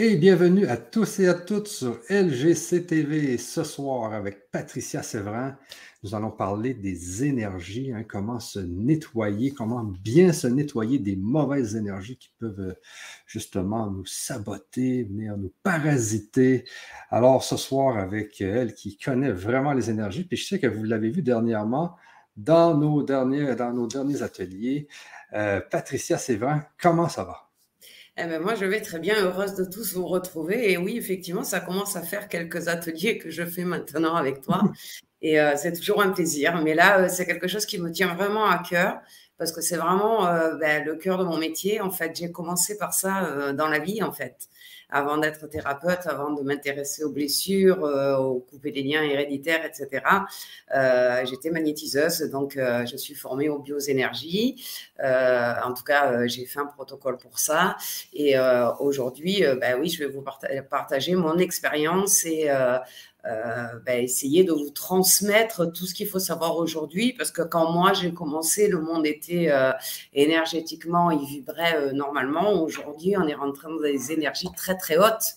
Et bienvenue à tous et à toutes sur LGCTV ce soir avec Patricia Séverin. Nous allons parler des énergies, hein, comment se nettoyer, comment bien se nettoyer des mauvaises énergies qui peuvent euh, justement nous saboter, venir nous parasiter. Alors ce soir avec elle qui connaît vraiment les énergies, puis je sais que vous l'avez vu dernièrement dans nos derniers, dans nos derniers ateliers. Euh, Patricia Séverin, comment ça va? Eh ben moi, je vais très bien, heureuse de tous vous retrouver. Et oui, effectivement, ça commence à faire quelques ateliers que je fais maintenant avec toi. Et euh, c'est toujours un plaisir. Mais là, euh, c'est quelque chose qui me tient vraiment à cœur parce que c'est vraiment euh, ben, le cœur de mon métier. En fait, j'ai commencé par ça dans la vie, en fait avant d'être thérapeute, avant de m'intéresser aux blessures, euh, aux couper des liens héréditaires, etc. Euh, j'étais magnétiseuse, donc euh, je suis formée aux bioénergies. en tout cas, j'ai fait un protocole pour ça. Et aujourd'hui, ben oui, je vais vous partager mon expérience et euh, ben, essayer de vous transmettre tout ce qu'il faut savoir aujourd'hui, parce que quand moi j'ai commencé, le monde était euh, énergétiquement, il vibrait euh, normalement. Aujourd'hui, on est rentré dans des énergies très très hautes.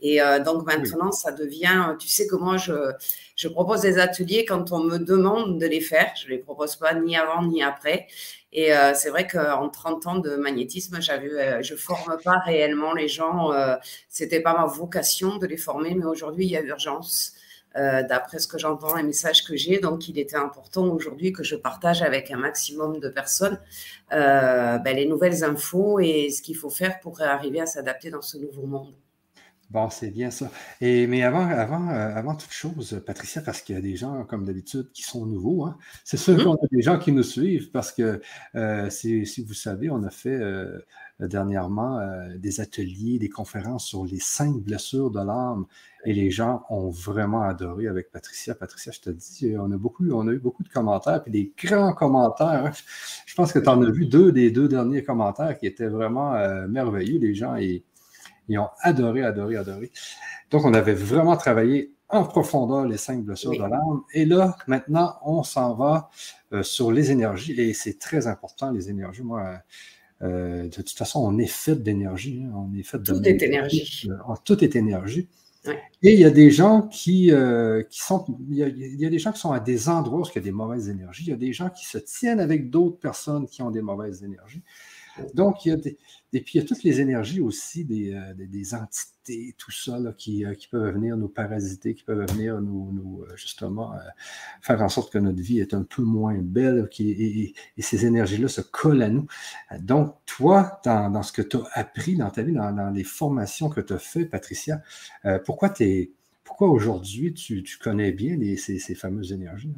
Et donc maintenant, ça devient, tu sais que moi, je, je propose des ateliers quand on me demande de les faire. Je ne les propose pas ni avant ni après. Et euh, c'est vrai qu'en 30 ans de magnétisme, j'avais, je forme pas réellement les gens. Euh, c'était pas ma vocation de les former, mais aujourd'hui, il y a urgence. Euh, d'après ce que j'entends, les messages que j'ai. Donc, il était important aujourd'hui que je partage avec un maximum de personnes ben, les nouvelles infos et ce qu'il faut faire pour arriver à s'adapter dans ce nouveau monde. Bon, c'est bien ça. Et, mais avant, avant, euh, avant toute chose, Patricia, parce qu'il y a des gens, comme d'habitude, qui sont nouveaux, hein. c'est sûr mmh. qu'on a des gens qui nous suivent parce que, euh, si, vous savez, on a fait euh, dernièrement des ateliers, des conférences sur les cinq blessures de l'âme et les gens ont vraiment adoré avec Patricia. Patricia, je te dis, on a, beaucoup, on a eu beaucoup de commentaires, puis des grands commentaires. Hein. Je pense que tu en as vu deux des deux derniers commentaires qui étaient vraiment merveilleux. Les gens, et ils ont adoré, adoré, adoré. Donc, on avait vraiment travaillé en profondeur les cinq blessures de l'âme. Et là, maintenant, on s'en va euh, sur les énergies. Et c'est très important, les énergies. Moi, euh, de toute façon, on est fait d'énergie. Hein. On est fait de. Tout est énergie. Euh, tout est énergie. Et il y a des gens qui, qui sont. Il y, a, il y, a, des gens qui sont à des endroits où il y a des mauvaises énergies. Il y a des gens qui se tiennent avec d'autres personnes qui ont des mauvaises énergies. Donc, il y a des, et puis, il y a toutes les énergies aussi des, euh, des, entités, tout ça, là, qui, euh, qui, peuvent venir nous parasiter, qui peuvent venir nous, nous euh, justement, faire en sorte que notre vie est un peu moins belle et, ces énergies-là se collent à nous. Donc, toi, dans, ce que tu as appris dans ta vie, dans, dans les formations que tu as fait, Patricia, pourquoi tu es pourquoi aujourd'hui tu, connais bien ces, fameuses énergies?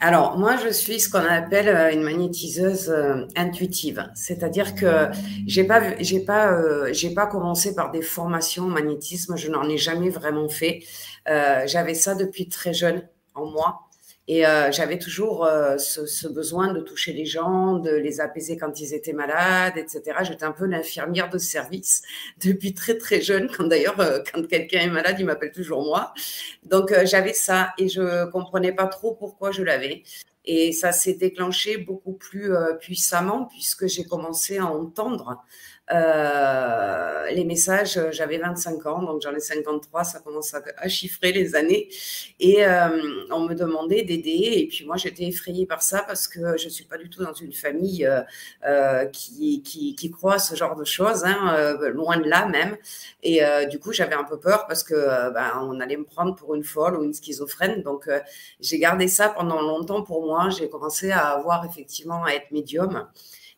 Alors, moi, je suis ce qu'on appelle euh, une magnétiseuse euh, intuitive. C'est-à-dire que j'ai pas, euh, pas commencé par des formations en magnétisme. Je n'en ai jamais vraiment fait. j'avais ça depuis très jeune en moi. Et euh, j'avais toujours euh, ce, besoin de toucher les gens, de les apaiser quand ils étaient malades, etc. J'étais un peu l'infirmière de service depuis très très jeune. Quand d'ailleurs, euh, quand quelqu'un est malade, il m'appelle toujours moi. Donc j'avais ça et je comprenais pas trop pourquoi je l'avais. Et ça s'est déclenché beaucoup plus puissamment puisque j'ai commencé à entendre euh, les messages, euh, j'avais 25 ans, donc j'en ai 53, ça commence à, chiffrer les années. Et euh, on me demandait d'aider. Et puis moi, j'étais effrayée par ça parce que je ne suis pas du tout dans une famille qui, qui, qui, croit à ce genre de choses, hein, loin de là même. Et du coup, j'avais un peu peur parce que ben, on allait me prendre pour une folle ou une schizophrène. Donc, j'ai gardé ça pendant longtemps pour moi. J'ai commencé à avoir effectivement à être médium.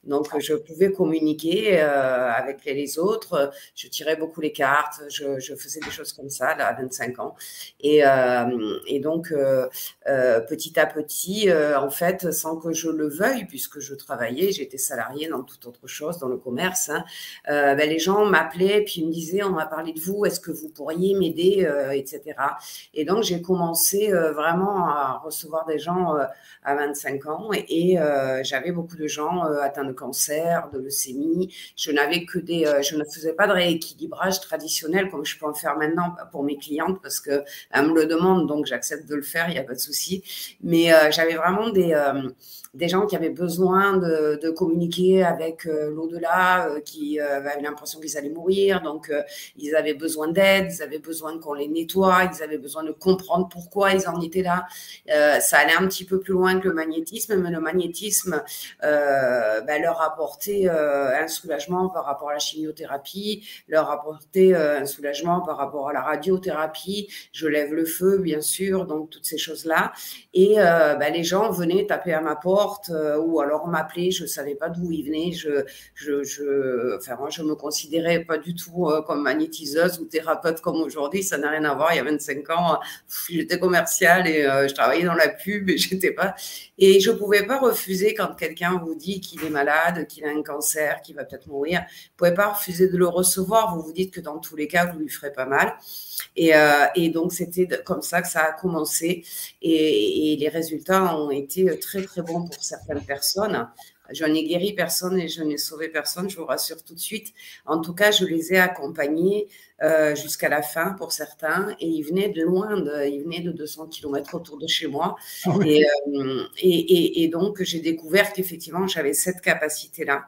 Donc, je pouvais communiquer euh, avec les autres. Je tirais beaucoup les cartes. Je, je, faisais des choses comme ça là, à 25 ans. Et, euh, et donc, euh, petit à petit, en fait, sans que je le veuille, puisque je travaillais, j'étais salariée dans toute autre chose, dans le commerce, hein, ben, les gens m'appelaient puis ils me disaient, on m'a parlé de vous, est-ce que vous pourriez m'aider, etc. Et donc, j'ai commencé vraiment à recevoir des gens à 25 ans et, et j'avais beaucoup de gens atteints cancer, de leucémie. Je n'avais que des, je ne faisais pas de rééquilibrage traditionnel comme je peux en faire maintenant pour mes clientes parce que elles me le demandent, donc j'accepte de le faire, il n'y a pas de souci. Mais j'avais vraiment des des gens qui avaient besoin de, communiquer avec euh, l'au-delà, euh, qui euh, avaient l'impression qu'ils allaient mourir, donc ils avaient besoin d'aide, ils avaient besoin qu'on les nettoie, ils avaient besoin de comprendre pourquoi ils en étaient là. ça allait un petit peu plus loin que le magnétisme, mais le magnétisme ben, leur apportait un soulagement par rapport à la chimiothérapie, leur apportait un soulagement par rapport à la radiothérapie. Je lève le feu, bien sûr, donc toutes ces choses-là. Et ben, les gens venaient taper à ma porte euh, ou alors m'appeler, je ne savais pas d'où il venait. Je, je, enfin, je me considérais pas du tout euh, comme magnétiseuse ou thérapeute comme aujourd'hui. Ça n'a rien à voir. Il y a 25 ans, j'étais commerciale et euh, je travaillais dans la pub et j'étais pas. Et je pouvais pas refuser quand quelqu'un vous dit qu'il est malade, qu'il a un cancer, qu'il va peut-être mourir. Vous pouvez pas refuser de le recevoir. Vous vous dites que dans tous les cas, vous lui ferez pas mal. Et, et donc, c'était comme ça que ça a commencé. Et, et, les résultats ont été très, très bons pour certaines personnes. Je n'ai guéri personne et je n'ai sauvé personne, je vous rassure tout de suite. En tout cas, je les ai accompagnés euh, jusqu'à la fin pour certains et ils venaient de loin, de, ils venaient de 200 km autour de chez moi. Ah euh, et, et, et, donc, j'ai découvert qu'effectivement, j'avais cette capacité-là.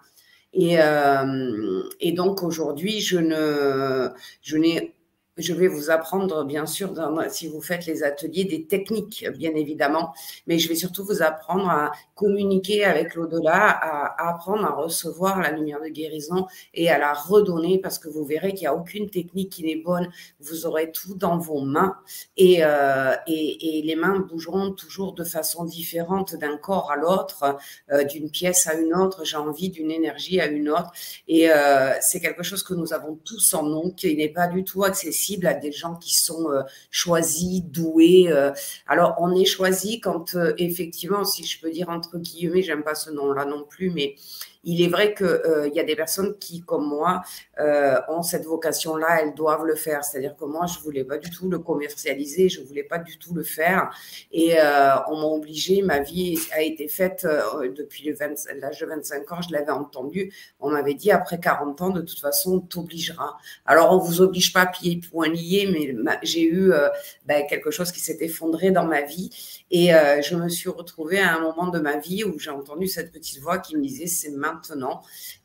Et, euh, et donc, aujourd'hui, je ne, je n'ai je vais vous apprendre, bien sûr, si vous faites les ateliers, des techniques, bien évidemment, mais je vais surtout vous apprendre à communiquer avec l'au-delà, à, apprendre à recevoir la lumière de guérison et à la redonner, parce que vous verrez qu'il n'y a aucune technique qui n'est bonne. Vous aurez tout dans vos mains et, euh, et, les mains bougeront toujours de façon différente d'un corps à l'autre, euh, d'une pièce à une autre. J'ai envie d'une énergie à une autre, et euh, c'est quelque chose que nous avons tous en nous, qui n'est pas du tout accessible à des gens qui sont euh, choisis, doués. Euh. Alors, on est choisi quand, euh, effectivement, si je peux dire entre guillemets, j'aime pas ce nom-là non plus, mais il est vrai qu'il euh, y a des personnes qui, comme moi, euh, ont cette vocation-là, elles doivent le faire. C'est-à-dire que moi, je voulais pas du tout le commercialiser, je voulais pas du tout le faire. Et euh, on m'a obligé, ma vie a été faite depuis l'âge de 25 ans, je l'avais entendu. On m'avait dit, après 40 ans, de toute façon, on t'obligera. Alors, on vous oblige pas pieds point liés, mais j'ai eu ben, quelque chose qui s'est effondré dans ma vie. Et je me suis retrouvée à un moment de ma vie où j'ai entendu cette petite voix qui me disait, c'est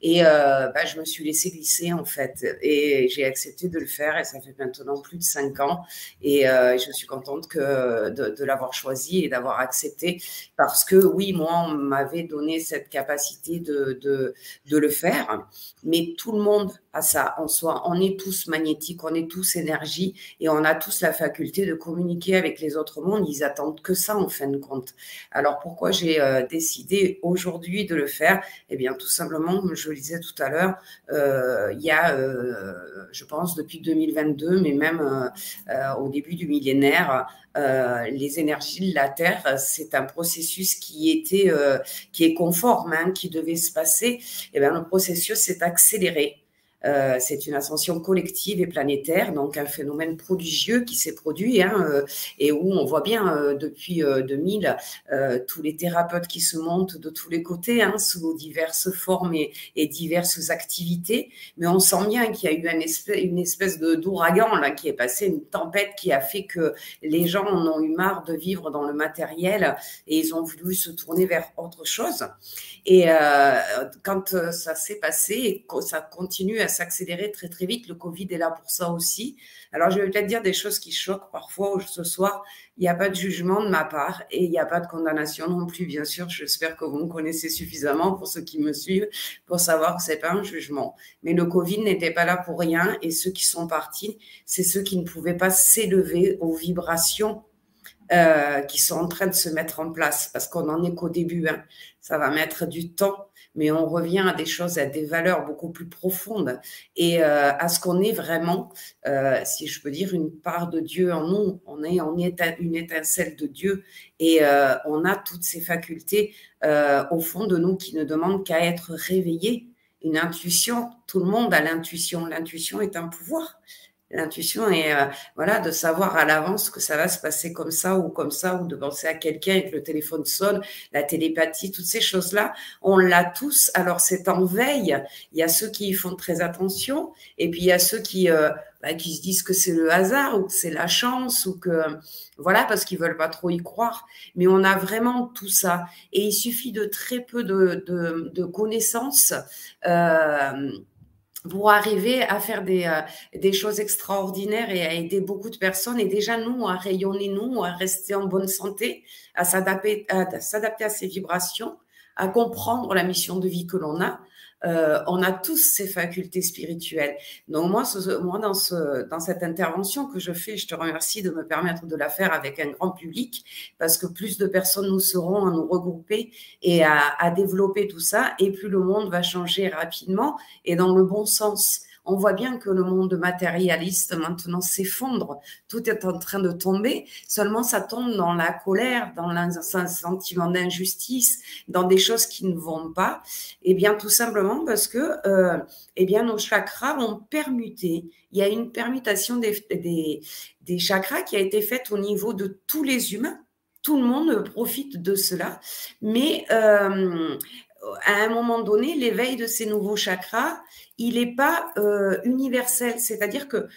Et euh, bah, je me suis laissée glisser en fait. Et j'ai accepté de le faire et ça fait maintenant plus de cinq ans. Et euh, je suis contente que de, l'avoir choisi et d'avoir accepté parce que oui, moi, on m'avait donné cette capacité de, de, de le faire. Mais tout le monde a ça en soi. On est tous magnétiques, on est tous énergie et on a tous la faculté de communiquer avec les autres mondes. Ils attendent que ça en fin de compte. Alors pourquoi j'ai euh, décidé aujourd'hui de le faire? Eh bien, tout simplement, comme je le disais tout à l'heure, euh, il y a, euh, je pense, depuis 2022, mais même au début du millénaire, les énergies de la Terre, c'est un processus qui était, qui est conforme, hein, qui devait se passer. Eh bien, le processus s'est accéléré. Euh, c'est une ascension collective et planétaire, donc un phénomène prodigieux qui s'est produit hein, euh, et où on voit bien euh, depuis 2000 tous les thérapeutes qui se montent de tous les côtés hein, sous diverses formes et, diverses activités. Mais on sent bien qu'il y a eu une espèce, d'ouragan là qui est passé, une tempête qui a fait que les gens en ont eu marre de vivre dans le matériel et ils ont voulu se tourner vers autre chose. Et quand ça s'est passé ça continue s'accélérer très très vite. Le Covid est là pour ça aussi. Alors je vais peut-être dire des choses qui choquent parfois ce soir. Il n'y a pas de jugement de ma part et il n'y a pas de condamnation non plus, bien sûr. J'espère que vous me connaissez suffisamment pour ceux qui me suivent pour savoir que c'est pas un jugement. Mais le Covid n'était pas là pour rien et ceux qui sont partis, c'est ceux qui ne pouvaient pas s'élever aux vibrations euh, qui sont en train de se mettre en place parce qu'on n'en est qu'au début. Hein. Ça va mettre du temps mais on revient à des choses, à des valeurs beaucoup plus profondes et euh, à ce qu'on est vraiment, euh, si je peux dire, une part de Dieu en nous. On est, une étincelle de Dieu et euh, on a toutes ces facultés au fond de nous qui ne demandent qu'à être réveillées. Une intuition, tout le monde a l'intuition. L'intuition est un pouvoir. L'intuition est euh, voilà de savoir à l'avance que ça va se passer comme ça ou comme ça ou de penser à quelqu'un et que le téléphone sonne, la télépathie, toutes ces choses-là, on l'a tous. Alors c'est en veille. Il y a ceux qui y font très attention et puis il y a ceux qui euh, bah, qui se disent que c'est le hasard ou que c'est la chance ou que voilà parce qu'ils veulent pas trop y croire. Mais on a vraiment tout ça et il suffit de très peu de, de, de connaissances. Euh, pour arriver à faire des, euh, des, choses extraordinaires et à aider beaucoup de personnes. Et déjà, nous, à rayonner, nous, à rester en bonne santé, à s'adapter à, s'adapter à ces vibrations, à comprendre la mission de vie que l'on a, euh, on a tous ces facultés spirituelles. Donc moi, moi dans, ce, dans cette intervention que je fais, je te remercie de me permettre de la faire avec un grand public, parce que plus de personnes nous seront à nous regrouper et à, à développer tout ça, et plus le monde va changer rapidement et dans le bon sens on voit bien que le monde matérialiste maintenant s'effondre. Tout est en train de tomber. Seulement, ça tombe dans la colère, dans un sentiment d'injustice, dans des choses qui ne vont pas. Et eh bien, tout simplement parce que, euh, eh bien, nos chakras vont permuter. Il y a une permutation des, des, chakras qui a été faite au niveau de tous les humains tout le monde profite de cela. Mais euh, à un moment donné, l'éveil de ces nouveaux chakras, il n'est pas euh, universel. C'est-à-dire que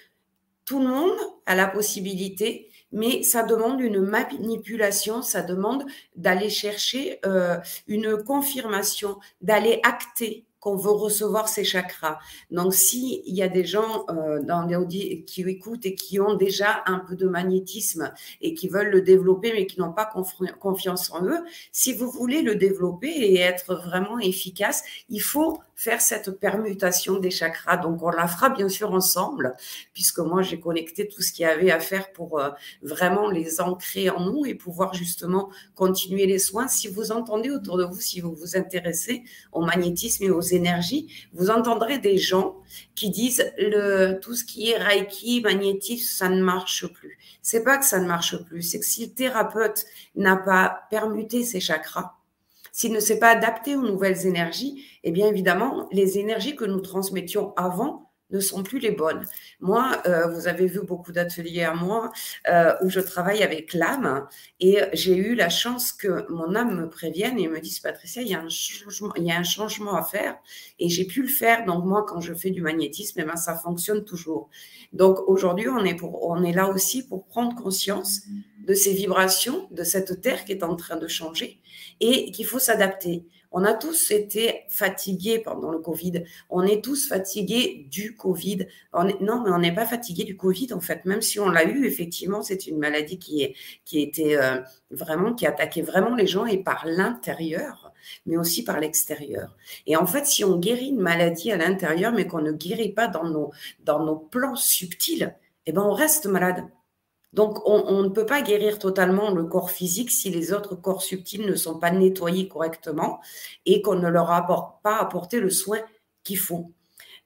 tout le monde a la possibilité, mais ça demande une manipulation, ça demande d'aller chercher euh, une confirmation, d'aller acter qu'on veut recevoir ces chakras. Donc, s'il y a des gens euh, dans les qui écoutent et qui ont déjà un peu de magnétisme et qui veulent le développer, mais qui n'ont pas confiance en eux, si vous voulez le développer et être vraiment efficace, il faut faire cette permutation des chakras. Donc, on la fera bien sûr ensemble, puisque moi, j'ai connecté tout ce qu'il y avait à faire pour euh, vraiment les ancrer en nous et pouvoir justement continuer les soins. Si vous entendez autour de vous, si vous vous intéressez au magnétisme et aux énergies, vous entendrez des gens qui disent le, tout ce qui est Reiki, magnétisme, ça ne marche plus. C'est pas que ça ne marche plus, c'est que si le thérapeute n'a pas permuté ses chakras, s'il ne s'est pas adapté aux nouvelles énergies, eh bien évidemment, les énergies que nous transmettions avant ne sont plus les bonnes. Moi, euh, vous avez vu beaucoup d'ateliers à moi euh, où je travaille avec l'âme et j'ai eu la chance que mon âme me prévienne et me dise Patricia, il y a un changement, il y a un changement à faire et j'ai pu le faire. Donc moi, quand je fais du magnétisme, eh ben, ça fonctionne toujours. Donc aujourd'hui, on est pour, on est là aussi pour prendre conscience de ces vibrations, de cette terre qui est en train de changer et qu'il faut s'adapter. On a tous été fatigués pendant le Covid. On est tous fatigués du Covid. non, mais on n'est pas fatigués du Covid en fait. Même si on l'a eu, effectivement, c'est une maladie qui est qui était euh, vraiment qui attaquait vraiment les gens et par l'intérieur, mais aussi par l'extérieur. Et en fait, si on guérit une maladie à l'intérieur, mais qu'on ne guérit pas dans nos dans nos plans subtils, eh ben on reste malade. Donc, on, ne peut pas guérir totalement le corps physique si les autres corps subtils ne sont pas nettoyés correctement et qu'on ne leur a pas apporté le soin qu'il faut.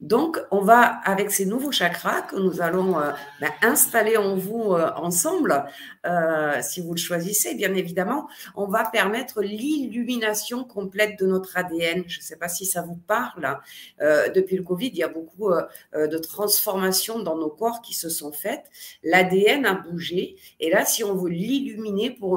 Donc, on va, avec ces nouveaux chakras que nous allons euh, ben, installer en vous euh, ensemble, euh, si vous le choisissez, bien évidemment, on va permettre l'illumination complète de notre ADN. Je ne sais pas si ça vous parle. depuis le Covid, il y a beaucoup de transformations dans nos corps qui se sont faites. L'ADN a bougé. Et là, si on veut l'illuminer pour,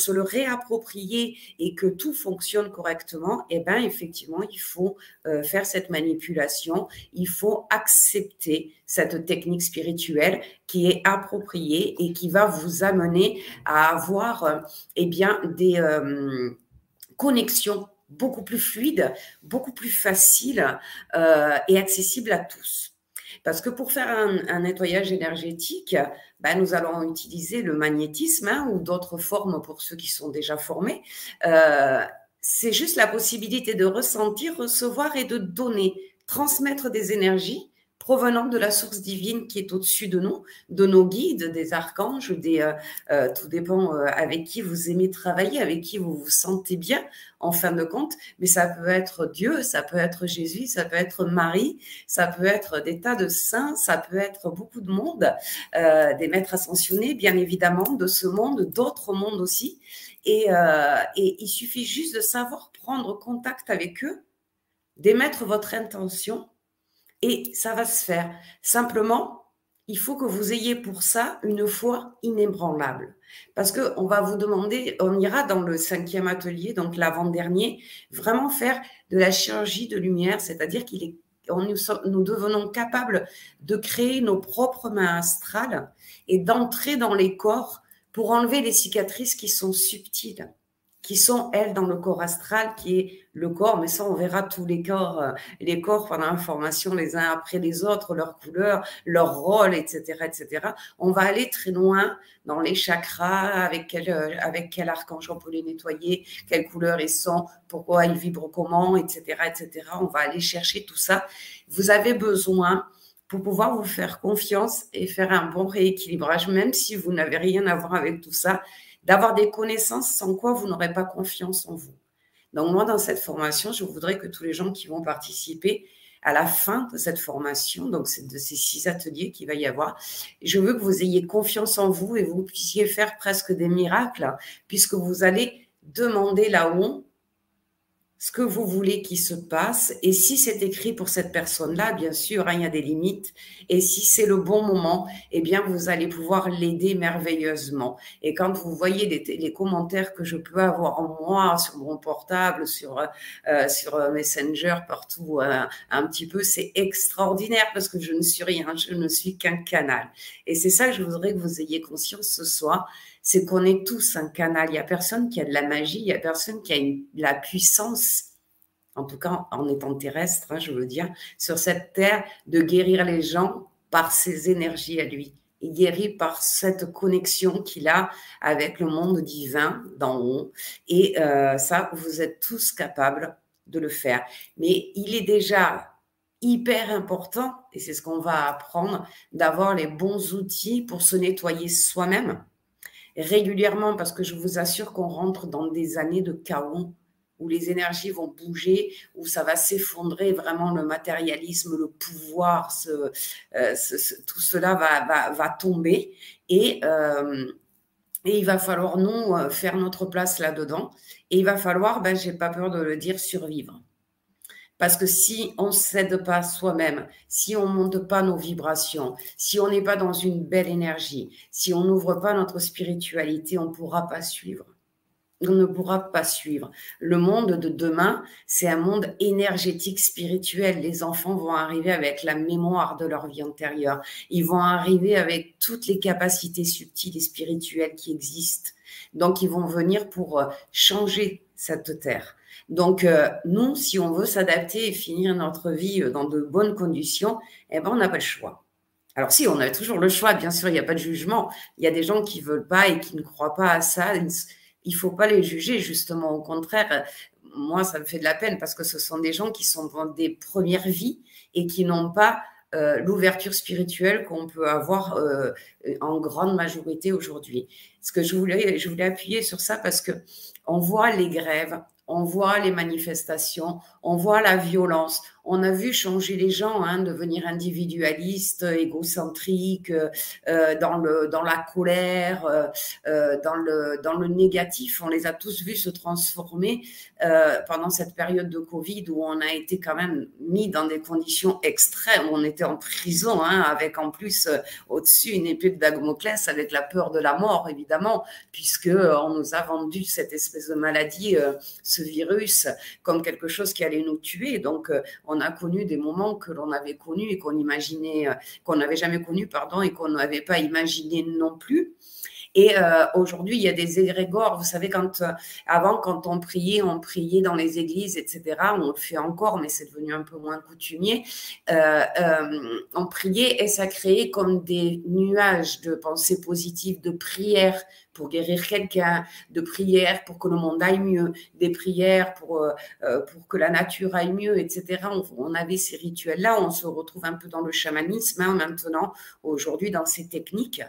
se le réapproprier et que tout fonctionne correctement, eh ben, effectivement, il faut faire cette manipulation, il faut accepter cette technique spirituelle qui est appropriée et qui va vous amener à avoir euh, eh bien, des euh, connexions beaucoup plus fluides, beaucoup plus faciles euh, et accessibles à tous. Parce que pour faire un, nettoyage énergétique, ben, nous allons utiliser le magnétisme hein, ou d'autres formes pour ceux qui sont déjà formés c'est juste la possibilité de ressentir, recevoir et de donner, transmettre des énergies provenant de la source divine qui est au-dessus de nous, de nos guides, des archanges, des, euh, euh, tout dépend euh, avec qui vous aimez travailler, avec qui vous vous sentez bien en fin de compte, mais ça peut être Dieu, ça peut être Jésus, ça peut être Marie, ça peut être des tas de saints, ça peut être beaucoup de monde, des maîtres ascensionnés, bien évidemment, de ce monde, d'autres mondes aussi. Euh, et, il suffit juste de savoir prendre contact avec eux, d'émettre votre intention, Et ça va se faire. Simplement, il faut que vous ayez pour ça une foi inébranlable. Parce qu'on va vous demander, on ira dans le cinquième atelier, donc l'avant-dernier, vraiment faire de la chirurgie de lumière, c'est-à-dire qu'il nous, nous devenons capables de créer nos propres mains astrales et d'entrer dans les corps pour enlever les cicatrices qui sont subtiles qui sont, elles, dans le corps astral, qui est le corps, mais ça, on verra tous les corps, euh, les corps pendant la formation, les uns après les autres, leurs couleurs, leur rôle, etc., etc. On va aller très loin dans les chakras, avec quel, euh, avec quel archange on peut les nettoyer, quelles couleurs ils sont, pourquoi ils vibrent comment, etc., etc. On va aller chercher tout ça. Vous avez besoin pour pouvoir vous faire confiance et faire un bon rééquilibrage, même si vous n'avez rien à voir avec tout ça d'avoir des connaissances sans quoi vous n'aurez pas confiance en vous. Donc moi, dans cette formation, je voudrais que tous les gens qui vont participer à la fin de cette formation, donc c'est de ces six ateliers qu'il va y avoir, je veux que vous ayez confiance en vous et vous puissiez faire presque des miracles, puisque vous allez demander là-haut ce que vous voulez qu'il se passe. Et si c'est écrit pour cette personne-là, bien sûr, hein, il y a des limites. Et si c'est le bon moment, eh bien, vous allez pouvoir l'aider merveilleusement. Et quand vous voyez les, commentaires que je peux avoir en moi, sur mon portable, sur, euh, sur euh, Messenger, partout, euh, un petit peu, c'est extraordinaire parce que je ne suis rien, je ne suis qu'un canal. Et c'est ça que je voudrais que vous ayez conscience ce soir c'est qu'on est tous un canal. Il n'y a personne qui a de la magie, il n'y a personne qui a la puissance, en tout cas en étant terrestre, hein, je veux dire, sur cette terre, de guérir les gens par ses énergies à lui. Il guérit par cette connexion qu'il a avec le monde divin d'en haut. Et euh, ça, vous êtes tous capables de le faire. Mais il est déjà hyper important, et c'est ce qu'on va apprendre, d'avoir les bons outils pour se nettoyer soi-même régulièrement parce que je vous assure qu'on rentre dans des années de chaos où les énergies vont bouger, où ça va s'effondrer, vraiment le matérialisme, le pouvoir, euh, tout cela va, tomber. Et, euh, et il va falloir, nous, euh, faire notre place là-dedans. Et il va falloir, ben, j'ai pas peur de le dire, survivre. Parce que si on ne cède pas soi-même, si on ne monte pas nos vibrations, si on n'est pas dans une belle énergie, si on n'ouvre pas notre spiritualité, on ne pourra pas suivre. On ne pourra pas suivre. Le monde de demain, c'est un monde énergétique spirituel. Les enfants vont arriver avec la mémoire de leur vie antérieure. Ils vont arriver avec toutes les capacités subtiles et spirituelles qui existent. Donc, ils vont venir pour euh, changer cette terre. Donc, euh, nous, si on veut s'adapter et finir notre vie euh, dans de bonnes conditions, eh ben, on n'a pas le choix. Alors si, on a toujours le choix, bien sûr, il n'y a pas de jugement. Il y a des gens qui ne veulent pas et qui ne croient pas à ça. Il ne faut pas les juger, justement. Au contraire, moi, ça me fait de la peine parce que ce sont des gens qui sont dans des premières vies et qui n'ont pas euh, l'ouverture spirituelle qu'on peut avoir en grande majorité aujourd'hui. Ce que je voulais, je voulais appuyer sur ça parce que on voit les grèves, on voit les manifestations, on voit la violence. On a vu changer les gens, hein, devenir individualistes, égocentriques, euh, dans, le, dans la colère, euh, euh, dans, le, dans le négatif. On les a tous vus se transformer pendant cette période de Covid où on a été quand même mis dans des conditions extrêmes. On était en prison, hein, avec en plus au-dessus une épée de Dagmoclès, avec la peur de la mort, évidemment, puisque on nous a vendu cette espèce de maladie, ce virus, comme quelque chose qui allait nous tuer. Donc, euh, on a connu des moments que l'on avait connus et qu'on imaginait, euh, qu'on n'avait jamais connus, pardon, et qu'on n'avait pas imaginé non plus. Et euh, aujourd'hui, il y a des égrégores. Vous savez, quand avant, quand on priait, on priait dans les églises, etc. On le fait encore, mais c'est devenu un peu moins coutumier. on priait et ça créait comme des nuages de pensées positives, de prières pour guérir quelqu'un, de prières pour que le monde aille mieux, des prières pour, euh, euh, pour que la nature aille mieux, etc. On, avait ces rituels-là, on se retrouve un peu dans le chamanisme hein, maintenant, aujourd'hui, dans ces techniques.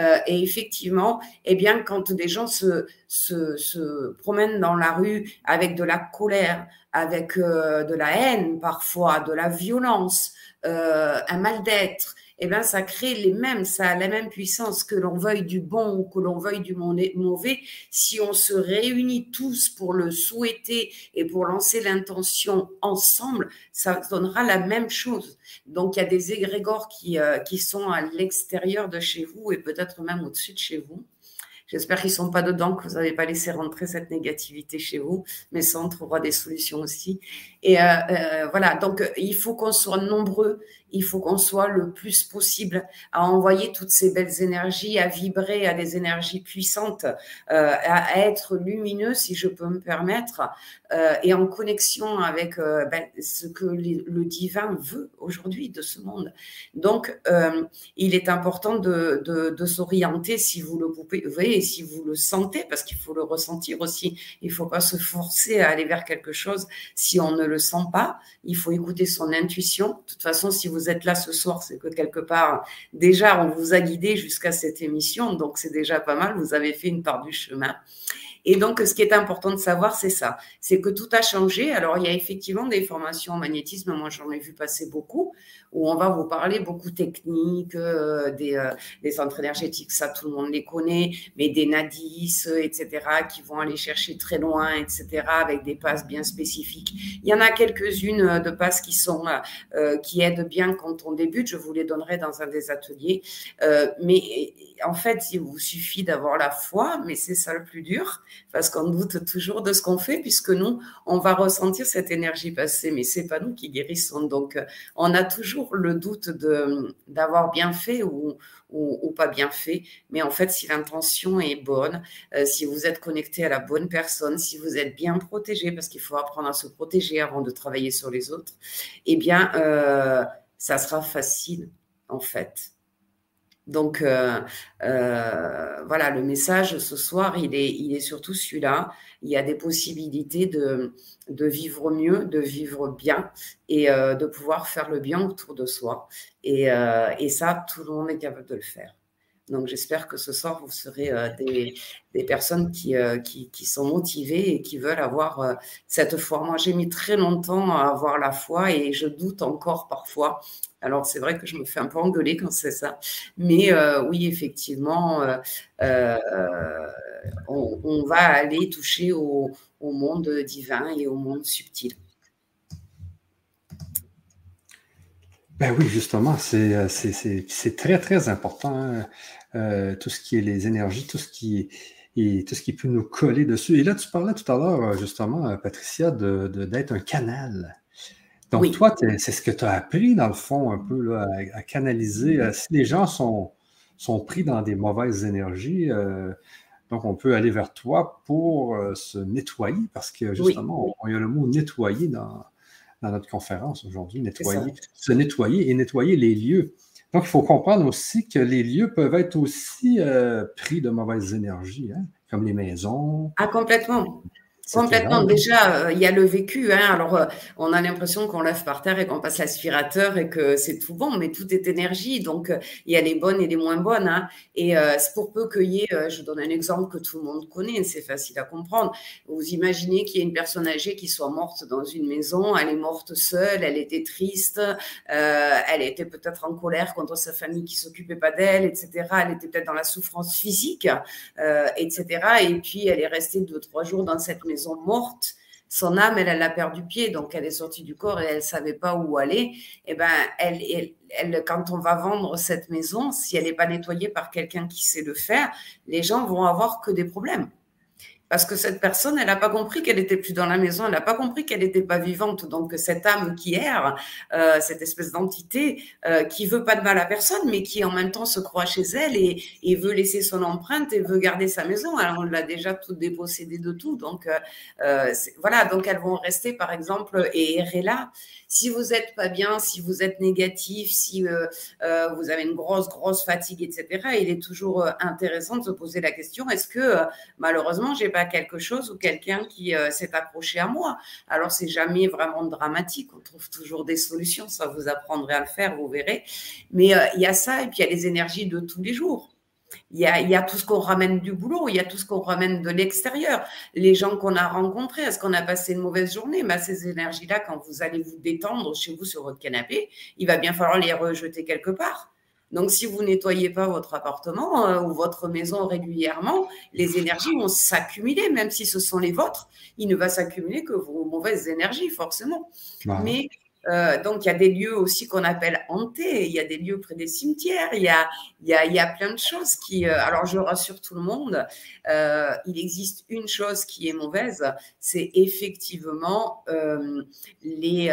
Euh, et effectivement, eh bien, quand des gens se, se, se, promènent dans la rue avec de la colère, avec de la haine parfois, de la violence, un mal-d'être, eh ben, ça crée les mêmes, ça a la même puissance que l'on veuille du bon ou que l'on veuille du mauvais. Si on se réunit tous pour le souhaiter et pour lancer l'intention ensemble, ça donnera la même chose. Donc, il y a des égrégores qui, euh, qui sont à l'extérieur de chez vous et peut-être même au-dessus de chez vous J'espère qu'ils ne sont pas dedans, que vous n'avez pas laissé rentrer cette négativité chez vous, mais ça, on trouvera des solutions aussi. Et euh, euh, voilà, donc il faut qu'on soit nombreux, il faut qu'on soit le plus possible à envoyer toutes ces belles énergies, à vibrer à des énergies puissantes, euh, à, être lumineux, si je peux me permettre, et en connexion avec ben, ce que le divin veut aujourd'hui de ce monde. Donc, il est important de, s'orienter, si vous le pouvez, si vous le sentez, parce qu'il faut le ressentir aussi. Il ne faut pas se forcer à aller vers quelque chose si on ne le sent pas. Il faut écouter son intuition. De toute façon, si vous êtes là ce soir, c'est que quelque part, déjà, on vous a guidé jusqu'à cette émission. Donc, c'est déjà pas mal. Vous avez fait une part du chemin. Et donc, ce qui est important de savoir, c'est ça. C'est que tout a changé. Alors, il y a effectivement des formations en magnétisme. Moi, j'en ai vu passer beaucoup où on va vous parler beaucoup techniques, euh, des, euh, des, centres énergétiques, ça tout le monde les connaît, mais des NADIS, etc., qui vont aller chercher très loin, etc., avec des passes bien spécifiques. Il y en a quelques-unes euh, de passes qui sont qui aident bien quand on débute. Je vous les donnerai dans un des ateliers. mais en fait, il vous suffit d'avoir la foi, mais c'est ça le plus dur, parce qu'on doute toujours de ce qu'on fait, puisque nous, on va ressentir cette énergie passée, mais c'est pas nous qui guérissons. Donc, on a toujours le doute d'avoir bien fait ou, ou, pas bien fait. Mais en fait, si l'intention est bonne, euh, si vous êtes connecté à la bonne personne, si vous êtes bien protégé, parce qu'il faut apprendre à se protéger avant de travailler sur les autres, eh bien, euh, ça sera facile, en fait. Donc euh, euh, voilà, le message ce soir, il est, il est surtout celui-là. Il y a des possibilités de, de vivre mieux, de vivre bien et euh, de pouvoir faire le bien autour de soi. Et, et, ça, tout le monde est capable de le faire. Donc j'espère que ce soir, vous serez des, des, personnes qui, qui, qui, sont motivées et qui veulent avoir cette foi. Moi, j'ai mis très longtemps à avoir la foi et je doute encore parfois alors, c'est vrai que je me fais un peu engueuler quand c'est ça. Mais euh, oui, effectivement, euh, euh, on, va aller toucher au, monde divin et au monde subtil. Ben oui, justement, c'est très, très important. Hein. tout ce qui est les énergies, tout ce qui est tout ce qui peut nous coller dessus. Et là, tu parlais tout à l'heure, justement, Patricia, d'être un canal. Donc, toi, c'est ce que tu as appris, dans le fond, un peu, à, canaliser. Euh, si les gens sont, sont pris dans des mauvaises énergies, euh, donc on peut aller vers toi pour euh, se nettoyer, parce que justement, il y a le mot nettoyer dans, notre conférence aujourd'hui, nettoyer, se nettoyer et nettoyer les lieux. Donc, il faut comprendre aussi que les lieux peuvent être aussi pris de mauvaises énergies, hein, comme les maisons. Ah, complètement. Complètement. Déjà, euh, il y a le vécu. Hein. Alors, euh, on a l'impression qu'on lève par terre et qu'on passe l'aspirateur et que c'est tout bon, mais tout est énergie. Donc, euh, il y a les bonnes et les moins bonnes. Hein. Et c'est pour peu qu'il y ait, je donne un exemple que tout le monde connaît, c'est facile à comprendre. Vous imaginez qu'il y ait une personne âgée qui soit morte dans une maison, elle est morte seule, elle était triste, elle était peut-être en colère contre sa famille qui s'occupait pas d'elle, etc. Elle était peut-être dans la souffrance physique, etc. Et puis, elle est restée deux, trois jours dans cette maison morte, son âme, elle, elle a perdu pied, donc elle est sortie du corps et elle savait pas où aller. Et eh ben, elle, elle, quand on va vendre cette maison, si elle n'est pas nettoyée par quelqu'un qui sait le faire, les gens vont avoir que des problèmes parce que cette personne, elle n'a pas compris qu'elle était plus dans la maison, elle n'a pas compris qu'elle n'était pas vivante. Donc cette âme qui erre, euh, cette espèce d'entité euh, qui veut pas de mal à personne, mais qui en même temps se croit chez elle et, veut laisser son empreinte et veut garder sa maison. Alors on l'a déjà tout dépossédé de tout, donc euh voilà. Donc elles vont rester par exemple et errer là. Si vous n'êtes pas bien, si vous êtes négatif, si euh, euh, vous avez une grosse, grosse fatigue, etc., il est toujours euh, intéressant de se poser la question, est-ce que malheureusement, j'ai pas quelque chose ou quelqu'un qui s'est accroché à moi? Alors, c'est jamais vraiment dramatique. On trouve toujours des solutions. Ça vous apprendrez à le faire, vous verrez. Mais il y a ça et puis il y a les énergies de tous les jours. Il y, a, tout ce qu'on ramène du boulot, il y a tout ce qu'on ramène de l'extérieur. Les gens qu'on a rencontrés, est-ce qu'on a passé une mauvaise journée? Bah, Ces énergies-là, quand vous allez vous détendre chez vous sur votre canapé, il va bien falloir les rejeter quelque part. Donc, si vous nettoyez pas votre appartement euh, ou votre maison régulièrement, les énergies vont s'accumuler, même si ce sont les vôtres. Il ne va s'accumuler que vos mauvaises énergies, forcément. Mais euh, donc, il y a des lieux aussi qu'on appelle hantés. Il y a des lieux près des cimetières. Il y a, il y a, il y a plein de choses qui. Euh, alors, je rassure tout le monde. Euh, il existe une chose qui est mauvaise, c'est effectivement les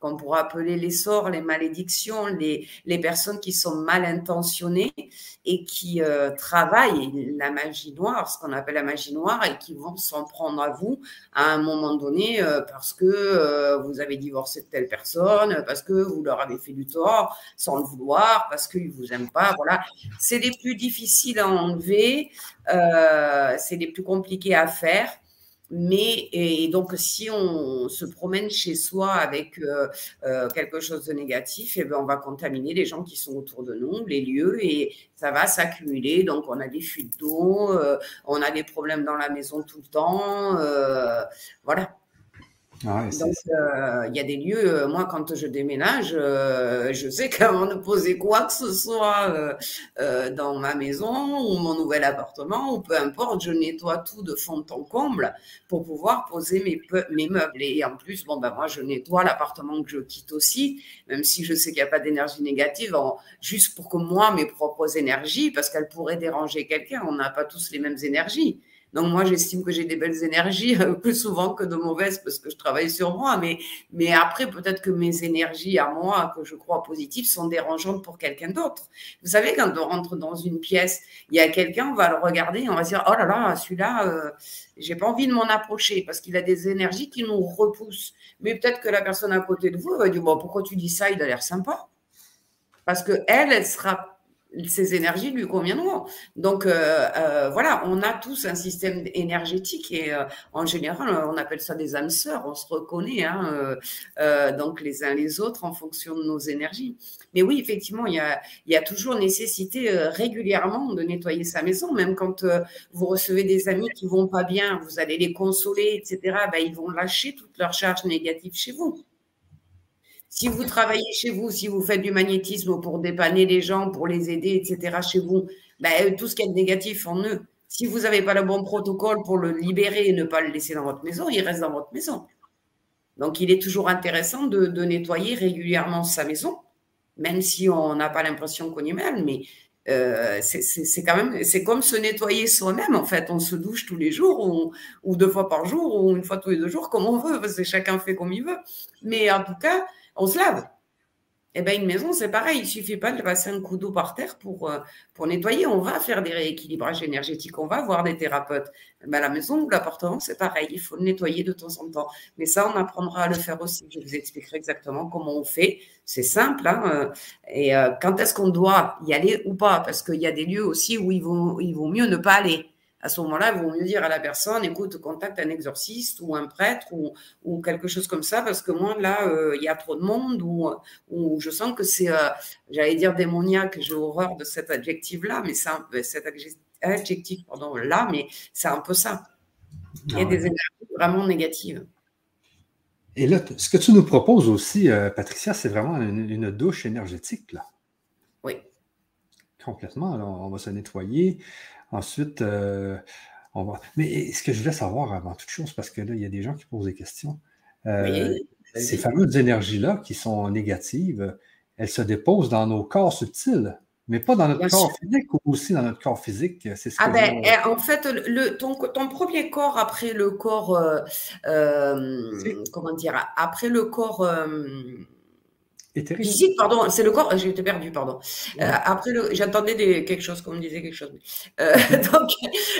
qu'on pourrait appeler les sorts, les malédictions, les, les personnes qui sont mal intentionnées et qui euh, travaillent la magie noire, ce qu'on appelle la magie noire, et qui vont s'en prendre à vous à un moment donné euh, parce que euh, vous avez divorcé de telle personne, parce que vous leur avez fait du tort sans le vouloir, parce qu'ils vous aiment pas. Voilà, c'est les plus difficiles à enlever, c'est les plus compliqués à faire. Mais et donc, si on se promène chez soi avec euh, euh, quelque chose de négatif, et eh ben, on va contaminer les gens qui sont autour de nous, les lieux, et ça va s'accumuler. Donc, on a des fuites d'eau, euh, on a des problèmes dans la maison tout le temps. voilà. Ah Donc, euh, il y a des lieux, euh, moi, quand je déménage, euh, je sais qu'avant de poser quoi que ce soit dans ma maison ou mon nouvel appartement, ou peu importe, je nettoie tout de fond en comble pour pouvoir poser mes, mes meubles. Et en plus, bon, ben, moi, je nettoie l'appartement que je quitte aussi, même si je sais qu'il n'y a pas d'énergie négative, juste pour que moi, mes propres énergies, parce qu'elles pourraient déranger quelqu'un, on n'a pas tous les mêmes énergies. Donc moi, j'estime que j'ai des belles énergies euh, plus souvent que de mauvaises parce que je travaille sur moi. Mais, mais après, peut-être que mes énergies à moi, que je crois positives, sont dérangeantes pour quelqu'un d'autre. Vous savez, quand on rentre dans une pièce, il y a quelqu'un, on va le regarder, on va se dire, oh là là, celui-là, euh, j'ai pas envie de m'en approcher parce qu'il a des énergies qui nous repoussent. Mais peut-être que la personne à côté de vous va dire, bon, pourquoi tu dis ça? Il a l'air sympa. Parce que elle, elle sera ces énergies lui conviendront. Donc euh, euh, voilà, on a tous un système énergétique et euh, en général, on appelle ça des âmes sœurs. On se reconnaît hein, donc les uns les autres en fonction de nos énergies. Mais oui, effectivement, il y a, y a toujours nécessité régulièrement de nettoyer sa maison, même quand vous recevez des amis qui vont pas bien, vous allez les consoler, etc. Ben, ils vont lâcher toute leur charge négative chez vous. Si vous travaillez chez vous, si vous faites du magnétisme pour dépanner les gens, pour les aider, etc., chez vous, ben, tout ce qui est négatif en eux, si vous n'avez pas le bon protocole pour le libérer et ne pas le laisser dans votre maison, il reste dans votre maison. Donc, il est toujours intéressant de, nettoyer régulièrement sa maison, même si on n'a pas l'impression qu'on y est mal, mais euh, c'est quand même, c'est comme se nettoyer soi-même en fait. On se douche tous les jours ou, ou, deux fois par jour ou une fois tous les deux jours comme on veut, parce que chacun fait comme il veut. Mais en tout cas, on se lave. Eh bien, une maison, c'est pareil. Il suffit pas de passer un coup d'eau par terre pour, euh, pour nettoyer. On va faire des rééquilibrages énergétiques. On va voir des thérapeutes. Eh ben, la maison ou l'appartement, c'est pareil. Il faut le nettoyer de temps en temps. Mais ça, on apprendra à le faire aussi. Je vous expliquerai exactement comment on fait. C'est simple. Hein, euh, et euh, quand est-ce qu'on doit y aller ou pas? Parce qu'il y a des lieux aussi où il vaut, il vaut mieux ne pas aller à ce moment-là, il vaut mieux dire à la personne, écoute, contacte un exorciste ou un prêtre ou, ou quelque chose comme ça, parce que moi, là, euh, il y a trop de monde ou, ou je sens que c'est, euh, j'allais dire démoniaque, j'ai horreur de cet adjectif-là, mais c'est euh, cet adjectif, pardon, là, mais c'est un peu ça. Il y a ah des énergies vraiment négatives. Et là, ce que tu nous proposes aussi, Patricia, c'est vraiment une, douche énergétique, là. Oui. Complètement. Alors, on va se nettoyer. Ensuite, euh, on va. Mais ce que je voulais savoir avant toute chose, parce que là, il y a des gens qui posent des questions. Euh, ces fameuses énergies-là qui sont négatives, elles se déposent dans nos corps subtils, mais pas dans notre corps physique ou aussi dans notre corps physique. C'est ce ah ben, eh, en fait, le, ton, ton, premier corps après le corps, euh, comment dire, après le corps Physique, pardon, c'est le corps. J'ai été perdu, pardon. Euh, après, le, j'attendais des, quelque chose, qu'on me disait quelque chose. Euh, donc,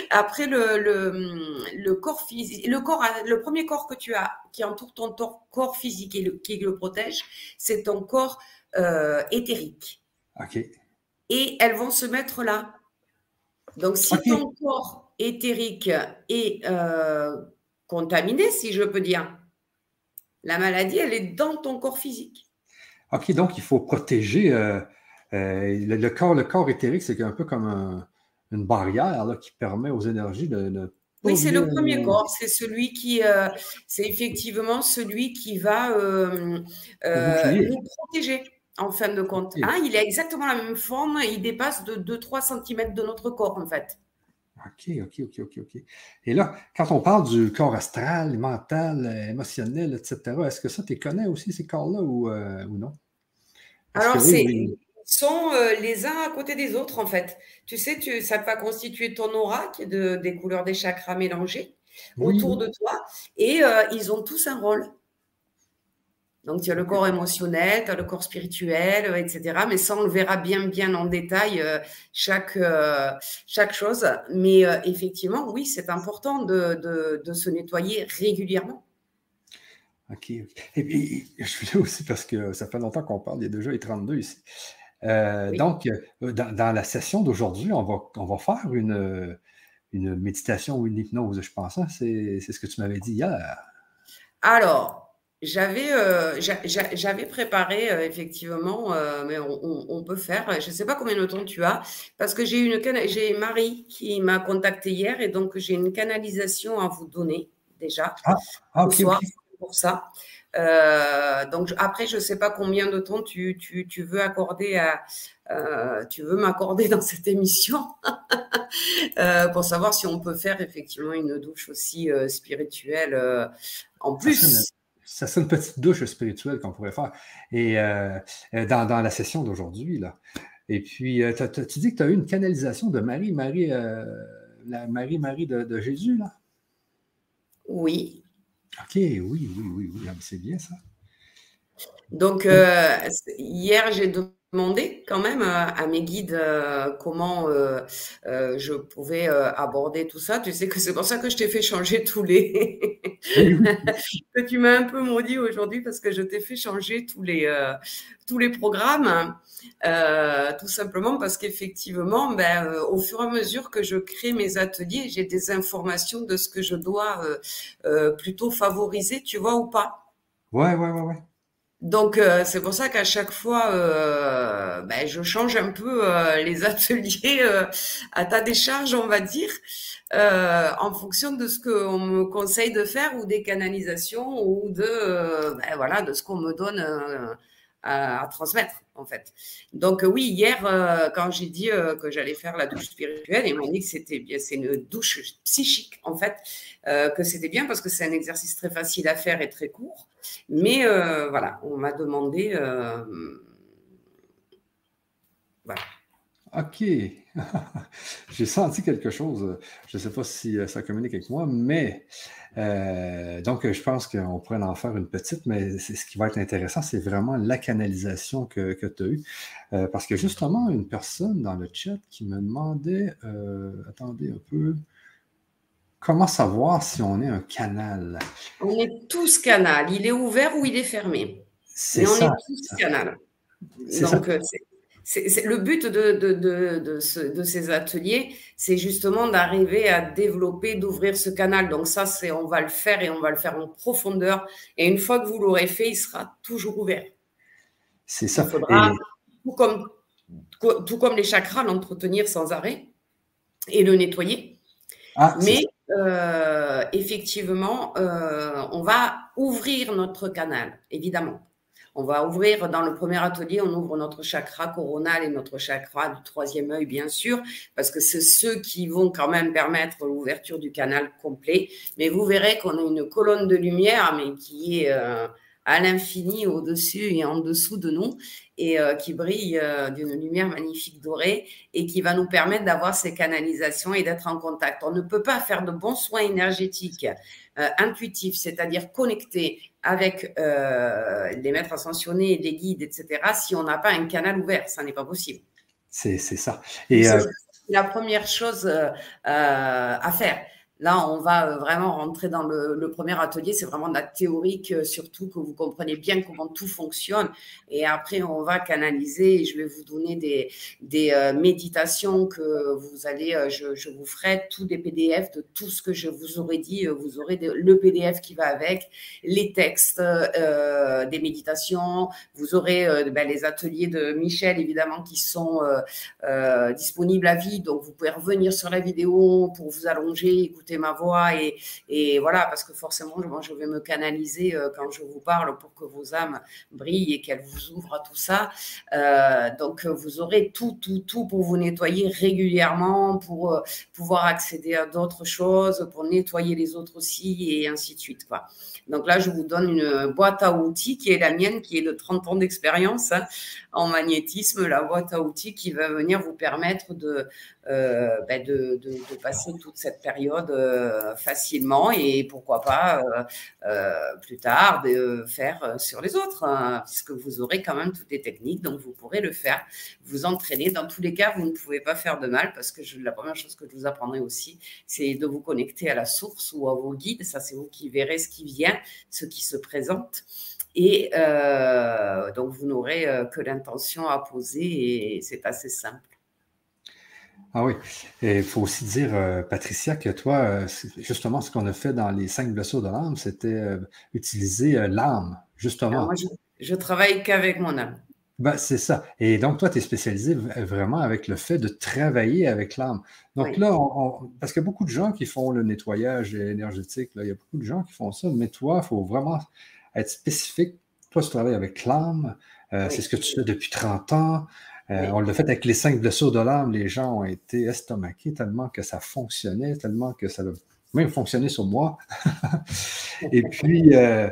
après le, le, le, corps physique, le corps, le premier corps que tu as, qui entoure ton corps physique et le, qui le protège, c'est ton corps euh, éthérique. Ok. Et elles vont se mettre là. Donc, si ton corps éthérique est contaminé, si je peux dire, la maladie, elle est dans ton corps physique. OK, donc il faut protéger euh, euh, le, corps. Le corps éthérique, c'est un peu comme une barrière qui permet aux énergies de. oui, c'est le premier corps. C'est celui qui, euh, c'est effectivement celui qui va nous protéger. en fin de compte. Hein, il a exactement la même forme, il dépasse de 2-3 cm de notre corps, en fait. OK, OK, OK, OK, OK. Et là, quand on parle du corps astral, mental, émotionnel, etc., est-ce que ça, tu connais aussi, ces corps-là, ou, euh, non? Alors, c'est. Ils sont euh, les uns à côté des autres, en fait. Tu sais, tu, ça va constituer ton aura, qui est de, des couleurs des chakras mélangées autour de toi, et euh, ils ont tous un rôle. Donc, tu as le corps émotionnel, tu as le corps spirituel, euh, etc. Mais ça, on le verra bien, bien en détail, euh, chaque, euh, chaque chose. Mais effectivement, oui, c'est important de, se nettoyer régulièrement. OK. Et puis, je suis là aussi parce que ça fait longtemps qu'on parle, il y a déjà les 32 ici. Donc, dans, la session d'aujourd'hui, on va, on va faire une, une méditation ou une hypnose, je pense. Hein. C'est ce que tu m'avais dit hier. Alors, j'avais euh, j'avais préparé euh, effectivement, euh, mais on, peut faire. Je ne sais pas combien de temps tu as, parce que j'ai une j'ai Marie qui m'a contacté hier et donc j'ai une canalisation à vous donner déjà ah, ah soir pour ça. donc après, je ne sais pas combien de temps tu, tu, tu veux accorder à tu veux m'accorder dans cette émission pour savoir si on peut faire effectivement une douche aussi spirituelle en plus ça c'est une petite douche spirituelle qu'on pourrait faire. Et euh, euh, dans, la session d'aujourd'hui, là. Et puis, euh, tu dis que tu as eu une canalisation de Marie, Marie, la Marie, Marie de, Jésus, là? Oui. OK, oui, oui, oui, oui. Ah, c'est bien ça. Donc, hier, j'ai demandé quand même euh, à mes guides euh, comment euh, je pouvais aborder tout ça. Tu sais que c'est pour ça que je t'ai fait changer tous les. que tu m'as un peu maudit aujourd'hui parce que je t'ai fait changer tous les tous les programmes, tout simplement parce qu'effectivement, ben, au fur et à mesure que je crée mes ateliers, j'ai des informations de ce que je dois plutôt favoriser, tu vois ou pas. Ouais, ouais, ouais, ouais. Donc euh, c'est pour ça qu'à chaque fois, euh, ben, je change un peu euh, les ateliers à ta décharge, on va dire, en fonction de ce qu'on me conseille de faire ou des canalisations ou de ben, voilà de ce qu'on me donne à, transmettre Donc oui, hier quand j'ai dit que j'allais faire la douche spirituelle, ils m'ont dit que c'était bien, c'est une douche psychique en fait, que c'était bien parce que c'est un exercice très facile à faire et très court. Mais euh, voilà, on m'a demandé. Euh, voilà. OK. J'ai senti quelque chose. Je ne sais pas si euh, ça communique avec moi, mais donc je pense qu'on pourrait en faire une petite, mais ce qui va être intéressant, c'est vraiment la canalisation que, tu as eue. parce que justement, une personne dans le chat qui me demandait, attendez un peu, Comment savoir si on est un canal? On est tous canal. Il est ouvert ou il est fermé. C'est on est tous canal. Donc, le but de, de, ces ateliers, c'est justement d'arriver à développer, d'ouvrir ce canal. Donc ça, c'est on va le faire et on va le faire en profondeur. Et une fois que vous l'aurez fait, il sera toujours ouvert. C'est ça. Il faudra, tout, comme, tout comme les chakras, l'entretenir sans arrêt et le nettoyer. Ah, Mais euh, effectivement, euh, on va ouvrir notre canal, évidemment. On va ouvrir dans le premier atelier, on ouvre notre chakra coronal et notre chakra du troisième œil, bien sûr, parce que c'est ceux qui vont quand même permettre l'ouverture du canal complet. Mais vous verrez qu'on a une colonne de lumière, mais qui est euh, à l'infini au-dessus et en dessous de nous et euh, qui brille euh, d'une lumière magnifique dorée et qui va nous permettre d'avoir ces canalisations et d'être en contact. On ne peut pas faire de bons soins énergétiques euh, intuitifs, c'est-à-dire connectés avec les maîtres ascensionnés, les guides, etc., si on n'a pas un canal ouvert. Ça n'est pas possible. C'est ça. Et c'est la première chose à faire. Là, on va euh, vraiment rentrer dans le, premier atelier. C'est vraiment de la théorique, euh, surtout que vous comprenez bien comment tout fonctionne. Et après, on va canaliser. je vais vous donner des, des euh, méditations que vous allez, je, vous ferai tous des PDF de tout ce que je vous aurais dit. Vous aurez le PDF qui va avec, les textes des méditations. Vous aurez ben, les ateliers de Michel, évidemment, qui sont disponibles à vie. Donc, vous pouvez revenir sur la vidéo pour vous allonger, écouter ma voix et, voilà, parce que forcément, moi, je vais me canaliser euh, quand je vous parle pour que vos âmes brillent et qu'elles vous ouvrent à tout ça. Euh, donc, vous aurez tout, tout, tout pour vous nettoyer régulièrement, pour euh, pouvoir accéder à d'autres choses, pour nettoyer les autres aussi et ainsi de suite, quoi. Donc là, je vous donne une boîte à outils qui est la mienne, qui est de 30 ans d'expérience hein, en magnétisme, la boîte à outils qui va venir vous permettre de, euh, ben passer toute cette période euh, facilement et pourquoi pas euh, plus tard de faire sur les autres, hein, puisque vous aurez quand même toutes les techniques, donc vous pourrez le faire, vous entraîner. Dans tous les cas, vous ne pouvez pas faire de mal parce que la première chose que je vous apprendrai aussi, c'est de vous connecter à la source ou à vos guides. Ça, c'est vous qui verrez ce qui vient, ce qui se présente. Et euh, donc, vous n'aurez que l'intention à poser et c'est assez simple. Ah oui. Et il faut aussi dire, euh, Patricia, que toi, euh, justement, ce qu'on a fait dans les cinq blessures de l'âme, c'était euh, utiliser l'âme, justement. moi, je, je travaille qu'avec mon âme. Ben, c'est ça. Et donc, toi, tu es spécialisé vraiment avec le fait de travailler avec l'âme. Donc là, parce qu'il y a beaucoup de gens qui font le nettoyage énergétique, là, il y a beaucoup de gens qui font ça, mais toi, il faut vraiment être spécifique. Toi, tu travailles avec l'âme, c'est ce que tu fais depuis 30 ans. Euh, on l'a fait avec les cinq blessures de l'âme. Les gens ont été estomaqués tellement que ça fonctionnait, tellement que ça a même fonctionné sur moi. et puis, euh,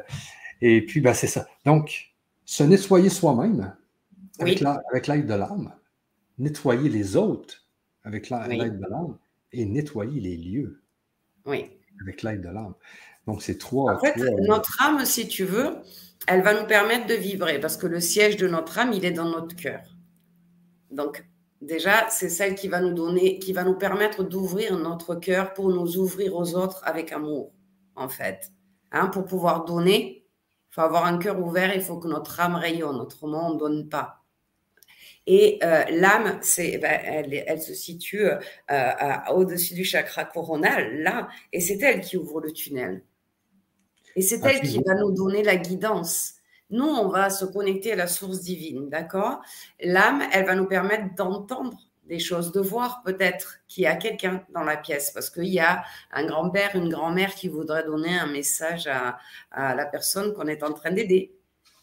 et puis ben, c'est ça. Donc, se nettoyer soi-même avec l'aide de l'âme, nettoyer les autres avec l'aide de l'âme et nettoyer les lieux avec l'aide de l'âme. Donc, c'est trois. En fait, notre âme, si tu veux, elle va nous permettre de vibrer parce que le siège de notre âme, il est dans notre cœur. Donc, déjà, c'est celle qui va nous donner, qui va nous permettre d'ouvrir notre cœur pour nous ouvrir aux autres avec amour, en fait. Hein, pour pouvoir donner, il faut avoir un cœur ouvert, il faut que notre âme rayonne, autrement on ne donne pas. Et euh, l'âme, ben, elle, se situe euh, au-dessus du chakra coronal, là, et c'est elle qui ouvre le tunnel. Et c'est elle qui va nous donner la guidance. Nous, on va se connecter à la source divine, d'accord? L'âme, elle va nous permettre d'entendre des choses, de voir peut-être qu'il y a quelqu'un dans la pièce, parce qu'il y a un grand-père, une grand-mère qui voudrait donner un message à, la personne qu'on est en train d'aider.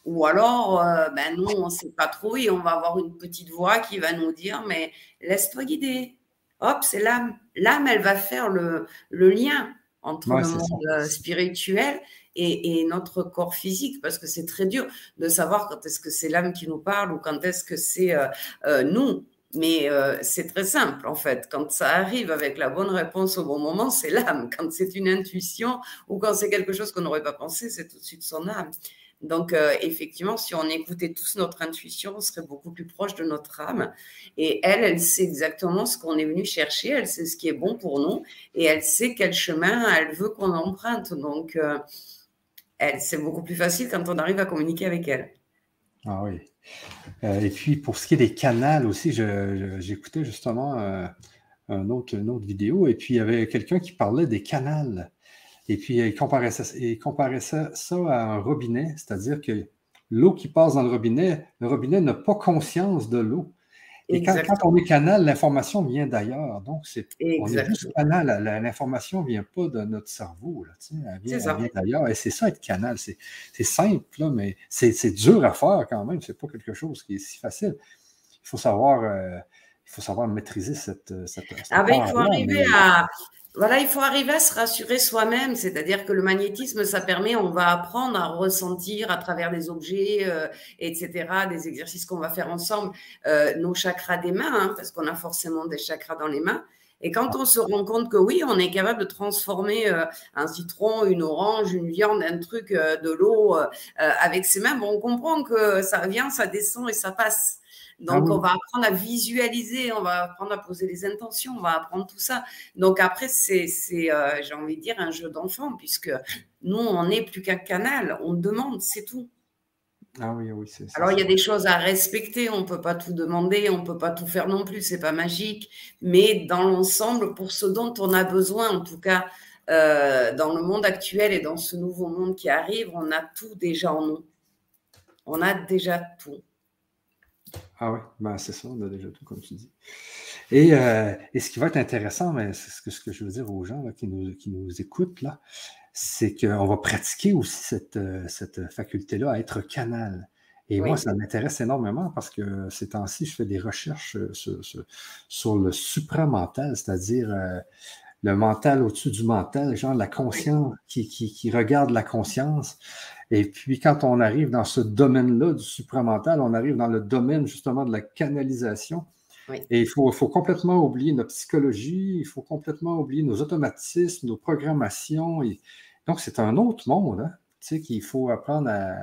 Ou alors, euh, ben nous, on ne sait pas trop et on va avoir une petite voix qui va nous dire, mais laisse-toi guider. Hop, c'est l'âme. L'âme, elle va faire le, lien entre le monde euh, spirituel et, notre corps physique, parce que c'est très dur de savoir quand est-ce que c'est l'âme qui nous parle ou quand est-ce que c'est euh, euh, nous. Mais euh, c'est très simple, en fait. Quand ça arrive avec la bonne réponse au bon moment, c'est l'âme. Quand c'est une intuition ou quand c'est quelque chose qu'on n'aurait pas pensé, c'est tout de suite son âme. Donc, effectivement, si on écoutait tous notre intuition, on serait beaucoup plus proche de notre âme. Et elle, elle sait exactement ce qu'on est venu chercher, elle sait ce qui est bon pour nous et elle sait quel chemin elle veut qu'on emprunte. Donc, c'est beaucoup plus facile quand on arrive à communiquer avec elle. Ah oui. Euh, et puis, pour ce qui est des canals aussi, j'écoutais justement euh, un autre, une autre vidéo et puis il y avait quelqu'un qui parlait des canals. Et puis, il comparait ça, il comparait ça, ça à un robinet, c'est-à-dire que l'eau qui passe dans le robinet, le robinet n'a pas conscience de l'eau. Et quand, on est canal, l'information vient d'ailleurs. Donc, c'est, on est juste canal. L'information ne vient pas de notre cerveau. Là, elle vient, d'ailleurs. Et c'est ça, être canal. C'est, simple, là, mais c'est, dur à faire quand même. Ce n'est pas quelque chose qui est si facile. Il faut savoir, euh, il faut savoir maîtriser cette. cette, ah ben, il faut arriver à voilà, il faut arriver à se rassurer soi-même, c'est-à-dire que le magnétisme, ça permet, on va apprendre à ressentir à travers des objets, euh, etc., des exercices qu'on va faire ensemble, euh, nos chakras des mains, hein, parce qu'on a forcément des chakras dans les mains. Et quand on se rend compte que oui, on est capable de transformer euh, un citron, une orange, une viande, un truc, de l'eau avec ses mains, bon, on comprend que ça vient, ça descend et ça passe. Donc, ah on va apprendre à visualiser, on va apprendre à poser les intentions, on va apprendre tout ça. Donc, après, c'est, euh, j'ai envie de dire, un jeu d'enfant, puisque nous, on n'est plus qu'un canal, on demande, c'est tout. Ah oui, oui, c'est Alors, il y a des choses à respecter, on ne peut pas tout demander, on ne peut pas tout faire non plus, c'est pas magique, mais dans l'ensemble, pour ce dont on a besoin, en tout cas, euh, dans le monde actuel et dans ce nouveau monde qui arrive, on a tout déjà en nous. On a déjà tout. Ah oui, ben, c'est ça, on a déjà tout, comme tu dis. Et, euh, ce qui va être intéressant, mais c'est ce que, ce que je veux dire aux gens qui, nous, qui nous écoutent, là, c'est qu'on va pratiquer aussi cette, euh, cette faculté-là à être canal. Et moi, ça m'intéresse énormément parce que ces temps-ci, je fais des recherches euh, sur, sur, le supramental, c'est-à-dire le mental au-dessus du mental, genre la conscience qui, qui, qui, regarde la conscience. Et puis, quand on arrive dans ce domaine-là du supramental, on arrive dans le domaine justement de la canalisation. Et il faut, faut, complètement oublier notre psychologie, il faut complètement oublier nos automatismes, nos programmations. Et... Donc, c'est un autre monde, hein, sais, qu'il faut apprendre à,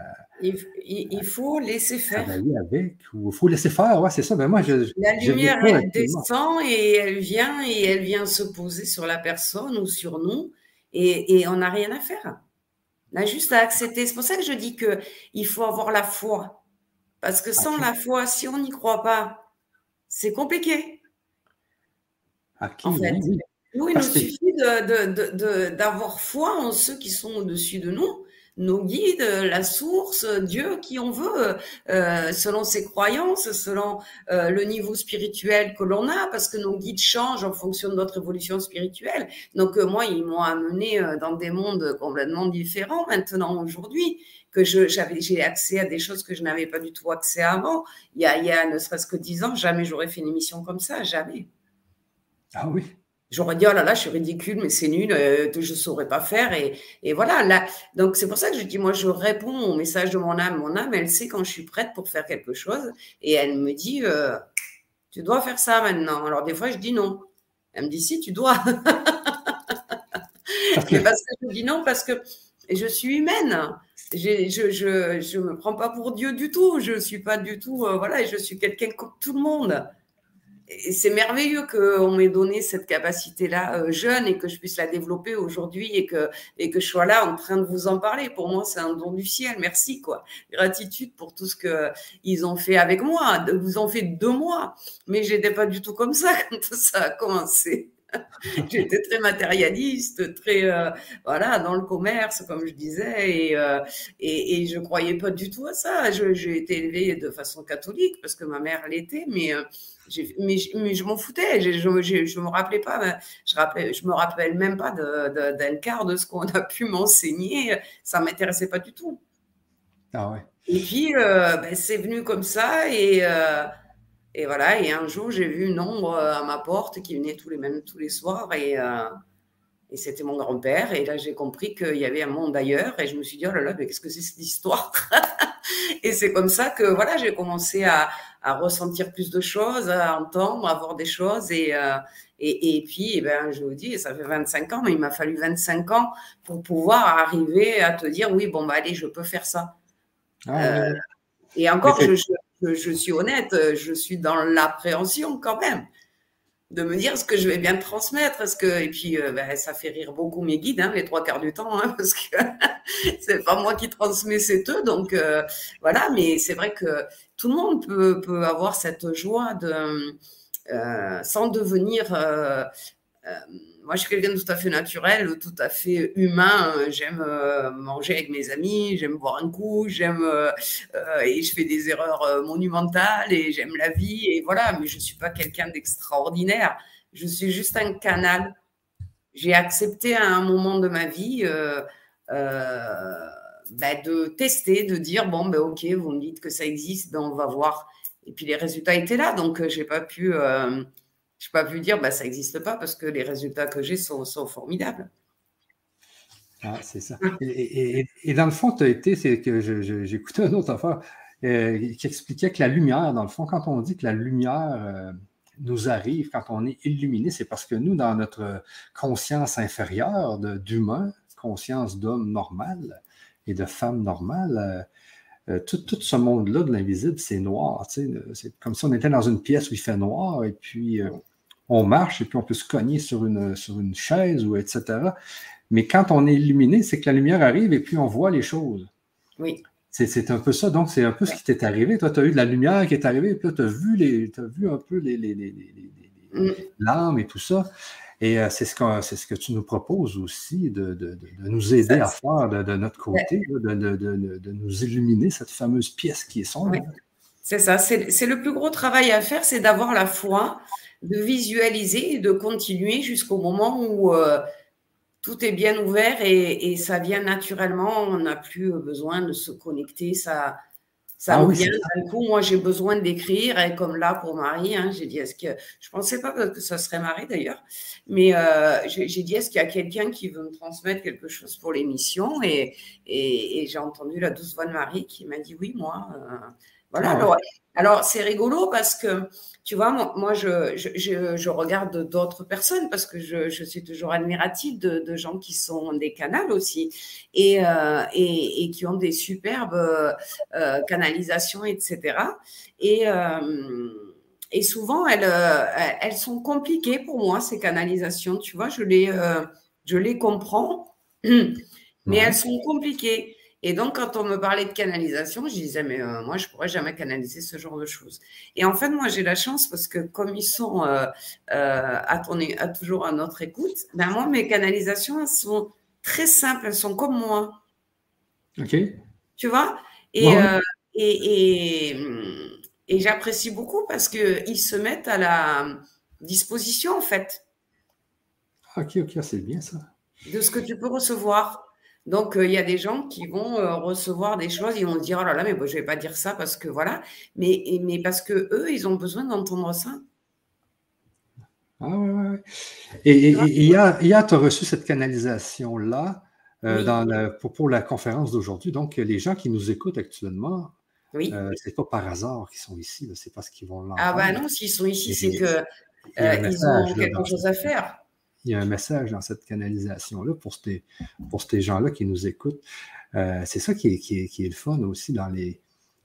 il, faut laisser faire. avec, ou il faut laisser faire, ouais, c'est ça. Ben moi, je, la lumière, elle descend et elle vient et elle vient se poser sur la personne ou sur nous et, et on n'a rien à faire. On a juste à accepter. C'est pour ça que je dis que il faut avoir la foi. Parce que sans la foi, si on n'y croit pas, c'est compliqué. en fait. Oui, il nous suffit d'avoir foi en ceux qui sont au-dessus de nous nos guides, la source, Dieu, qui on veut, euh, selon ses croyances, selon euh, le niveau spirituel que l'on a, parce que nos guides changent en fonction de notre évolution spirituelle. Donc euh, moi, ils m'ont amené dans des mondes complètement différents maintenant aujourd'hui que j'avais j'ai accès à des choses que je n'avais pas du tout accès avant. Il y a, il y a ne serait-ce que dix ans, jamais j'aurais fait une émission comme ça, jamais. Ah oui. J'aurais dit, oh là là, je suis ridicule, mais c'est nul, euh, je ne saurais pas faire. Et, et voilà. Là, donc, c'est pour ça que je dis, moi, je réponds au message de mon âme. Mon âme, elle sait quand je suis prête pour faire quelque chose. Et elle me dit, euh, tu dois faire ça maintenant. Alors, des fois, je dis non. Elle me dit, si, tu dois. parce que je dis non, parce que je suis humaine. Je ne je, je, me prends pas pour Dieu du tout. Je ne suis pas du tout. Euh, voilà, je suis quelqu'un comme tout le monde c'est merveilleux qu'on m'ait donné cette capacité-là euh, jeune et que je puisse la développer aujourd'hui et que, et que je sois là en train de vous en parler. Pour moi, c'est un don du ciel. Merci, quoi. Gratitude pour tout ce qu'ils ont fait avec moi. Vous en fait deux mois. Mais j'étais pas du tout comme ça quand ça a commencé. J'étais très matérialiste, très euh, voilà dans le commerce, comme je disais, et, euh, et, et, je croyais pas du tout à ça. J'ai été élevée de façon catholique parce que ma mère l'était, mais mais, mais, je m'en foutais, je, je, me rappelais pas, je, rappelais, je me rappelle même pas d'un quart de ce qu'on a pu m'enseigner, ça m'intéressait pas du tout. Ah ouais. Et puis, euh, ben, c'est venu comme ça, et, euh, et voilà, et un jour, j'ai vu une ombre à ma porte qui venait tous les, tous les soirs, et, euh, et c'était mon grand-père, et là, j'ai compris qu'il y avait un monde ailleurs, et je me suis dit, oh là là, mais qu'est-ce que c'est cette histoire? Et c'est comme ça que, voilà, j'ai commencé à, à ressentir plus de choses, à entendre, à voir des choses. Et, euh, et, et, puis, eh ben, je vous dis, ça fait 25 ans, mais il m'a fallu 25 ans pour pouvoir arriver à te dire, oui, bon, bah, allez, je peux faire ça. Ah, euh, et encore, je, je, je, suis honnête, je suis dans l'appréhension quand même de me dire ce que je vais bien transmettre. Est-ce que et puis euh, ben, ça fait rire beaucoup mes guides hein, les trois quarts du temps hein, parce que c'est pas moi qui transmets, c'est eux. Donc euh, voilà, mais c'est vrai que tout le monde peut, peut avoir cette joie de euh, sans devenir moi, je suis quelqu'un de tout à fait naturel, tout à fait humain. J'aime euh, manger avec mes amis, j'aime boire un coup, j'aime euh, euh, et je fais des erreurs monumentales et j'aime la vie et voilà. Mais je suis pas quelqu'un d'extraordinaire. Je suis juste un canal. J'ai accepté à un moment de ma vie bah, de tester, de dire bon ben ok, vous me dites que ça existe, ben on va voir. Et puis les résultats étaient là, donc j'ai pas pu je n'ai pas pu dire bah, ça n'existe pas parce que les résultats que j'ai sont, formidables. Ah, c'est ça. Et, dans le fond, tu as été, c'est que j'écoutais une autre affaire euh, qui expliquait que la lumière, dans le fond, quand on dit que la lumière euh, nous arrive, quand on est illuminé, c'est parce que nous, dans notre conscience inférieure d'humain, conscience d'homme normal et de femme normale, euh, tout, ce monde-là de l'invisible, c'est noir. C'est comme si on était dans une pièce où il fait noir et puis on marche et puis on peut se cogner sur une, sur une chaise ou etc. Mais quand on est illuminé, c'est que la lumière arrive et puis on voit les choses. Oui. C'est un peu ça. Donc, c'est un peu ce qui t'est arrivé. Toi, tu as eu de la lumière qui est arrivée, et puis tu as vu, les, as vu un peu les, les, mm. et tout ça. Et euh, c'est ce, que, ce que tu nous proposes aussi, de, de, de nous aider à faire de, notre côté, de, nous illuminer cette fameuse pièce qui est sombre. C'est ça, c'est le plus gros travail à faire, c'est d'avoir la foi, de visualiser et de continuer jusqu'au moment où euh, tout est bien ouvert et, ça vient naturellement. On n'a plus besoin de se connecter, ça, ça ah revient. d'un coup, moi, j'ai besoin d'écrire, et comme là pour Marie, hein, j'ai dit est-ce que je pensais pas que ça serait Marie d'ailleurs, mais euh, j'ai dit est-ce qu'il y a quelqu'un qui veut me transmettre quelque chose pour l'émission? Et, et, j'ai entendu la douce voix de Marie qui m'a dit oui moi. Euh, voilà. Ah alors, c'est rigolo parce que, tu vois, moi, je, je, je, regarde d'autres personnes parce que je, je, suis toujours admirative de, de, gens qui sont des canals aussi et, euh, et, et, qui ont des superbes euh, canalisations, etc. Et, euh, et souvent, elles, elles sont compliquées pour moi, ces canalisations. Tu vois, je les, je les comprends, mais elles sont compliquées. Et donc, quand on me parlait de canalisation, je disais, mais euh, moi, je pourrais jamais canaliser ce genre de choses. Et en fait, moi, j'ai la chance parce que comme ils sont euh, euh, à, tourner, à toujours à notre écoute, ben moi, mes canalisations, elles sont très simples, elles sont comme moi. OK. Tu vois? Et, et, et, et j'apprécie beaucoup parce qu'ils se mettent à la disposition, en fait. Ok, ok, c'est bien ça. De ce que tu peux recevoir. Donc, euh, il y a des gens qui vont euh, recevoir des choses, ils vont se dire, oh là là, mais je ne vais pas dire ça parce que voilà. Mais, mais parce que eux, ils ont besoin d'entendre ça. Ah ouais, ouais. Et, il y a, tu as reçu cette canalisation-là euh, pour, la conférence d'aujourd'hui. Donc, les gens qui nous écoutent actuellement, oui. ce n'est pas par hasard qu'ils sont ici, c'est parce qu'ils vont l'entendre. Ah ben non, s'ils sont ici, c'est qu'ils ont quelque chose à faire il y a un message dans cette canalisation-là pour ces, pour ces gens-là qui nous écoutent. Euh, c'est ça qui est, qui, est, qui est, le fun aussi dans les,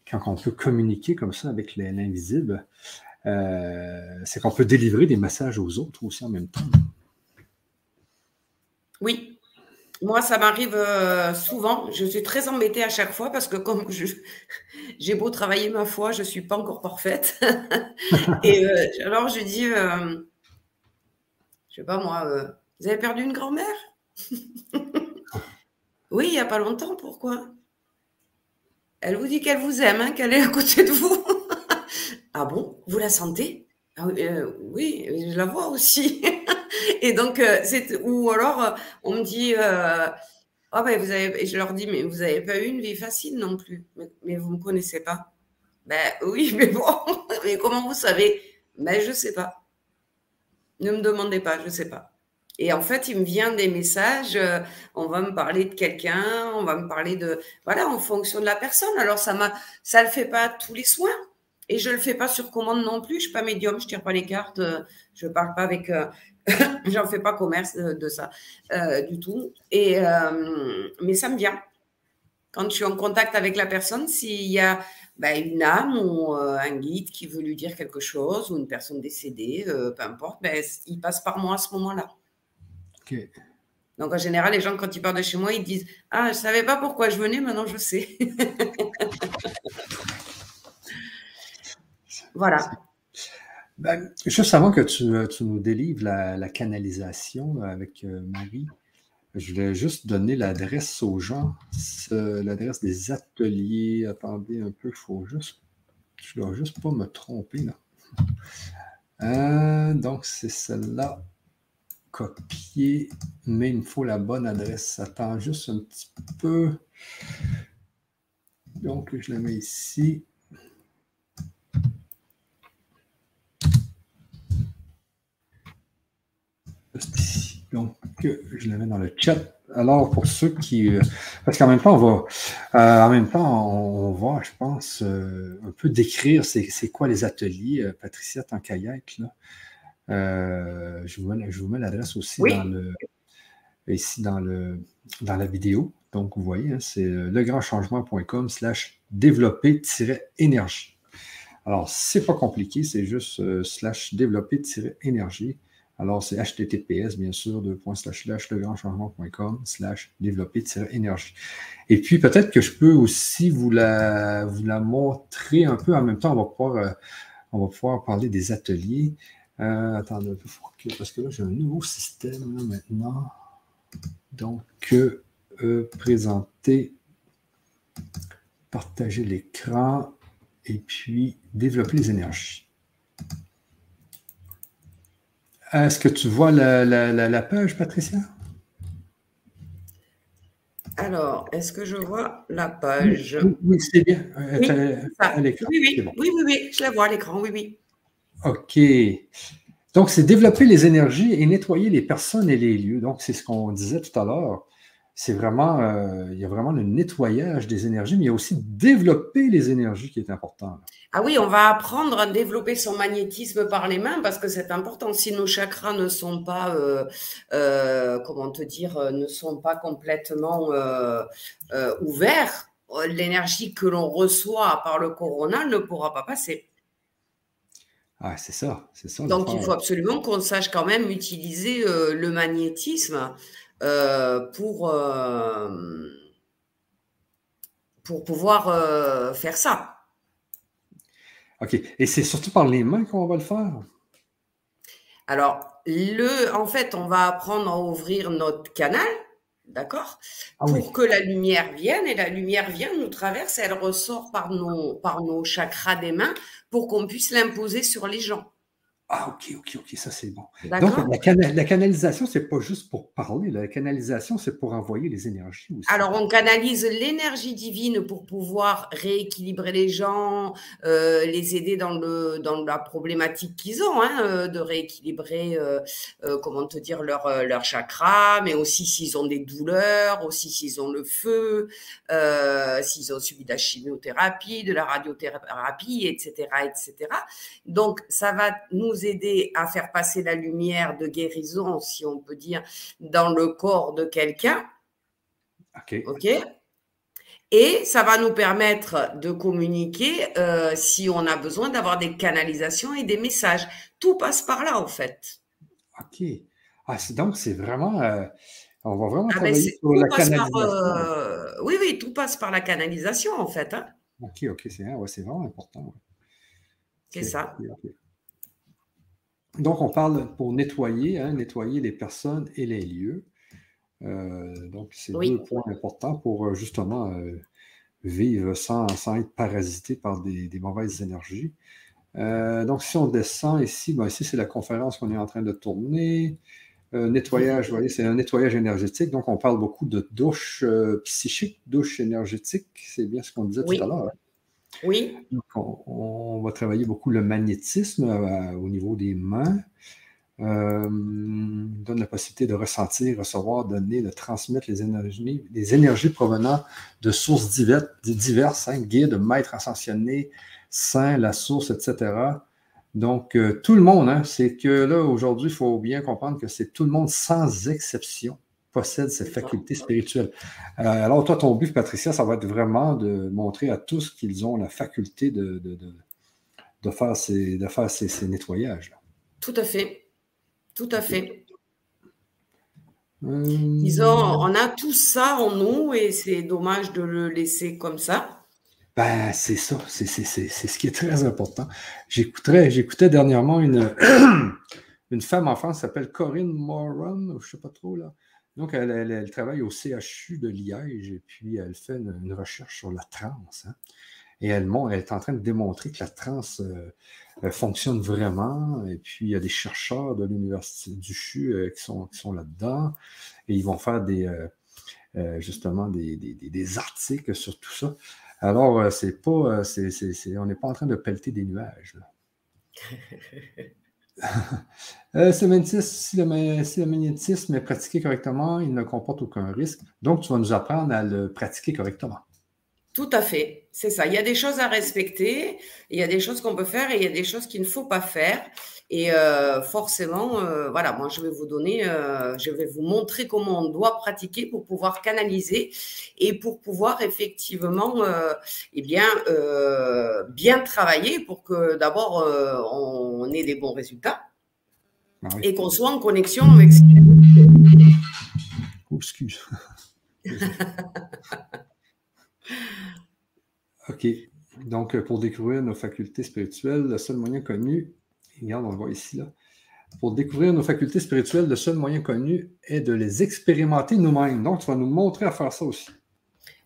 quand on peut communiquer comme ça avec l'invisible. Euh, c'est qu'on peut délivrer des messages aux autres aussi en même temps. Oui. Moi, ça m'arrive euh, souvent. Je suis très embêtée à chaque fois parce que comme j'ai beau travailler ma foi, je ne suis pas encore parfaite. Et alors, je dis, je sais pas moi, euh, vous avez perdu une grand-mère? Oui, il n'y a pas longtemps, pourquoi? Elle vous dit qu'elle vous aime, hein, qu'elle est à côté de vous. ah bon? Vous la sentez? Ah euh, Oui, je la vois aussi. Et donc, euh, c'est ou alors on me dit, oh, je leur dis, mais vous n'avez pas eu une vie facile non plus, mais, vous ne me connaissez pas. Ben oui, mais bon, mais comment vous savez? Ben je ne sais pas. Ne me demandez pas, je ne sais pas. Et en fait, il me vient des messages, euh, on va me parler de quelqu'un, on va me parler de... Voilà, en fonction de la personne. Alors, ça ne le fait pas tous les soins. Et je ne le fais pas sur commande non plus. Je ne suis pas médium, je ne tire pas les cartes, euh, je ne parle pas avec... Euh, j'en fais pas commerce de, ça du tout. Et, mais ça me vient. Quand je suis en contact avec la personne, s'il y a bah, une âme ou euh, un guide qui veut lui dire quelque chose ou une personne décédée, euh, peu importe, ben, il passe par moi à ce moment-là. Donc en général, les gens, quand ils partent de chez moi, ils disent Ah, je ne savais pas pourquoi je venais, maintenant je sais. voilà. Ben, juste avant que tu, tu nous délivres la, la canalisation avec euh, Marie, je voulais juste donner l'adresse aux gens, l'adresse des ateliers. Attendez un peu. Je ne dois juste pas me tromper là. Euh, donc, c'est celle-là. Copier, mais il me faut la bonne adresse. Attends juste un petit peu. Donc, je la mets ici. Donc, je la mets dans le chat. Alors, pour ceux qui. Euh, parce qu'en même temps, on va. Euh, en même temps, on, va, je pense, euh, un peu décrire c'est quoi les ateliers, Patricia, tant qu'à là. je vous mets, mets l'adresse aussi dans le, ici dans, le, dans la vidéo. Donc, vous voyez, hein, c'est legrandchangement.com slash développer-énergie. Alors, c'est pas compliqué, c'est juste slash développer-énergie. Alors, c'est https, bien sûr, de legrandchangement.com slash développer-énergie. Et puis, peut-être que je peux aussi vous la, vous la montrer un peu. En même temps, on va pouvoir, euh, on va pouvoir parler des ateliers. Euh, attendez un peu, parce que là, j'ai un nouveau système maintenant. Donc, euh, présenter, partager l'écran. et puis développer les énergies. Est-ce que tu vois la, page, Patricia? Alors, est-ce que je vois la page? Oui, c'est bien. Oui, oui, oui, oui, je la vois à l'écran, oui, oui. OK. Donc, c'est développer les énergies et nettoyer les personnes et les lieux. Donc, c'est ce qu'on disait tout à l'heure c'est vraiment, euh, il y a vraiment le nettoyage des énergies, mais il y a aussi développer les énergies qui est important. Ah oui, on va apprendre à développer son magnétisme par les mains parce que c'est important. Si nos chakras ne sont pas, euh, euh, comment te dire, ne sont pas complètement ouverts, l'énergie que l'on reçoit par le corona ne pourra pas passer. Ah, c'est ça, c'est ça. Donc, il faut absolument qu'on sache quand même utiliser le magnétisme euh, pour, euh, pour pouvoir euh, faire ça. OK. Et c'est surtout par les mains qu'on va le faire? Alors, le, en fait, on va apprendre à ouvrir notre canal, d'accord? Ah Pour que la lumière vienne, et la lumière vient, nous traverse, elle ressort par nos, par nos chakras des mains pour qu'on puisse l'imposer sur les gens. Ah, OK, OK, OK, ça c'est bon. Donc, la, la canalisation, c'est pas juste pour parler. La canalisation, c'est pour envoyer les énergies aussi. Alors, on canalise l'énergie divine pour pouvoir rééquilibrer les gens, euh, les aider dans, le, dans la problématique qu'ils ont, hein, euh, de rééquilibrer, euh, comment te dire, leur, leur chakra, mais aussi s'ils ont des douleurs, aussi s'ils ont le feu, s'ils ont subi de la chimiothérapie, de la radiothérapie, etc., etc. Donc, ça va nous aider à faire passer la lumière de guérison, si on peut dire, dans le corps de quelqu'un. OK. Et ça va nous permettre de communiquer euh, si on a besoin d'avoir des canalisations et des messages. Tout passe par là, en fait. OK. Ah, donc, c'est vraiment. Euh, on va vraiment ah, ben, travailler sur la canalisation. Euh, oui, oui, tout passe par la canalisation, en fait. Hein. OK, OK, c'est vraiment important. C'est ça. Donc, on parle pour nettoyer, hein, nettoyer les personnes et les lieux. Euh, donc, c'est deux points importants pour euh, justement euh, vivre sans, être parasité par des, mauvaises énergies. donc, si on descend ici, ben, ici, c'est la conférence qu'on est en train de tourner. nettoyage, vous voyez, c'est un nettoyage énergétique. Donc, on parle beaucoup de douche psychique, douche énergétique. C'est bien ce qu'on disait tout à l'heure. Hein. Oui. on, va travailler beaucoup le magnétisme euh, au niveau des mains. Euh, donne la possibilité de ressentir, recevoir, donner, de transmettre les énergies, les énergies provenant de sources diverses, diverses hein, guides, maîtres ascensionnés, saints, la source, etc. Donc, euh, tout le monde, hein, c'est que là, aujourd'hui, il faut bien comprendre que c'est tout le monde sans exception possède cette faculté spirituelle. Euh, alors, toi, ton but, Patricia, ça va être vraiment de montrer à tous qu'ils ont la faculté de, de, faire ces, de faire ces, nettoyages. -là. Tout à fait. Tout à fait. Euh, on a tout ça en nous et c'est dommage de le laisser comme ça. Ben, c'est ça, c'est ce qui est très important. J'écoutais dernièrement une, une femme en France qui s'appelle Corinne Moran, je ne sais pas trop, là. Donc, elle, travaille au CHU de Liège et puis elle fait une, recherche sur la transe. Hein. Et elle, est en train de démontrer que la transe euh, fonctionne vraiment. Et puis, il y a des chercheurs de l'Université du CHU euh, qui sont, là-dedans. Et ils vont faire des, euh, justement des, articles sur tout ça. Alors, c'est pas, on n'est pas en train de pelleter des nuages. Euh, si, le, magnétisme est pratiqué correctement, il ne comporte aucun risque. Donc, tu vas nous apprendre à le pratiquer correctement. Tout à fait, c'est ça. Il y a des choses à respecter, il y a des choses qu'on peut faire et il y a des choses qu'il ne faut pas faire. Et euh, forcément, euh, voilà, moi je vais vous donner, euh, je vais vous montrer comment on doit pratiquer pour pouvoir canaliser et pour pouvoir effectivement, eh bien, bien travailler pour que d'abord on ait des bons résultats ah et qu'on soit en connexion avec. Excuse. OK. Donc, pour découvrir nos facultés spirituelles, le seul moyen connu, regarde, on le voit ici, là. Pour découvrir nos facultés spirituelles, le seul moyen connu est de les expérimenter nous-mêmes. Donc, tu vas nous montrer à faire ça aussi.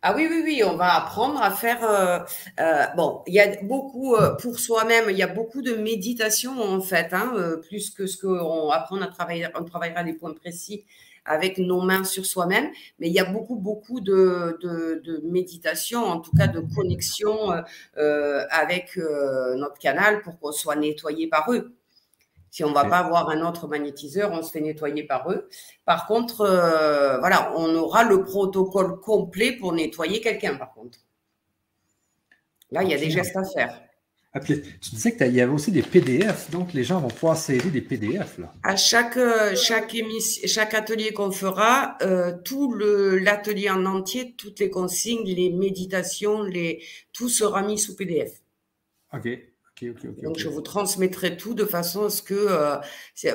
Ah oui, oui, oui, on va apprendre à faire. Euh, euh, bon, il y a beaucoup pour soi-même. Il y a beaucoup de méditation en fait, hein, plus que ce qu'on apprend à travailler. On travaillera des points précis avec nos mains sur soi-même, mais il y a beaucoup, beaucoup de, de, méditation, en tout cas de connexion avec notre canal pour qu'on soit nettoyé par eux. Si on ne va pas avoir un autre magnétiseur, on se fait nettoyer par eux. Par contre, euh, voilà, on aura le protocole complet pour nettoyer quelqu'un, par contre. Là, il y a des gestes à faire. Ah, tu disais qu'il y avait aussi des PDF, donc les gens vont pouvoir s'aider des PDF. Là. À chaque, euh, chaque, chaque atelier qu'on fera, euh, tout l'atelier en entier, toutes les consignes, les méditations, les, tout sera mis sous PDF. OK. Donc, je vous transmettrai tout de façon à ce que, euh,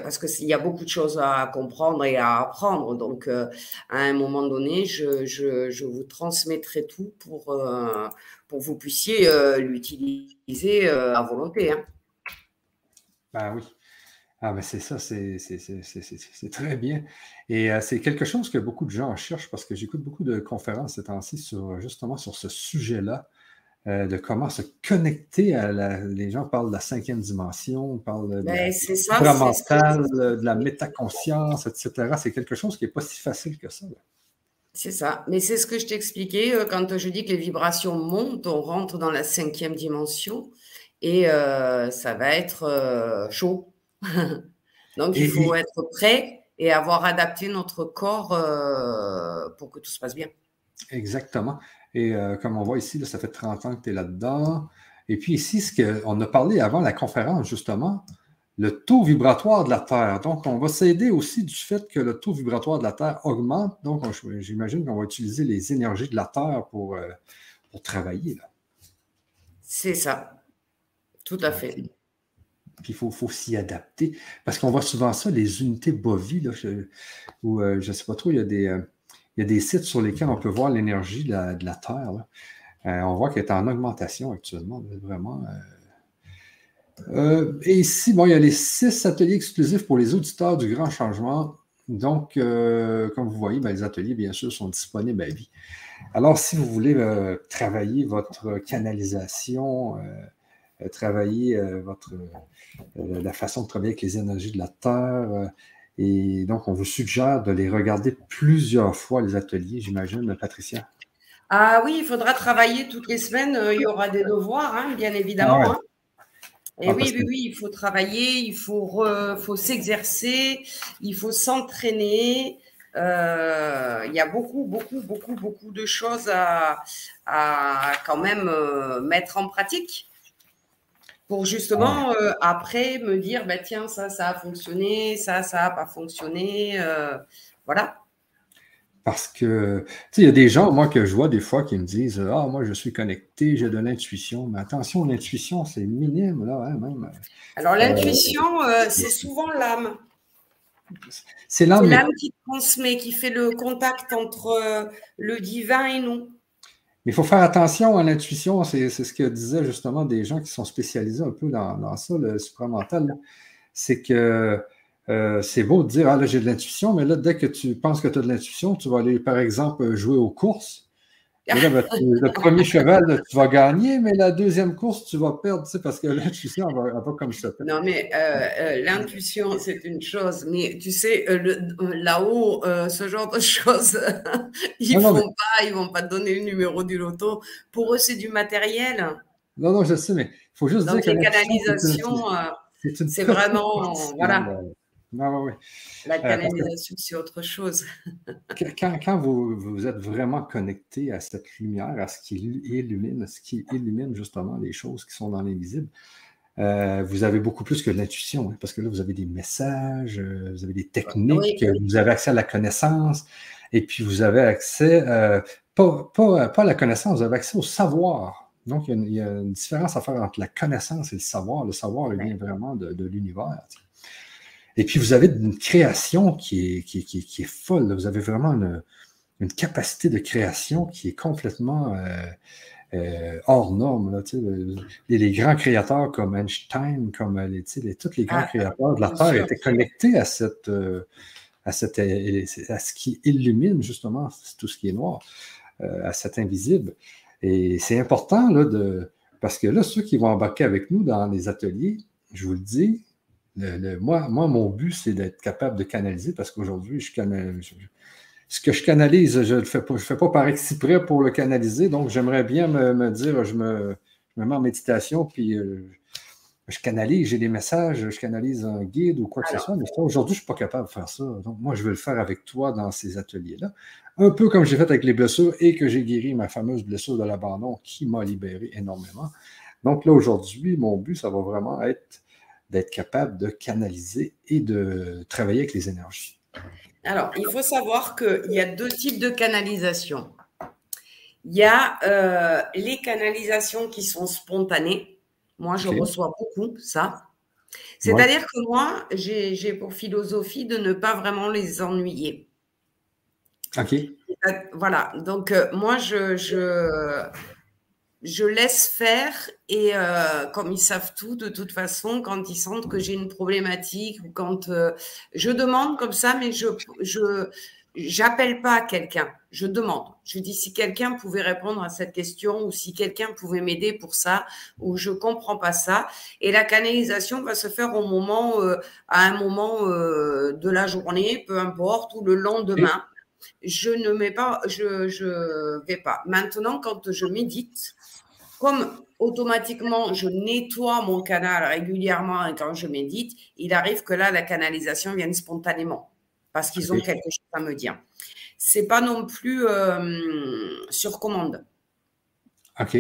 parce qu'il y a beaucoup de choses à comprendre et à apprendre. Donc, euh, à un moment donné, je, je, je vous transmettrai tout pour, euh, pour que vous puissiez l'utiliser à volonté. Hein. Ben oui. Ah ben c'est ça, c'est très bien. Et c'est quelque chose que beaucoup de gens cherchent parce que j'écoute beaucoup de conférences ces temps-ci sur justement sur ce sujet-là. Euh, de comment se connecter à la. Les gens parlent de la cinquième dimension, parlent de, ben, la mental, de la métaconscience, etc. C'est quelque chose qui n'est pas si facile que ça. C'est ça. Mais c'est ce que je t'expliquais euh, quand je dis que les vibrations montent, on rentre dans la cinquième dimension et euh, ça va être chaud. Donc il faut être prêt et avoir adapté notre corps pour que tout se passe bien. Exactement. Et euh, comme on voit ici, ça fait 30 ans que tu es là-dedans. Et puis ici, ce qu'on a parlé avant la conférence, justement, le taux vibratoire de la Terre. Donc, on va s'aider aussi du fait que le taux vibratoire de la Terre augmente. Donc, j'imagine qu'on va utiliser les énergies de la Terre pour, euh, pour travailler. C'est ça. Tout à fait. Puis il faut, faut s'y adapter. Parce qu'on voit souvent ça, les unités bovies, là, où euh, je ne sais pas trop, il y a des il y a des sites sur lesquels on peut voir l'énergie de, la, Terre. Euh, on voit qu'elle est en augmentation actuellement, vraiment. Euh, euh, et ici, bon, il y a les six ateliers exclusifs pour les auditeurs du Grand Changement. Donc, comme vous voyez, ben, les ateliers, bien sûr, sont disponibles à vie. Alors, si vous voulez travailler votre canalisation, travailler votre, la façon de travailler avec les énergies de la Terre, et donc, on vous suggère de les regarder plusieurs fois, les ateliers, j'imagine, Patricia. Ah oui, il faudra travailler toutes les semaines. Euh, il y aura des devoirs, hein, bien évidemment. Ah hein. Et ah, oui, oui, oui, il faut travailler, il faut, faut s'exercer, il faut s'entraîner. Euh, il y a beaucoup, beaucoup, beaucoup, beaucoup de choses à, à quand même euh, mettre en pratique pour justement euh, après me dire bah, tiens ça ça a fonctionné ça ça n'a pas fonctionné euh, voilà. Parce que tu sais il y a des gens moi que je vois des fois qui me disent ah moi je suis connecté j'ai de l'intuition mais attention l'intuition c'est minime là hein, même alors l'intuition euh, c'est souvent l'âme. C'est l'âme qui transmet qui fait le contact entre le divin et nous il faut faire attention à l'intuition. C'est ce que disaient justement des gens qui sont spécialisés un peu dans, ça, le supramental. C'est que euh, c'est beau de dire Ah là, j'ai de l'intuition, mais là, dès que tu penses que tu as de l'intuition, tu vas aller, par exemple, jouer aux courses. Ben, le premier cheval, tu vas gagner, mais la deuxième course, tu vas perdre, tu sais, parce que l'intuition, elle va, pas comme ça. Non, mais euh, euh, l'intuition, c'est une chose, mais tu sais, euh, là-haut, ce genre de choses, ils ne vont pas, ils vont pas te donner le numéro du loto. Pour eux, c'est du matériel. Non, non, je sais, mais il faut juste dire que. les canalisations, c'est vraiment. Voilà. La euh, canalisation, c'est autre chose. quand, vous, êtes vraiment connecté à cette lumière, à ce qui illumine, ce qui illumine justement les choses qui sont dans l'invisible, euh, vous avez beaucoup plus que l'intuition, hein, parce que là, vous avez des messages, euh, vous avez des techniques, vous avez accès à la connaissance, et puis vous avez accès, pas, à la connaissance, vous avez accès au savoir. Donc, il y, a une, différence à faire entre la connaissance et le savoir. Le savoir, il vient vraiment de, de l'univers. Et puis, vous avez une création qui est, qui, qui, est folle. Vous avez vraiment une, une, capacité de création qui est complètement euh, euh, hors norme. Là, les, les, grands créateurs comme Einstein, comme les, les tous les grands ah, créateurs de la Terre étaient connectés à, cette, euh, à, cette, à ce qui illumine justement tout ce qui est noir. à cet invisible. Et c'est important là, de. Parce que là, ceux qui vont embarquer avec nous dans les ateliers, je vous le dis, moi, moi, mon but, c'est d'être capable de canaliser parce qu'aujourd'hui, je, ce que je canalise, je ne fais, pas, je fais pas par exprès pour le canaliser. Donc, j'aimerais bien me, dire, je me, je me, mets en méditation, puis euh, je canalise, j'ai des messages, je canalise un guide ou quoi que ce soit. Mais aujourd'hui, je ne suis pas capable de faire ça. Donc, moi, je veux le faire avec toi dans ces ateliers-là. Un peu comme j'ai fait avec les blessures et que j'ai guéri ma fameuse blessure de l'abandon qui m'a libéré énormément. Donc là, aujourd'hui, mon but, ça va vraiment être d'être capable de canaliser et de travailler avec les énergies. Alors, il faut savoir qu'il y a deux types de canalisation. Il y a euh, les canalisations qui sont spontanées. Moi, je reçois beaucoup ça. C'est-à-dire que moi, j'ai pour philosophie de ne pas vraiment les ennuyer. OK. Voilà. Donc, euh, moi, je, je laisse faire et euh, comme ils savent tout, de toute façon, quand ils sentent que j'ai une problématique ou quand euh, je demande comme ça, mais je je j'appelle pas quelqu'un, je demande. Je dis si quelqu'un pouvait répondre à cette question ou si quelqu'un pouvait m'aider pour ça ou je comprends pas ça. Et la canalisation va se faire au moment, euh, à un moment de la journée, peu importe, ou le lendemain. Je ne mets pas, je je vais pas. Maintenant, quand je médite comme automatiquement je nettoie mon canal régulièrement et quand je médite, il arrive que là, la canalisation vienne spontanément parce qu'ils ont quelque chose à me dire. C'est pas non plus euh, sur commande. OK.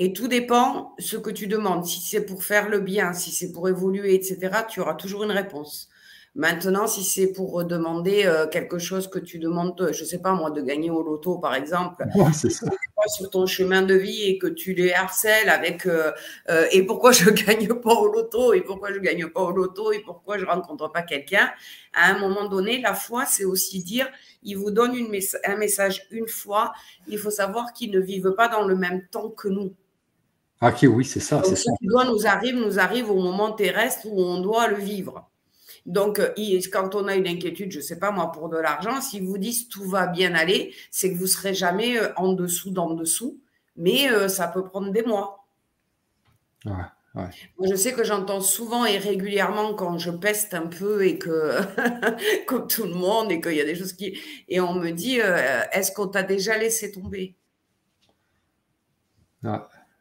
Et tout dépend ce que tu demandes. Si c'est pour faire le bien, si c'est pour évoluer, etc., tu auras toujours une réponse. Maintenant, si c'est pour demander euh, quelque chose que tu demandes, je ne sais pas moi, de gagner au loto par exemple, c'est ça. sur ton chemin de vie et que tu les harcèles avec euh, euh, et pourquoi je gagne pas au loto et pourquoi je gagne pas au loto et pourquoi je rencontre pas quelqu'un, à un moment donné, la foi, c'est aussi dire, il vous donne une un message une fois, il faut savoir qu'ils ne vivent pas dans le même temps que nous. Ok, oui, c'est ça. ce qui doit nous arrive, nous arrive au moment terrestre où on doit le vivre. Donc, euh, quand on a une inquiétude, je ne sais pas moi, pour de l'argent, si vous dites tout va bien aller, c'est que vous ne serez jamais euh, en dessous d'en dessous, mais euh, ça peut prendre des mois. Moi, je sais que j'entends souvent et régulièrement quand je peste un peu et que, comme tout le monde, et qu'il y a des choses qui. Et on me dit est-ce qu'on t'a déjà laissé tomber?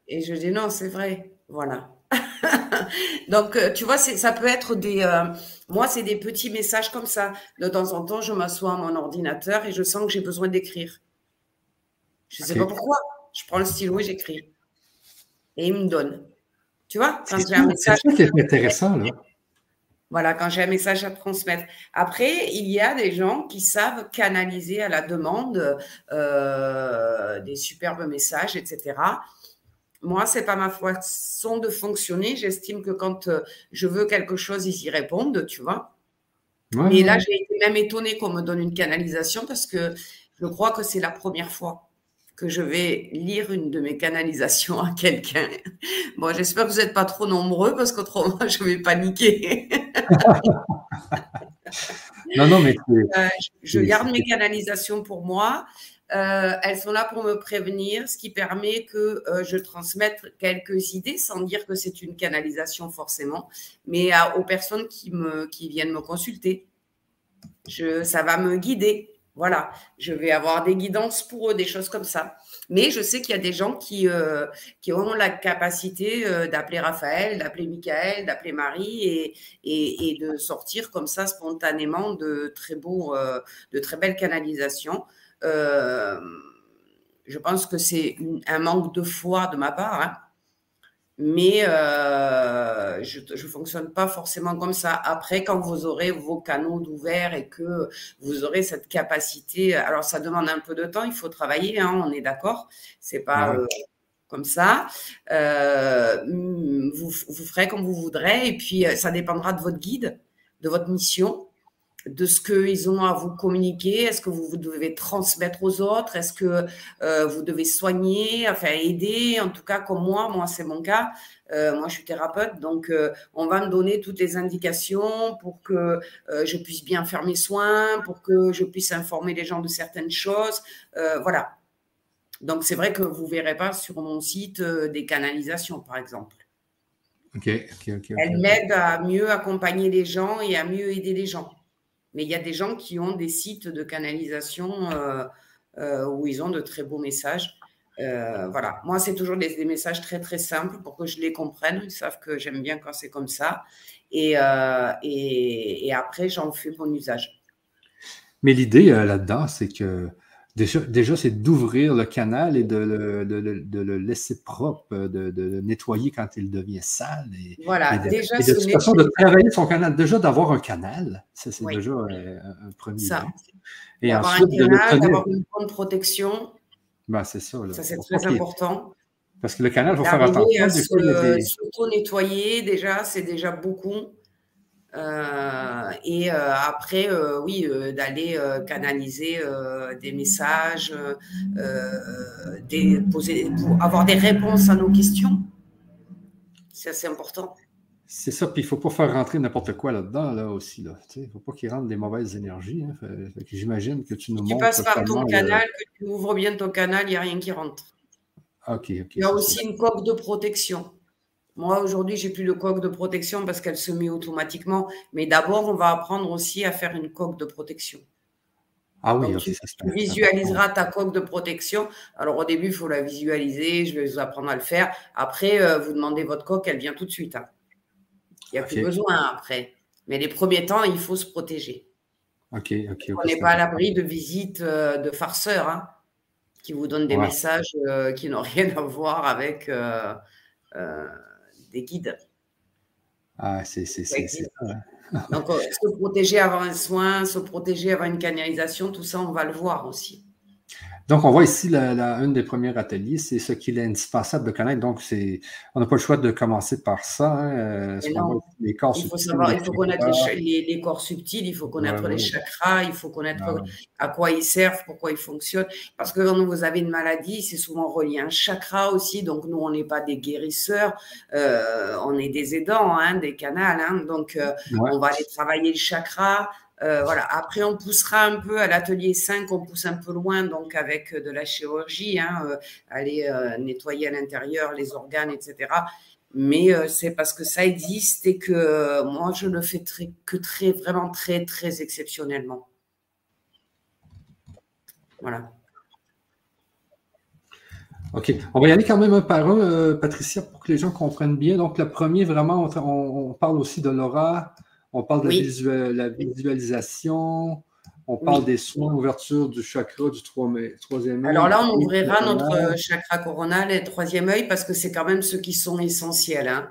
Et je dis non, c'est vrai. Voilà. Donc, tu vois, ça peut être des. Euh, moi, c'est des petits messages comme ça. De temps en temps, je m'assois à mon ordinateur et je sens que j'ai besoin d'écrire. Je ne sais pas pourquoi. Je prends le stylo et j'écris. Et il me donne. Tu vois, quand j'ai un message. C'est intéressant, là. Voilà, quand j'ai un message à transmettre. Après, il y a des gens qui savent canaliser à la demande euh, des superbes messages, etc moi, c'est pas ma façon de fonctionner. J'estime que quand euh, je veux quelque chose, ils y répondent, tu vois. Et là, j'ai été même étonnée qu'on me donne une canalisation parce que je crois que c'est la première fois que je vais lire une de mes canalisations à quelqu'un. Bon, j'espère que vous n'êtes pas trop nombreux parce qu'autrement, je vais paniquer. non, non, mais. Euh, je garde mes canalisations pour moi. Euh, elles sont là pour me prévenir, ce qui permet que euh, je transmette quelques idées sans dire que c'est une canalisation forcément, mais aux personnes qui, viennent me consulter. Ça va me guider. Voilà, je vais avoir des guidances pour eux, des choses comme ça. Mais je sais qu'il y a des gens qui, euh, ont la capacité d'appeler Raphaël, d'appeler Michael, d'appeler Marie et, et, et, de sortir comme ça spontanément de très de très belles canalisations. Euh, je pense que c'est un manque de foi de ma part. Hein. Mais euh, je ne fonctionne pas forcément comme ça. Après, quand vous aurez vos canaux d'ouvert et que vous aurez cette capacité, alors ça demande un peu de temps, il faut travailler, hein, on est d'accord. C'est pas euh, comme ça. vous, vous ferez comme vous voudrez et puis ça dépendra de votre guide, de votre mission de ce qu'ils ont à vous communiquer Est-ce que vous, devez transmettre aux autres? Est-ce que euh, vous devez soigner, enfin aider? En tout cas, comme moi, moi c'est mon cas. Euh, moi, je suis thérapeute, donc euh, on va me donner toutes les indications pour que je puisse bien faire mes soins, pour que je puisse informer les gens de certaines choses. voilà. Donc, c'est vrai que vous ne verrez pas sur mon site des canalisations, par exemple. OK, OK, OK. Elle m'aide à mieux accompagner les gens et à mieux aider les gens. Mais il y a des gens qui ont des sites de canalisation où ils ont de très beaux messages. Euh, voilà, moi, c'est toujours des, messages très, très simples pour que je les comprenne. Ils savent que j'aime bien quand c'est comme ça. Et, euh, et, après, j'en fais bon usage. Mais l'idée euh, là-dedans, c'est que déjà, déjà c'est d'ouvrir le canal et de le, de, de le, laisser propre, de, de, nettoyer quand il devient sale. Et, voilà, de, déjà, de toute façon, de travailler son canal. Déjà, d'avoir un canal, ça, c'est déjà un, premier. Ça. Et ensuite, un canal, d'avoir une bonne protection ben, c'est ça. Ça, c'est très important. Parce que le canal, il faut faire attention. Se, s'auto-nettoyer, déjà, c'est déjà beaucoup. Euh, et euh, après, euh, oui, d'aller canaliser des messages, des, poser, pour avoir des réponses à nos questions. C'est assez important. C'est ça, puis il ne faut pas faire rentrer n'importe quoi là-dedans, là aussi. Là. Il ne faut pas qu'il rentre des mauvaises énergies. Hein. J'imagine que tu nous montres. Tu passes par ton canal, que tu ouvres bien ton canal, il n'y a rien qui rentre. OK, OK. Il y a aussi une coque de protection. Moi, aujourd'hui, j'ai plus de coque de protection parce qu'elle se met automatiquement. Mais d'abord, on va apprendre aussi à faire une coque de protection. Ah oui, tu, visualiseras ta coque de protection. Alors, au début, il faut la visualiser. Je vais vous apprendre à le faire. Après, euh, vous demandez votre coque, elle vient tout de suite. Hein. Il n'y a plus besoin après. Mais les premiers temps, il faut se protéger. Ok, ok. On n'est pas à l'abri de visites euh, de farceurs hein, qui vous donnent des messages euh, qui n'ont rien à voir avec des guides. Ah, c'est ça. Donc, se protéger avant un soin, se protéger avant une canalisation, tout ça, on va le voir aussi. Donc, on voit ici la, une des premiers ateliers, c'est ce qu'il est indispensable de connaître. Donc, c'est, on n'a pas le choix de commencer par ça. Hein, les corps il faut savoir, il faut connaître les, corps subtils, il faut connaître les chakras, il faut connaître ah à quoi ils servent, pourquoi ils fonctionnent. Parce que quand vous avez une maladie, c'est souvent relié à un chakra aussi. Donc, nous, on n'est pas des guérisseurs, euh, on est des aidants, hein, des canals. Hein. donc, euh, on va aller travailler le chakra. Euh. Après, on poussera un peu à l'atelier 5, on pousse un peu loin, donc avec de la chirurgie, hein, euh, aller euh, nettoyer à l'intérieur les organes, etc. Mais c'est parce que ça existe et que moi, je le fais très, que très, vraiment très, très exceptionnellement. Voilà. OK. On va y aller quand même un par un, Patricia, pour que les gens comprennent bien. Donc, le premier, vraiment, on parle aussi de l'aura, on parle de la visualisation, on parle des soins, ouverture du chakra du troisième œil. Alors là, on ouvrira notre chakra coronal et troisième œil parce que c'est quand même ceux qui sont essentiels. Hein,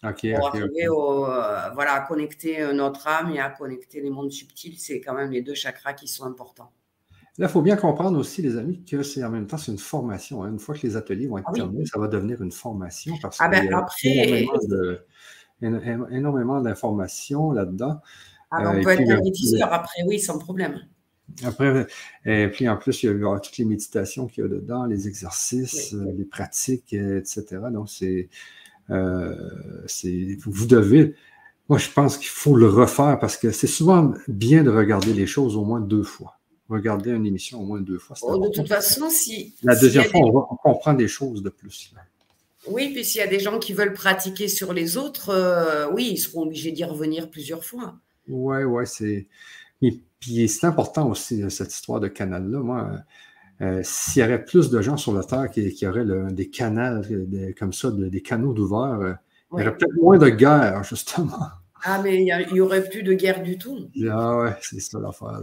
pour arriver euh, voilà, à connecter euh, notre âme et à connecter les mondes subtils, c'est quand même les deux chakras qui sont importants. Là, il faut bien comprendre aussi, les amis, que c'est en même temps, c'est une formation. Hein. Une fois que les ateliers vont être ah terminés, ça va devenir une formation parce ah ben, après, énormément d'informations là-dedans. Ah, ben, on euh, peut être magnétiseur après, oui, sans problème. Après, et puis en plus, il y a toutes les méditations qu'il y a dedans, les exercices, euh, les pratiques, etc. Donc, c'est, euh, vous devez, moi, je pense qu'il faut le refaire parce que c'est souvent bien de regarder les choses au moins deux fois. Regarder une émission au moins deux fois. Oh, de toute façon, si. La deuxième fois, on, on, comprend des choses de plus. Là. Oui, puis s'il y a des gens qui veulent pratiquer sur les autres, euh, oui, ils seront obligés d'y revenir plusieurs fois. Oui, oui, c'est. Puis c'est important aussi, euh, cette histoire de canal-là. Moi, euh, s'il y avait plus de gens sur la Terre qui, qui auraient des canaux comme ça, des canaux d'ouvert, il y aurait peut-être moins de guerre, justement. Ah, mais il n'y aurait plus de guerre du tout. Ah ouais, c'est ça l'affaire.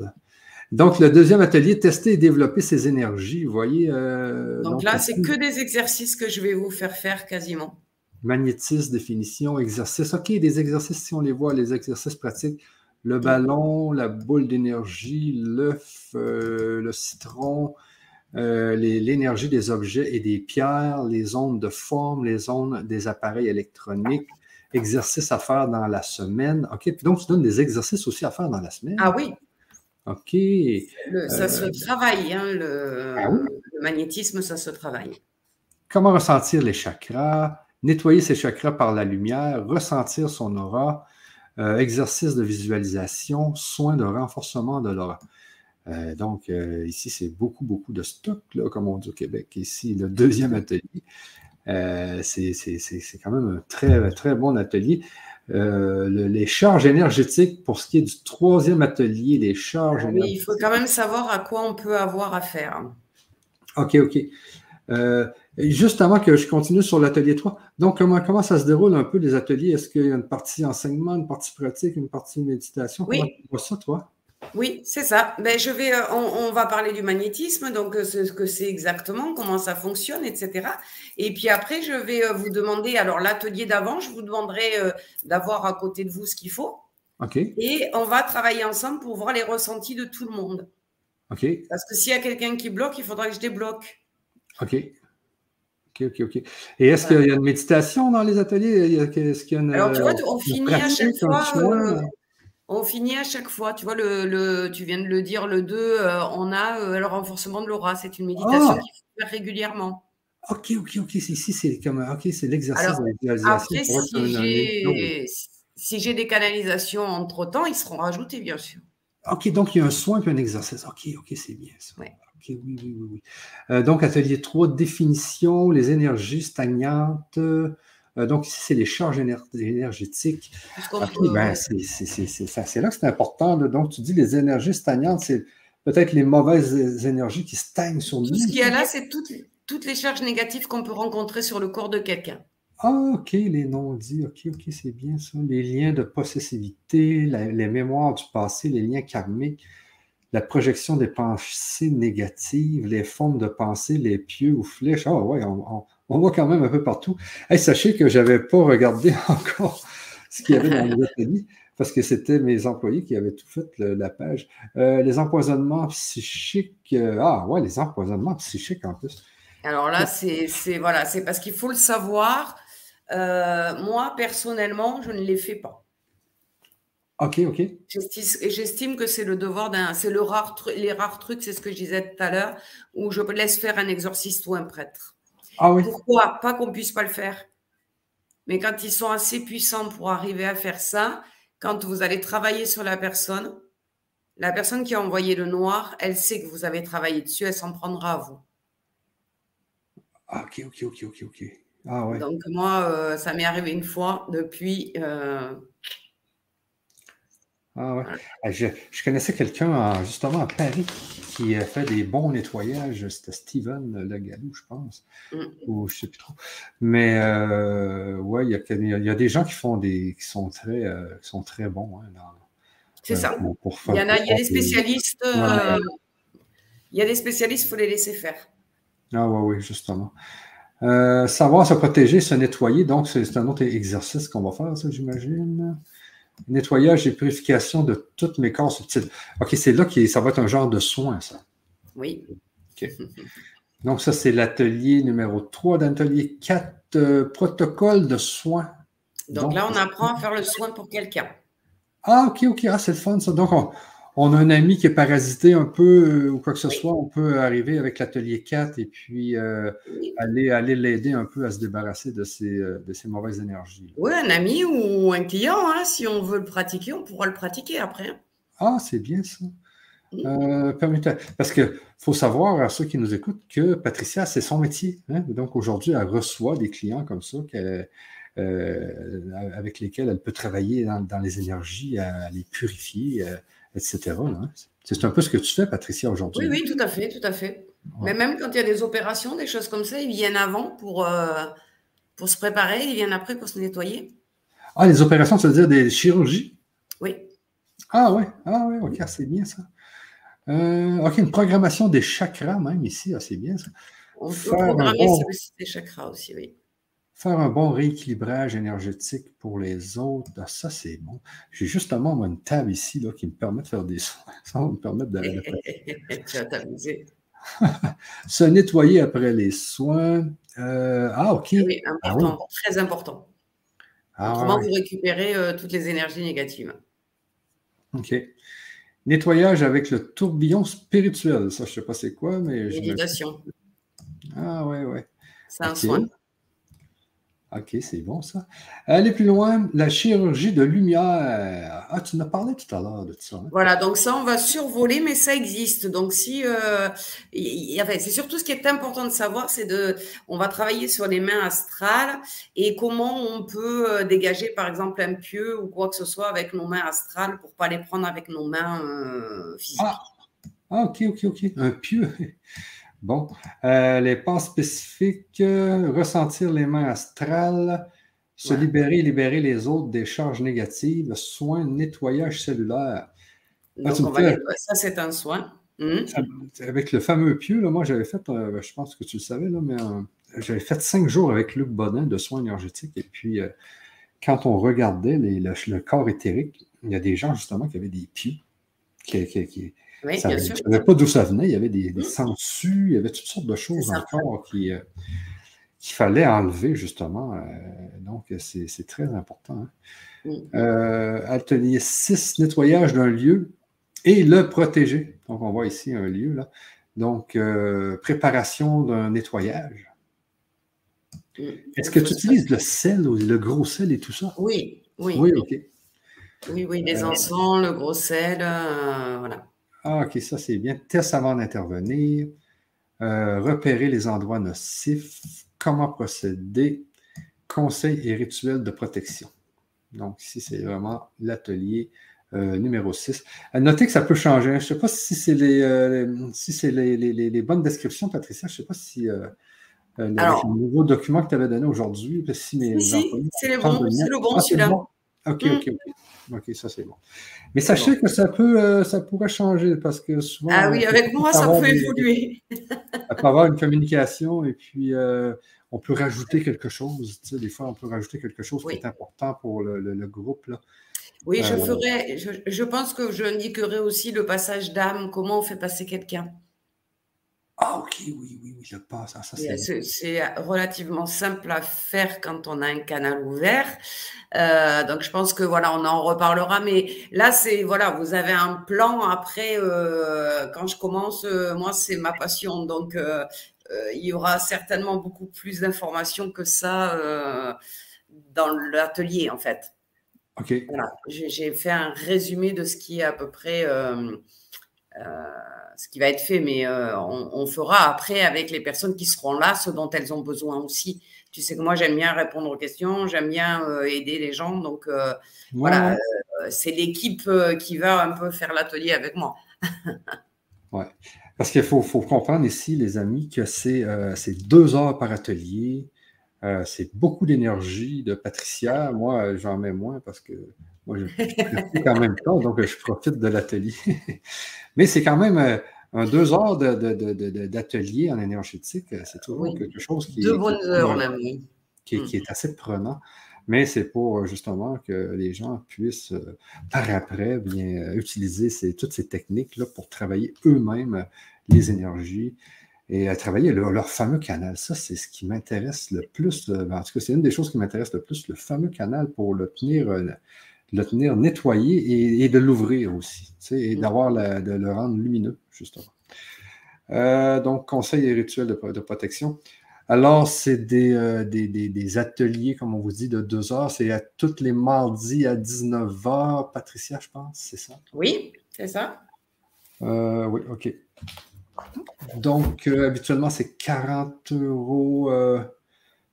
Donc, le deuxième atelier, tester et développer ses énergies. Vous voyez. Euh, donc, là, c'est que des exercices que je vais vous faire faire quasiment. Magnétisme, définition, exercice. OK, des exercices, si on les voit, les exercices pratiques. Le ballon, la boule d'énergie, l'œuf, euh, le citron, euh, l'énergie des objets et des pierres, les ondes de forme, les ondes des appareils électroniques, exercices à faire dans la semaine. OK, donc tu donnes des exercices aussi à faire dans la semaine. Ah oui, OK. ça se euh, travaille, hein, ah le, magnétisme, ça se travaille. Comment ressentir les chakras, nettoyer ses chakras par la lumière, ressentir son aura, euh, exercice de visualisation, soins de renforcement de l'aura. Euh, donc, ici, c'est beaucoup, beaucoup de stock, là, comme on dit au Québec. Ici, le deuxième atelier, c'est quand même un très, très bon atelier. Les charges énergétiques, pour ce qui est du troisième atelier, les charges oui, il faut quand même savoir à quoi on peut avoir affaire. OK, OK. juste avant que je continue sur l'atelier 3, donc comment, comment ça se déroule un peu les ateliers? Est-ce qu'il y a une partie enseignement, une partie pratique, une partie méditation? Oui. Comment tu vois ça, toi? Oui, c'est ça. Ben, je vais, euh, on, va parler du magnétisme, donc euh, ce que c'est exactement, comment ça fonctionne, etc. Et puis après, je vais euh, vous demander, alors l'atelier d'avant, je vous demanderai d'avoir à côté de vous ce qu'il faut. OK. Et on va travailler ensemble pour voir les ressentis de tout le monde. OK. Parce que s'il y a quelqu'un qui bloque, il faudra que je débloque. OK. OK, OK, OK. Et est-ce qu'il y a une méditation dans les ateliers? Est-ce qu'il y a une, Alors, tu vois, on finit à chaque fois. On finit à chaque fois. Tu vois, le, tu viens de le dire, le 2, euh, on a euh, le renforcement de l'aura. C'est une méditation ah! qu'il faut faire régulièrement. Ok, ok, ok. Ici, c'est comme ok, c'est l'exercice. Après, si j'ai, des canalisations entre temps, ils seront rajoutés, bien sûr. Ok, donc il y a un soin et un exercice. Ok, ok, c'est bien ça. Ok, oui, oui, oui. oui. Euh, donc, atelier 3, définition, les énergies stagnantes. Euh, donc, ici, c'est les charges énergétiques. Ben, c'est là que c'est important. Donc, tu dis les énergies stagnantes, c'est peut-être les mauvaises énergies qui stagnent sur nous. Tout ce qu'il y a là, c'est toutes, les charges négatives qu'on peut rencontrer sur le corps de quelqu'un. Ah, OK, les non-dits, OK, OK, c'est bien ça. Les liens de possessivité, les mémoires du passé, les liens karmiques, la projection des pensées négatives, les formes de pensée, les pieux ou flèches. Ah, ouais, on, on voit quand même un peu partout. sachez que je n'avais pas regardé encore ce qu'il y avait dans les ateliers parce que c'était mes employés qui avaient tout fait la page. Euh, les empoisonnements psychiques. Euh, ah ouais, les empoisonnements psychiques en plus. Alors là, c'est voilà, c'est parce qu'il faut le savoir. Euh, moi, personnellement, je ne les fais pas. Ok, ok. J'estime que c'est le devoir d'un, c'est le rare, les rares trucs, c'est ce que je disais tout à l'heure, où je laisse faire un exorciste ou un prêtre. Ah Pourquoi Pas qu'on puisse pas le faire? Mais quand ils sont assez puissants pour arriver à faire ça, quand vous allez travailler sur la personne, la personne qui a envoyé le noir, elle sait que vous avez travaillé dessus, elle s'en prendra à vous. Ah, ok, ok, ok, ok, ok. Ah ouais. Donc moi, euh, ça m'est arrivé une fois depuis. Euh, ah ouais. Ah, je, connaissais quelqu'un justement à Paris qui a fait des bons nettoyages. C'était Steven Legalou, je pense. Mm. Ou je ne sais plus trop. Mais euh, ouais, il y, a, des gens qui font des qui sont très, euh, sont très bons. Hein, C'est ça. Euh, il y en a, il y a des spécialistes. il y a des spécialistes, il faut les laisser faire. Ah ouais, oui, justement. savoir se protéger, se nettoyer, donc c'est un autre exercice qu'on va faire, ça, j'imagine nettoyage et purification de toutes mes corps subtils. OK, c'est là que ça va être un genre de soin, ça. Oui. OK. Donc, ça, c'est l'atelier numéro 3 d'atelier 4, euh, protocole de soins. Donc, là, on apprend à faire le soin pour quelqu'un. Ah, OK, OK. Ah, c'est le fun, ça. Donc, on, on a un ami qui est parasité un peu euh, ou quoi que ce soit, on peut arriver avec l'atelier 4 et puis euh, aller aller l'aider un peu à se débarrasser de ces, euh, de ces mauvaises énergies. Oui, un ami ou un client, hein, si on veut le pratiquer, on pourra le pratiquer après. Hein. Ah, c'est bien ça. parce qu'il faut savoir à ceux qui nous écoutent que Patricia, c'est son métier. Hein. Donc aujourd'hui, elle reçoit des clients comme ça avec lesquels elle peut travailler dans, les énergies, à, les purifier etc. C'est un peu ce que tu fais, Patricia, aujourd'hui. Oui, oui, tout à fait, tout à fait. Mais même quand il y a des opérations, des choses comme ça, ils viennent avant pour, euh, pour se préparer, ils viennent après pour se nettoyer. Ah, les opérations, ça veut dire des chirurgies? Oui. Ah ouais, ah ouais, ok, c'est bien ça. Euh, ok, une programmation des chakras même ici, ah, c'est bien ça. On peut programmer bon... des chakras aussi, oui. Faire un bon rééquilibrage énergétique pour les autres, ah, ça c'est bon. J'ai justement une table ici là, qui me permet de faire des soins. Ça va me permettre de. tu vas t'amuser. Se nettoyer après les soins. Euh, ah, OK. Oui, ah important, très important. Ah, Autrement, vous récupérez euh, toutes les énergies négatives. OK. Nettoyage avec le tourbillon spirituel. Ça, je ne sais pas c'est quoi, mais. Méditation. Ah, ouais, ouais. C'est un soin. OK, c'est bon ça. Aller plus loin, la chirurgie de lumière. Ah, tu nous as parlé tout à l'heure de ça. Hein? Voilà, donc ça, on va survoler, mais ça existe. Donc, si. Euh, c'est surtout ce qui est important de savoir, c'est de. On va travailler sur les mains astrales et comment on peut euh, dégager, par exemple, un pieu ou quoi que ce soit avec nos mains astrales pour pas les prendre avec nos mains euh, physiques. Ah. ah, OK, OK, OK. Un pieu. Bon, euh, les pas spécifiques, ressentir les mains astrales, se libérer, libérer les autres des charges négatives, soin, nettoyage cellulaire. Ah, Donc, on va ça, c'est un soin. Hmm? Avec le fameux pieu, là, moi, j'avais fait, euh, je pense que tu le savais, là, mais euh, j'avais fait cinq jours avec Luc Bodin de soins énergétiques. Et puis, quand on regardait le, corps éthérique, il y a des gens, justement, qui avaient des pieux qui, qui, oui, ça, Je ne savais pas d'où ça venait. Il y avait des, des mmh. il y avait toutes sortes de choses encore qui, euh, qu'il fallait enlever, justement. Euh, donc, c'est très important. Hein. Mmh. Euh, atelier 6, nettoyage d'un lieu et le protéger. Donc, on voit ici un lieu, là. Donc, préparation d'un nettoyage. Mmh. Est-ce que tu utilises le sel, le gros sel et tout ça? Oui, oui. Oui, OK. Oui, oui, les encens, le gros sel, voilà. Ah, OK, ça c'est bien. Test avant d'intervenir. Euh, repérer les endroits nocifs. Comment procéder? Conseils et rituels de protection. Donc, ici, c'est vraiment l'atelier euh, numéro 6. Notez que ça peut changer. Je ne sais pas si c'est les, euh, si c'est les, bonnes descriptions, Patricia. Je ne sais pas si le nouveau document que tu avais donné aujourd'hui, si, c'est le bon, c'est le bon ah, celui-là. OK, OK, OK. OK, ça c'est bon. Mais sachez que ça peut, euh, ça pourrait changer parce que souvent. Ah oui, avec moi, ça peut évoluer. ça peut avoir une communication et puis euh, on peut rajouter quelque chose. Tu sais, des fois, on peut rajouter quelque chose qui est important pour le, groupe. Là. Oui, je euh, ferai. Je, je, pense que je aussi le passage d'âme, comment on fait passer quelqu'un. Ah, ok, oui, oui, oui, je passe. Ça, c'est relativement simple à faire quand on a un canal ouvert. Euh, donc, je pense que voilà, on en reparlera. Mais là, c'est voilà, vous avez un plan. Après, euh, quand je commence, euh, moi, c'est ma passion. Donc, il y aura certainement beaucoup plus d'informations que ça dans l'atelier, en fait. Ok. Voilà, j'ai fait un résumé de ce qui est à peu près ce qui va être fait, mais euh, on, fera après avec les personnes qui seront là ce dont elles ont besoin aussi. Tu sais que moi, j'aime bien répondre aux questions, j'aime bien euh, aider les gens. Donc, euh, voilà, c'est l'équipe qui va un peu faire l'atelier avec moi. ouais. Parce qu'il faut, faut, comprendre ici, les amis, que c'est deux heures par atelier. C'est beaucoup d'énergie de Patricia. Moi, j'en mets moins parce que moi, je quand même temps, donc je profite de l'atelier. Mais c'est quand même euh, un deux heures d'atelier en énergétique. C'est toujours quelque chose qui, qui, qui, est assez prenant. Mais c'est pour justement que les gens puissent, euh, par après, bien utiliser toutes ces techniques-là pour travailler eux-mêmes les énergies et à travailler leur, fameux canal. Ça, c'est ce qui m'intéresse le plus. Euh, en tout cas, c'est une des choses qui m'intéresse le plus, le fameux canal pour le tenir de le tenir nettoyé et, de l'ouvrir aussi, et mm. d'avoir de le rendre lumineux, justement. Euh, donc, conseil et rituels de, protection. Alors, c'est euh, des, des, ateliers, comme on vous dit, de deux heures. C'est à tous les mardis à 19h. Patricia, je pense, c'est ça? Oui, c'est ça. Euh, oui, OK. Donc, habituellement, c'est 40 euros.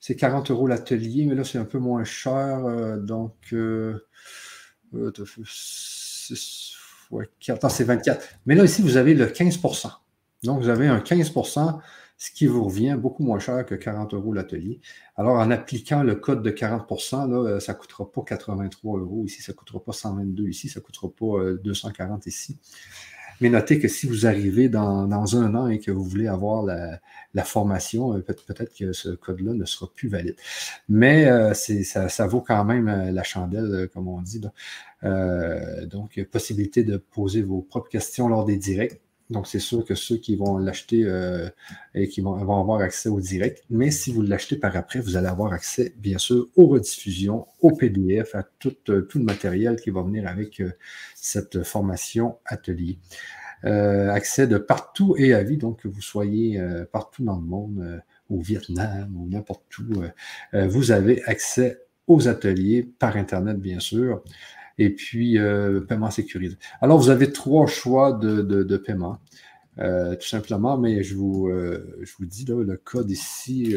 c'est 40 euros l'atelier, mais là, c'est un peu moins cher. donc, c'est 24. Mais là, ici, vous avez le 15% Donc, vous avez un 15% ce qui vous revient beaucoup moins cher que 40 euros l'atelier. Alors, en appliquant le code de 40 là, ça ne coûtera pas 83 euros ici, ça ne coûtera pas 122 ici, ça ne coûtera pas 240 ici. Mais notez que si vous arrivez dans, un an et que vous voulez avoir la, formation, euh, peut-être que ce code-là ne sera plus valide. Mais euh, ça, vaut quand même euh, la chandelle, comme on dit. donc, possibilité de poser vos propres questions lors des directs. Donc, c'est sûr que ceux qui vont l'acheter et qui vont, avoir accès au direct. Mais si vous l'achetez par après, vous allez avoir accès, bien sûr, aux rediffusions, au PDF, à tout, tout le matériel qui va venir avec cette formation atelier. Euh, accès de partout et à vie, donc que vous soyez euh, partout dans le monde, euh, au Vietnam ou n'importe où, vous avez accès aux ateliers par Internet, bien sûr, et puis paiement sécurisé. Alors, vous avez trois choix de, paiement, tout simplement, mais je vous, je vous dis, là, le code ici,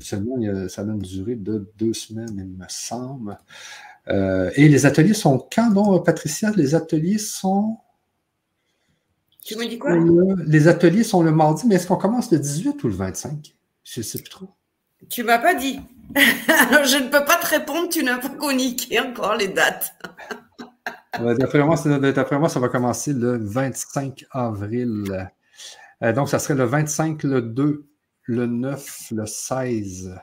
Seulement, ça a une durée de deux semaines, il me semble. Euh, et les ateliers sont quand, donc, Patricia? Les ateliers sont. Tu me dis quoi? Les ateliers sont le mardi, mais est-ce qu'on commence le 18 ou le 25? Je ne sais plus trop. Tu ne m'as pas dit. Je ne peux pas te répondre, tu n'as pas communiqué encore les dates. D'après moi, moi, ça va commencer le 25 avril. Euh, donc, ça serait le 25, le 2, le 9, le 16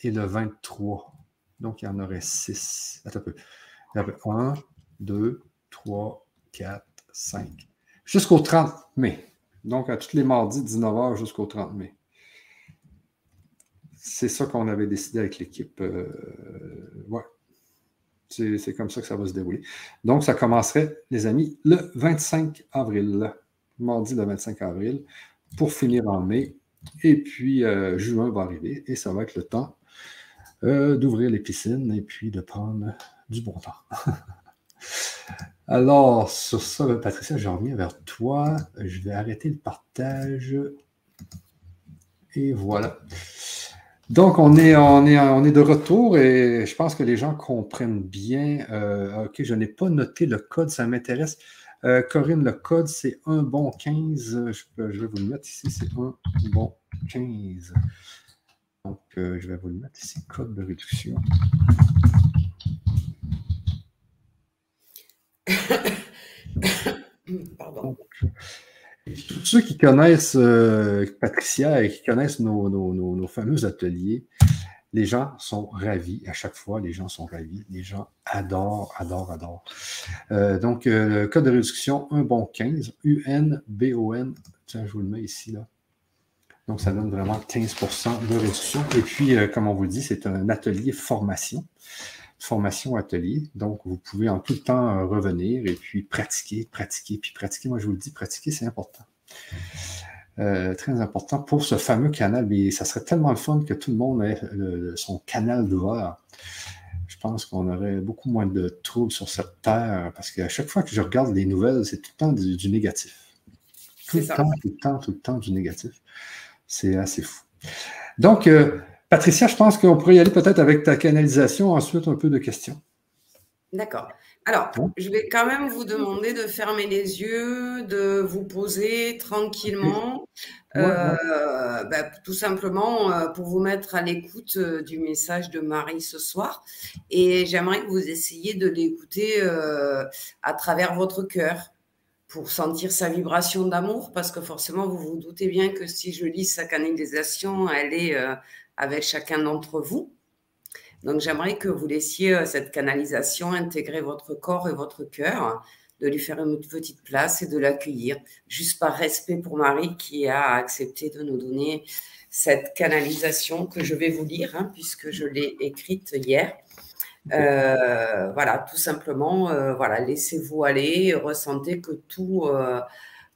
et le 23. Donc, il y en aurait 6. Attends un peu. Il y avait 1, 2, 3, 4, 5. Jusqu'au 30 mai. Donc, à tous les mardis, 19h jusqu'au 30 mai. C'est ça qu'on avait décidé avec l'équipe. Euh, ouais. C'est comme ça que ça va se dérouler. Donc, ça commencerait, les amis, le 25 avril. Mardi le 25 avril. Pour finir en mai, et puis, euh, juin va arriver et ça va être le temps euh, d'ouvrir les piscines et puis de prendre du bon temps. Alors, sur ça, Patricia, je reviens vers toi. Je vais arrêter le partage. Et voilà. Donc, on est, on est, on est de retour et je pense que les gens comprennent bien. Euh, OK, je n'ai pas noté le code, ça m'intéresse. Euh, Corinne, le code, c'est un bon 15. Je, vais vous le mettre ici, c'est un bon 15. Donc, euh, je vais vous le mettre ici, code de réduction. Pardon. Tous ceux qui connaissent euh, Patricia et qui connaissent nos fameux ateliers, les gens sont ravis à chaque fois. Les gens sont ravis. Les gens adorent, adorent, adorent. Euh, donc, euh, le code de réduction, un bon 15, U-N-B-O-N. Tiens, je vous le mets ici, là. Donc, ça donne vraiment 15 de réduction. Et puis, comme on vous dit, c'est un atelier formation. Formation atelier. Donc, vous pouvez en tout le temps revenir et puis pratiquer, pratiquer, puis pratiquer. Moi, je vous le dis, pratiquer, c'est important. Euh, très important pour ce fameux canal. Mais ça serait tellement le fun que tout le monde ait son canal d'ouvert. Je pense qu'on aurait beaucoup moins de troubles sur cette terre parce qu'à chaque fois que je regarde les nouvelles, c'est tout le temps du, négatif. Tout le temps, tout le temps, tout le temps du négatif. C'est assez fou. Donc, euh, Patricia, je pense qu'on pourrait y aller peut-être avec ta canalisation, ensuite un peu de questions. D'accord. Alors, je vais quand même vous demander de fermer les yeux, de vous poser tranquillement, euh, bah, tout simplement euh, pour vous mettre à l'écoute euh, du message de Marie ce soir. Et j'aimerais que vous essayiez de l'écouter à travers votre cœur pour sentir sa vibration d'amour, parce que forcément, vous vous doutez bien que si je lis sa canalisation, elle est avec chacun d'entre vous. Donc j'aimerais que vous laissiez euh, cette canalisation intégrer votre corps et votre cœur, de lui faire une petite place et de l'accueillir, juste par respect pour Marie qui a accepté de nous donner cette canalisation que je vais vous lire, hein, puisque je l'ai écrite hier. Euh, voilà, tout simplement, euh, voilà, laissez-vous aller, ressentez que tout,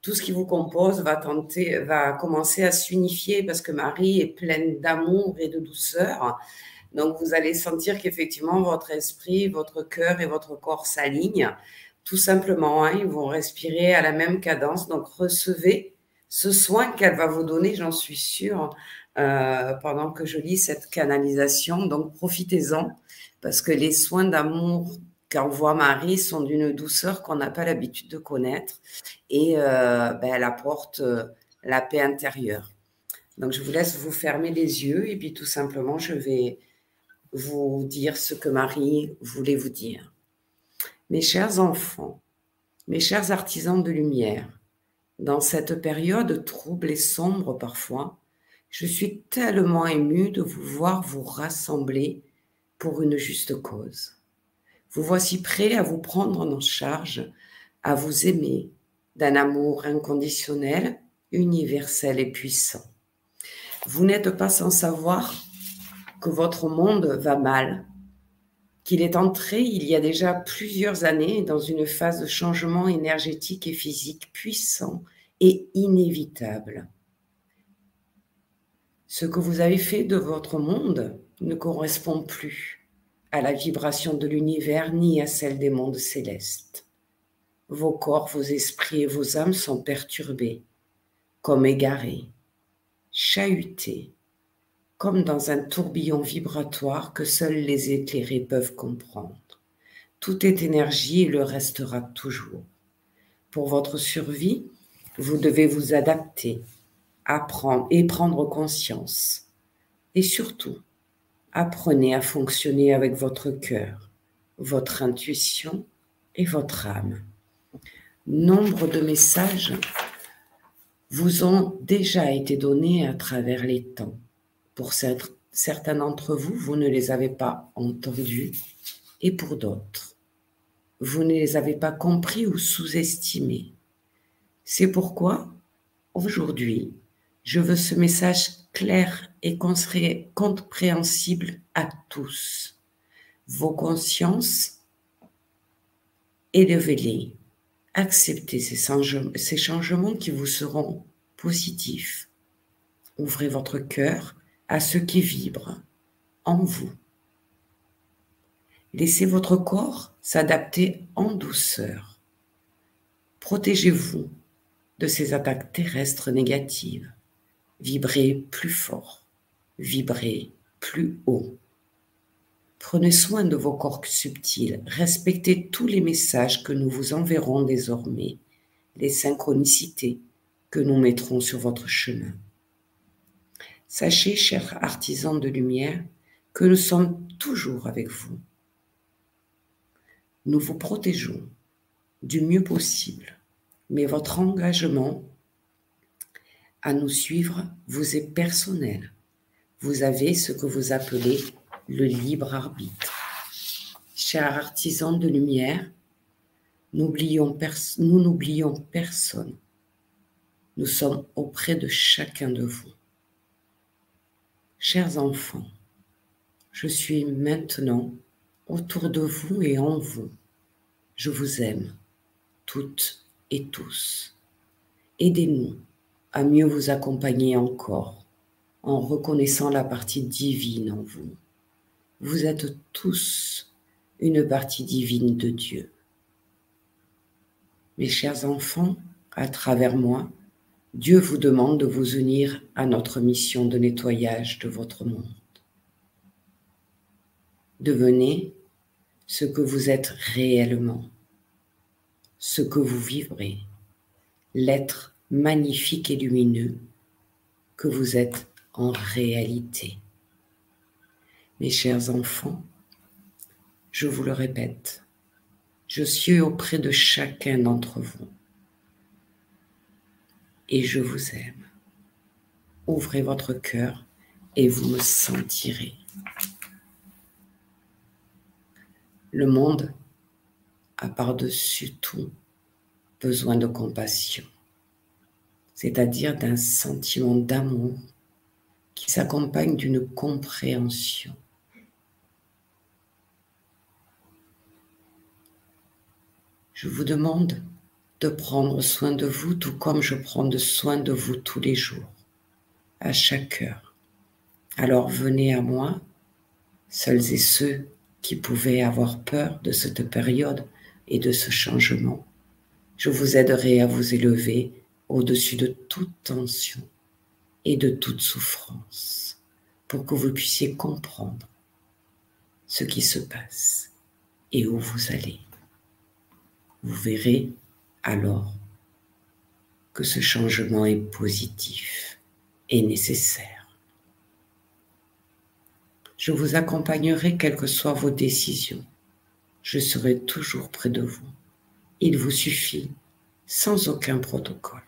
tout ce qui vous compose va tenter, va commencer à s'unifier parce que Marie est pleine d'amour et de douceur. Donc, vous allez sentir qu'effectivement, votre esprit, votre cœur et votre corps s'alignent. Tout simplement, hein, ils vont respirer à la même cadence. Donc, recevez ce soin qu'elle va vous donner, j'en suis sûre, euh, pendant que je lis cette canalisation. Donc, profitez-en, parce que les soins d'amour qu'envoie Marie sont d'une douceur qu'on n'a pas l'habitude de connaître. Et euh, ben, elle apporte euh, la paix intérieure. Donc, je vous laisse vous fermer les yeux et puis tout simplement, je vais vous dire ce que Marie voulait vous dire. Mes chers enfants, mes chers artisans de lumière, dans cette période trouble et sombre parfois, je suis tellement émue de vous voir vous rassembler pour une juste cause. Vous voici prêts à vous prendre en charge, à vous aimer d'un amour inconditionnel, universel et puissant. Vous n'êtes pas sans savoir que votre monde va mal, qu'il est entré il y a déjà plusieurs années dans une phase de changement énergétique et physique puissant et inévitable. Ce que vous avez fait de votre monde ne correspond plus à la vibration de l'univers ni à celle des mondes célestes. Vos corps, vos esprits et vos âmes sont perturbés, comme égarés, chahutés, comme dans un tourbillon vibratoire que seuls les éclairés peuvent comprendre. Tout est énergie et le restera toujours. Pour votre survie, vous devez vous adapter, apprendre et prendre conscience. Et surtout, apprenez à fonctionner avec votre cœur, votre intuition et votre âme. Nombre de messages vous ont déjà été donnés à travers les temps. Pour certains d'entre vous, vous ne les avez pas entendus et pour d'autres, vous ne les avez pas compris ou sous-estimés. C'est pourquoi, aujourd'hui, je veux ce message clair et compréhensible à tous. Vos consciences, élevez-les. Acceptez ces changements qui vous seront positifs. Ouvrez votre cœur à ce qui vibre en vous. Laissez votre corps s'adapter en douceur. Protégez-vous de ces attaques terrestres négatives. Vibrez plus fort, vibrez plus haut. Prenez soin de vos corps subtils, respectez tous les messages que nous vous enverrons désormais, les synchronicités que nous mettrons sur votre chemin. Sachez, chers artisans de lumière, que nous sommes toujours avec vous. Nous vous protégeons du mieux possible mais votre engagement à nous suivre vous est personnel. Vous avez ce que vous appelez le libre arbitre. Chers artisans de lumière, nous n'oublions personne. Nous sommes auprès de chacun de vous. Chers enfants, je suis maintenant autour de vous et en vous. Je vous aime toutes et tous. Aidez-nous à mieux vous accompagner encore en reconnaissant la partie divine en vous. Vous êtes tous une partie divine de Dieu. Mes chers enfants, à travers moi, Dieu vous demande de vous unir à notre mission de nettoyage de votre monde. Devenez ce que vous êtes réellement ce que vous vivrez, l'être magnifique et lumineux que vous êtes en réalité. Mes chers enfants, je vous le répète, je suis auprès de chacun d'entre vous et je vous aime. Ouvrez votre cœur et vous me sentirez. Le monde a par-dessus tout besoin de compassion, c'est-à-dire d'un sentiment d'amour qui s'accompagne d'une compréhension. Je vous demande de prendre soin de vous tout comme je prends soin de vous tous les jours, à chaque heure. Alors venez à moi, seuls et ceux qui pouvaient avoir peur de cette période et de ce changement. Je vous aiderai à vous élever au-dessus de toute tension et de toute souffrance pour que vous puissiez comprendre ce qui se passe et où vous allez. Vous verrez alors que ce changement est positif et nécessaire. Je vous accompagnerai quelles que soient vos décisions je serai toujours près de vous. Il vous suffit, sans aucun protocole,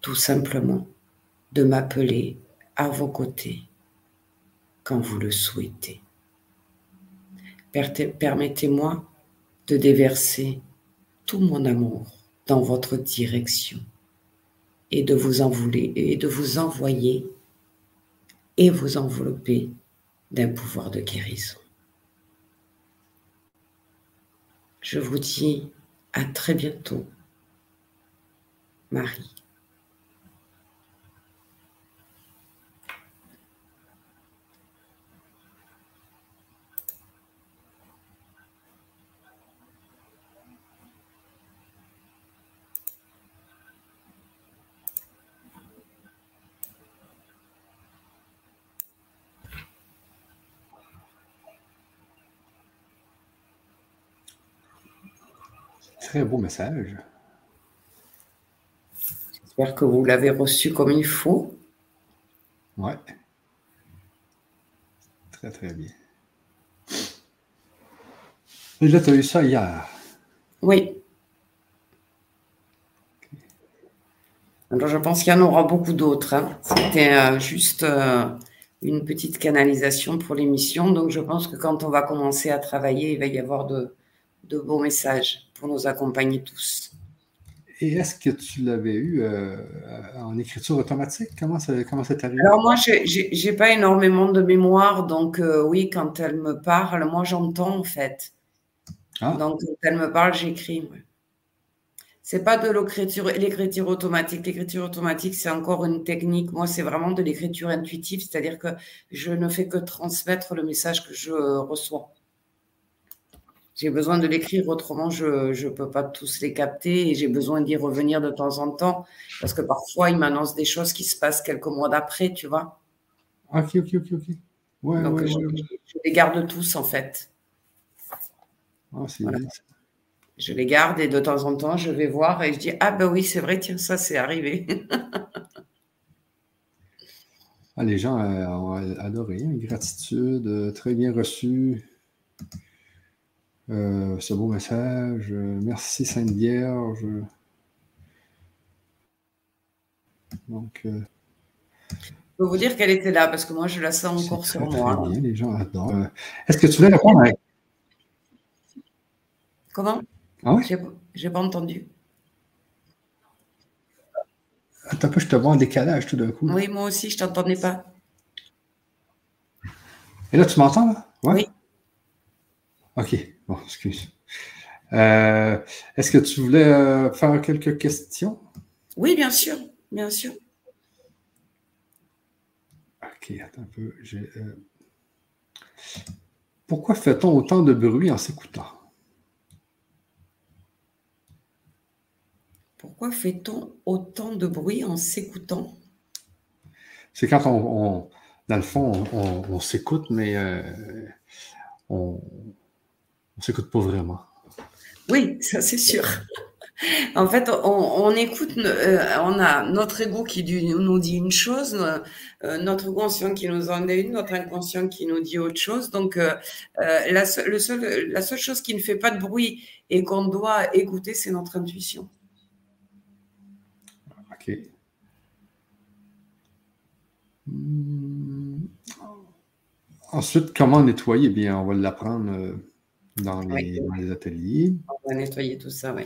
tout simplement de m'appeler à vos côtés quand vous le souhaitez. Permettez-moi de déverser tout mon amour dans votre direction et de vous envoler et de vous envoyer et vous envelopper d'un pouvoir de guérison. Je vous dis à très bientôt. Marie. Très beau message. J'espère que vous l'avez reçu comme il faut. Ouais. Très, très bien. Et là, tu as eu ça hier. Oui. Alors, je pense qu'il y en aura beaucoup d'autres. Hein. C'était euh, juste euh, une petite canalisation pour l'émission. Donc, je pense que quand on va commencer à travailler, il va y avoir de, de beaux messages pour nous accompagner tous. Et est-ce que tu l'avais eu euh, en écriture automatique? Comment ça, comment arrivé? Alors moi, je n'ai pas énormément de mémoire, donc oui, quand elle me parle, moi j'entends en fait. Ah. Donc quand elle me parle, j'écris. C'est pas de l'écriture, l'écriture automatique. L'écriture automatique, c'est encore une technique. Moi, c'est vraiment de l'écriture intuitive, c'est-à-dire que je ne fais que transmettre le message que je reçois. J'ai besoin de l'écrire, autrement je ne peux pas tous les capter et j'ai besoin d'y revenir de temps en temps parce que parfois il m'annonce des choses qui se passent quelques mois d'après, tu vois. Ok, ok, ok, ok. Ouais, Donc je, les garde tous en fait. Ah, c'est je les garde et de temps en temps, je vais voir et je dis Ah, ben oui, c'est vrai, tiens, ça, c'est arrivé. ah, les gens euh, ont adoré. Hein, gratitude, euh, très bien reçu. Euh, ce beau message. merci, Sainte Vierge. Donc. je peux vous dire qu'elle était là parce que moi, je la sens encore sur moi. Bien, les gens adorent. Est-ce que tu veux répondre à... Comment? Ah Je n'ai pas entendu. Attends un peu, je te vois en décalage tout d'un coup. Oui, moi aussi, je ne t'entendais pas. Et là, tu m'entends, là? Oui. OK. Bon, excuse. Euh, est-ce que tu voulais euh, faire quelques questions? Oui, bien sûr. Bien sûr. OK, attends un peu. Euh, pourquoi fait-on autant de bruit en s'écoutant? Pourquoi fait-on autant de bruit en s'écoutant? C'est quand on, dans le fond, on, s'écoute, mais euh, on ne s'écoute pas vraiment. Oui, ça c'est sûr. En fait, on, écoute, euh, on a notre ego qui nous dit une chose, euh, notre conscient qui nous en dit une, notre inconscient qui nous dit autre chose. Donc, la, la seule chose qui ne fait pas de bruit et qu'on doit écouter, c'est notre intuition. Hmm. Ensuite, comment nettoyer? Bien, on va l'apprendre dans, les, ateliers. On va nettoyer tout ça, oui.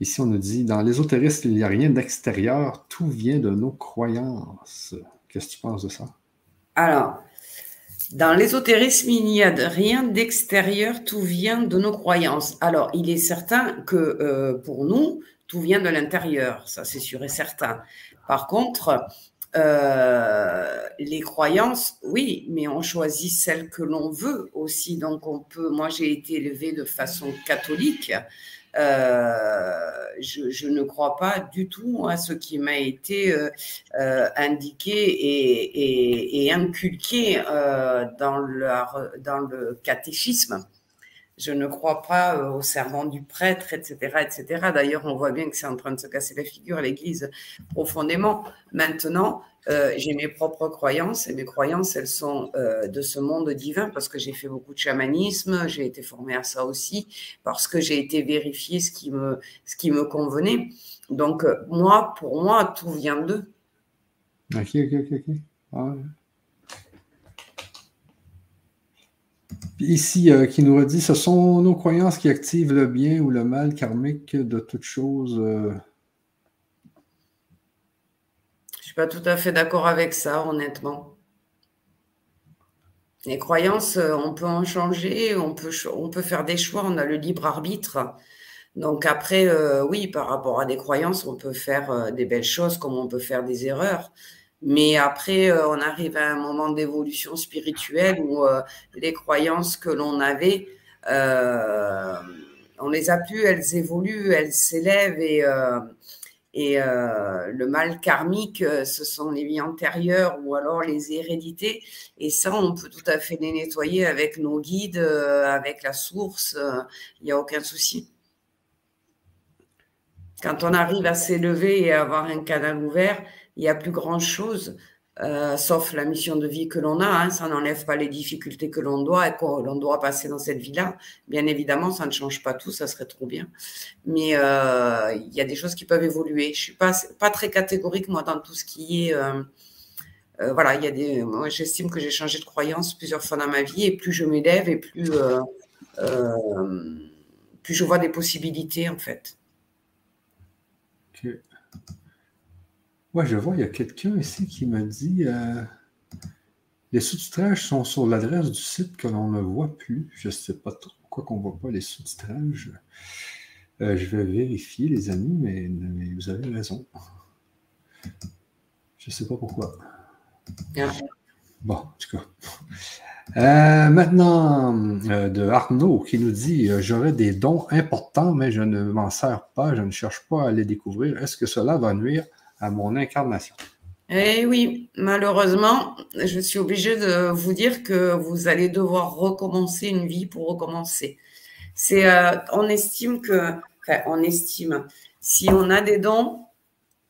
Ici, on nous dit, dans l'ésotérisme, il n'y a rien d'extérieur, tout vient de nos croyances. Qu'est-ce que tu penses de ça? Alors, dans l'ésotérisme, il n'y a rien d'extérieur, tout vient de nos croyances. Alors, il est certain que euh, pour nous, tout vient de l'intérieur, ça c'est sûr et certain. Par contre, euh, les croyances, oui, mais on choisit celles que l'on veut aussi. Donc, on peut. Moi, j'ai été élevée de façon catholique. Euh, je, ne crois pas du tout à ce qui m'a été euh, indiqué et, inculqué dans, dans le catéchisme je ne crois pas euh, au serment du prêtre, etc., etc. D'ailleurs, on voit bien que c'est en train de se casser la figure à l'Église profondément. Maintenant, euh, j'ai mes propres croyances et mes croyances, elles sont euh, de ce monde divin parce que j'ai fait beaucoup de chamanisme, j'ai été formée à ça aussi, parce que j'ai été vérifier ce qui me, ce qui me convenait. Donc, moi, pour moi, tout vient d'eux. Ok, ok. ok. Ah Ici, euh, qui nous redit, ce sont nos croyances qui activent le bien ou le mal karmique de toute chose. Euh. Je ne suis pas tout à fait d'accord avec ça, honnêtement. Les croyances, euh, on peut en changer, on peut, on peut faire des choix, on a le libre arbitre. Donc après, oui, par rapport à des croyances, on peut faire des belles choses comme on peut faire des erreurs. Mais après, euh, on arrive à un moment d'évolution spirituelle où euh, les croyances que l'on avait, euh, on les a plus, elles évoluent, elles s'élèvent et, et le mal karmique, ce sont les vies antérieures ou alors les hérédités. Et ça, on peut tout à fait les nettoyer avec nos guides, avec la source. Il n'y a aucun souci. Quand on arrive à s'élever et à avoir un canal ouvert, il n'y a plus grand-chose, euh, sauf la mission de vie que l'on a. Hein. ça n'enlève pas les difficultés que l'on doit et que l'on doit passer dans cette vie-là. Bien évidemment, ça ne change pas tout, ça serait trop bien. Mais euh, il y a des choses qui peuvent évoluer. Je suis pas, pas très catégorique, moi, dans tout ce qui est... Euh, voilà, il y a des. Moi, j'estime que j'ai changé de croyance plusieurs fois dans ma vie et plus je m'élève et plus, plus je vois des possibilités, en fait. Ouais, je vois, il y a quelqu'un ici qui me dit euh, les sous-titrages sont sur l'adresse du site que l'on ne voit plus. Je ne sais pas trop pourquoi qu'on ne voit pas les sous-titrages. Euh, je vais vérifier, les amis, mais, vous avez raison. Je ne sais pas pourquoi. Bon, en tout cas. Euh, maintenant, de Arnaud qui nous dit J'aurais des dons importants, mais je ne m'en sers pas, je ne cherche pas à les découvrir. Est-ce que cela va nuire à mon incarnation. Eh oui, malheureusement, je suis obligée de vous dire que vous allez devoir recommencer une vie pour recommencer. C'est, euh, on estime que, enfin, on estime, si on a des dons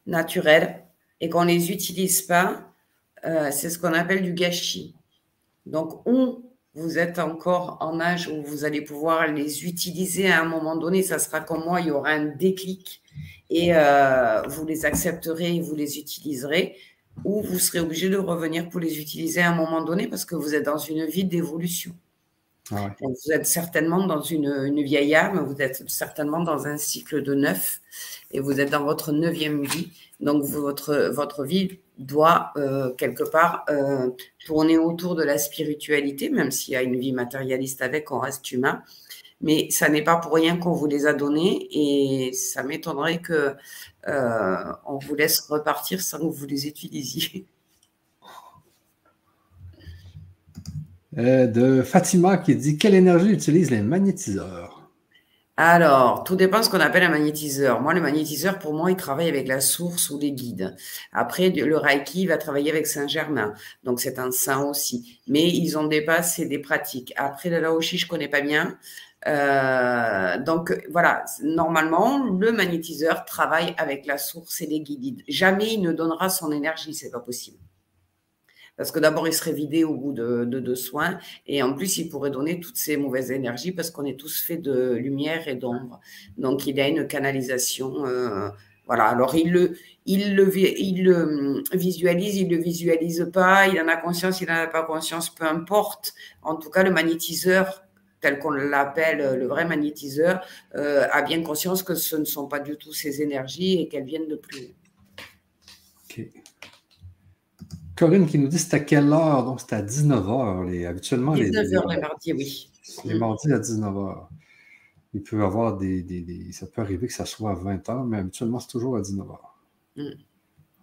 naturels et qu'on les utilise pas, euh, c'est ce qu'on appelle du gâchis. Donc, ou vous êtes encore en âge où vous allez pouvoir les utiliser à un moment donné, ça sera comme moi, il y aura un déclic et euh, vous les accepterez et vous les utiliserez, ou vous serez obligé de revenir pour les utiliser à un moment donné parce que vous êtes dans une vie d'évolution. Ah vous êtes certainement dans une, une, vieille âme, vous êtes certainement dans un cycle de neuf et vous êtes dans votre neuvième vie. Donc votre, votre vie doit euh, quelque part euh, tourner autour de la spiritualité, même s'il y a une vie matérialiste avec, on reste humain. Mais ça n'est pas pour rien qu'on vous les a donnés et ça m'étonnerait que euh, on vous laisse repartir sans que vous les utilisiez. Euh, de Fatima qui dit quelle énergie utilisent les magnétiseurs? Alors, tout dépend de ce qu'on appelle un magnétiseur. Moi, le magnétiseur, pour moi, il travaille avec la source ou les guides. Après, le Reiki va travailler avec Saint-Germain. Donc, c'est un saint aussi. Mais ils ont des et des pratiques. Après, le Laoshi, je connais pas bien. Euh, donc voilà, normalement, le magnétiseur travaille avec la source et les guides. Jamais il ne donnera son énergie, c'est pas possible. Parce que d'abord, il serait vidé au bout de, deux soins, et en plus, il pourrait donner toutes ces mauvaises énergies parce qu'on est tous faits de lumière et d'ombre. Donc, il a une canalisation. Euh, voilà. Alors, il le, il le, il le visualise, il le visualise pas, il en a conscience, il n'en a pas conscience, peu importe. En tout cas, le magnétiseur tel qu'on l'appelle euh, le vrai magnétiseur, euh, a bien conscience que ce ne sont pas du tout ses énergies et qu'elles viennent de plus. OK. Corinne qui nous dit c'est à quelle heure? Donc, c'est à 19h. Les, habituellement, 19h les, mardis, oui. Les mardis à 19h. Il peut avoir des, Ça peut arriver que ça soit à 20h, mais habituellement, c'est toujours à 19h. Mm.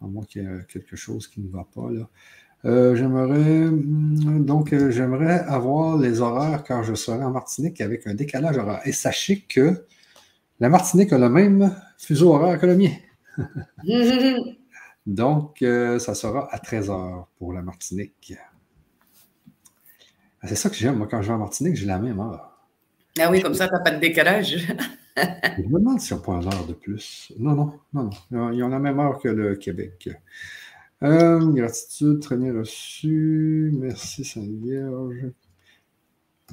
À moins qu'il y ait quelque chose qui ne va pas. Là. Euh, j'aimerais mm, donc euh, j'aimerais avoir les horaires quand je serai en Martinique avec un décalage horaire. Et sachez que la Martinique a le même fuseau horaire que le mien. donc, euh, ça sera à 13h pour la Martinique. Ah, c'est ça que j'aime, moi, quand je vais en Martinique, j'ai la même heure. Ah oui, comme ça, tu n'as pas de décalage. je me demande si on pas une heure de plus. Non, non, non, non. Ils ont la même heure que le Québec. Euh, gratitude, très bien reçu. Merci, Sainte Vierge.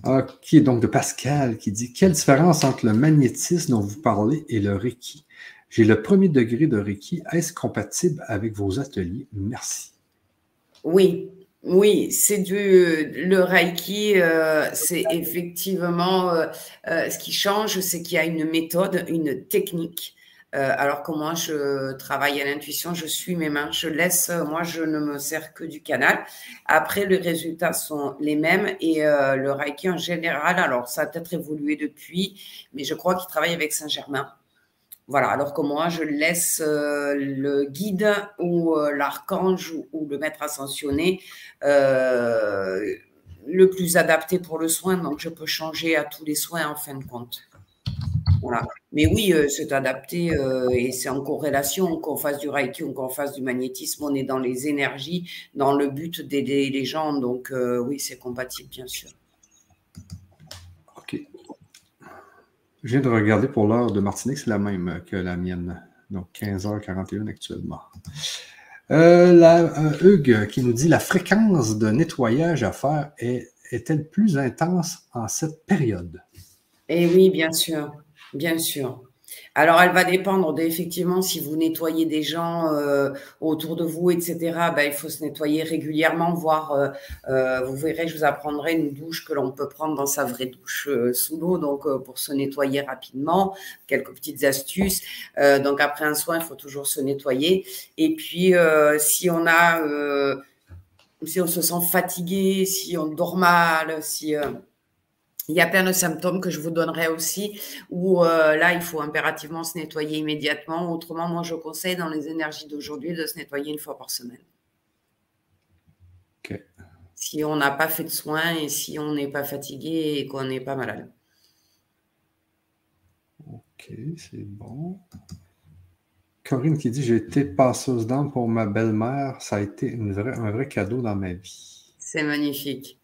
Ok, donc de Pascal qui dit Quelle différence entre le magnétisme dont vous parlez et le Reiki? J'ai le premier degré de Reiki. Est-ce compatible avec vos ateliers? Merci. Oui, oui, c'est du le Reiki, euh, c'est effectivement euh, ce qui change, c'est qu'il y a une méthode, une technique euh, alors que moi, je travaille à l'intuition, je suis mes mains, je laisse, moi, je ne me sers que du canal. Après, les résultats sont les mêmes et euh, le Reiki en général, alors ça a peut-être évolué depuis, mais je crois qu'il travaille avec Saint-Germain. Voilà, alors que moi, je laisse euh, le guide ou l'archange ou, le maître ascensionné le plus adapté pour le soin, donc je peux changer à tous les soins en fin de compte. Mais oui, euh, c'est adapté euh, et c'est en corrélation qu'on fasse du Reiki ou qu'on fasse du magnétisme. On est dans les énergies, dans le but d'aider les gens. Donc euh, oui, c'est compatible, bien sûr. OK. Je viens de regarder pour l'heure de Martinique, c'est la même que la mienne. Donc 15h41 actuellement. La, Hugues qui nous dit la fréquence de nettoyage à faire est, est-elle plus intense en cette période? Eh oui, bien sûr, bien sûr. Alors, elle va dépendre de, effectivement si vous nettoyez des gens euh, autour de vous, etc. Ben, il faut se nettoyer régulièrement, voire euh, euh, vous verrez, je vous apprendrai une douche que l'on peut prendre dans sa vraie douche sous l'eau, donc pour se nettoyer rapidement, quelques petites astuces. donc après un soin, il faut toujours se nettoyer. Et puis si on a, si on se sent fatigué, si on dort mal, si il y a plein de symptômes que je vous donnerai aussi, où euh, là, il faut impérativement se nettoyer immédiatement. Autrement, moi, je conseille dans les énergies d'aujourd'hui de se nettoyer une fois par semaine. Si on n'a pas fait de soins et si on n'est pas fatigué et qu'on n'est pas malade. Ok, c'est bon. Corinne qui dit J'ai été passeuse d'âme pour ma belle-mère. Ça a été un vrai cadeau dans ma vie. C'est magnifique.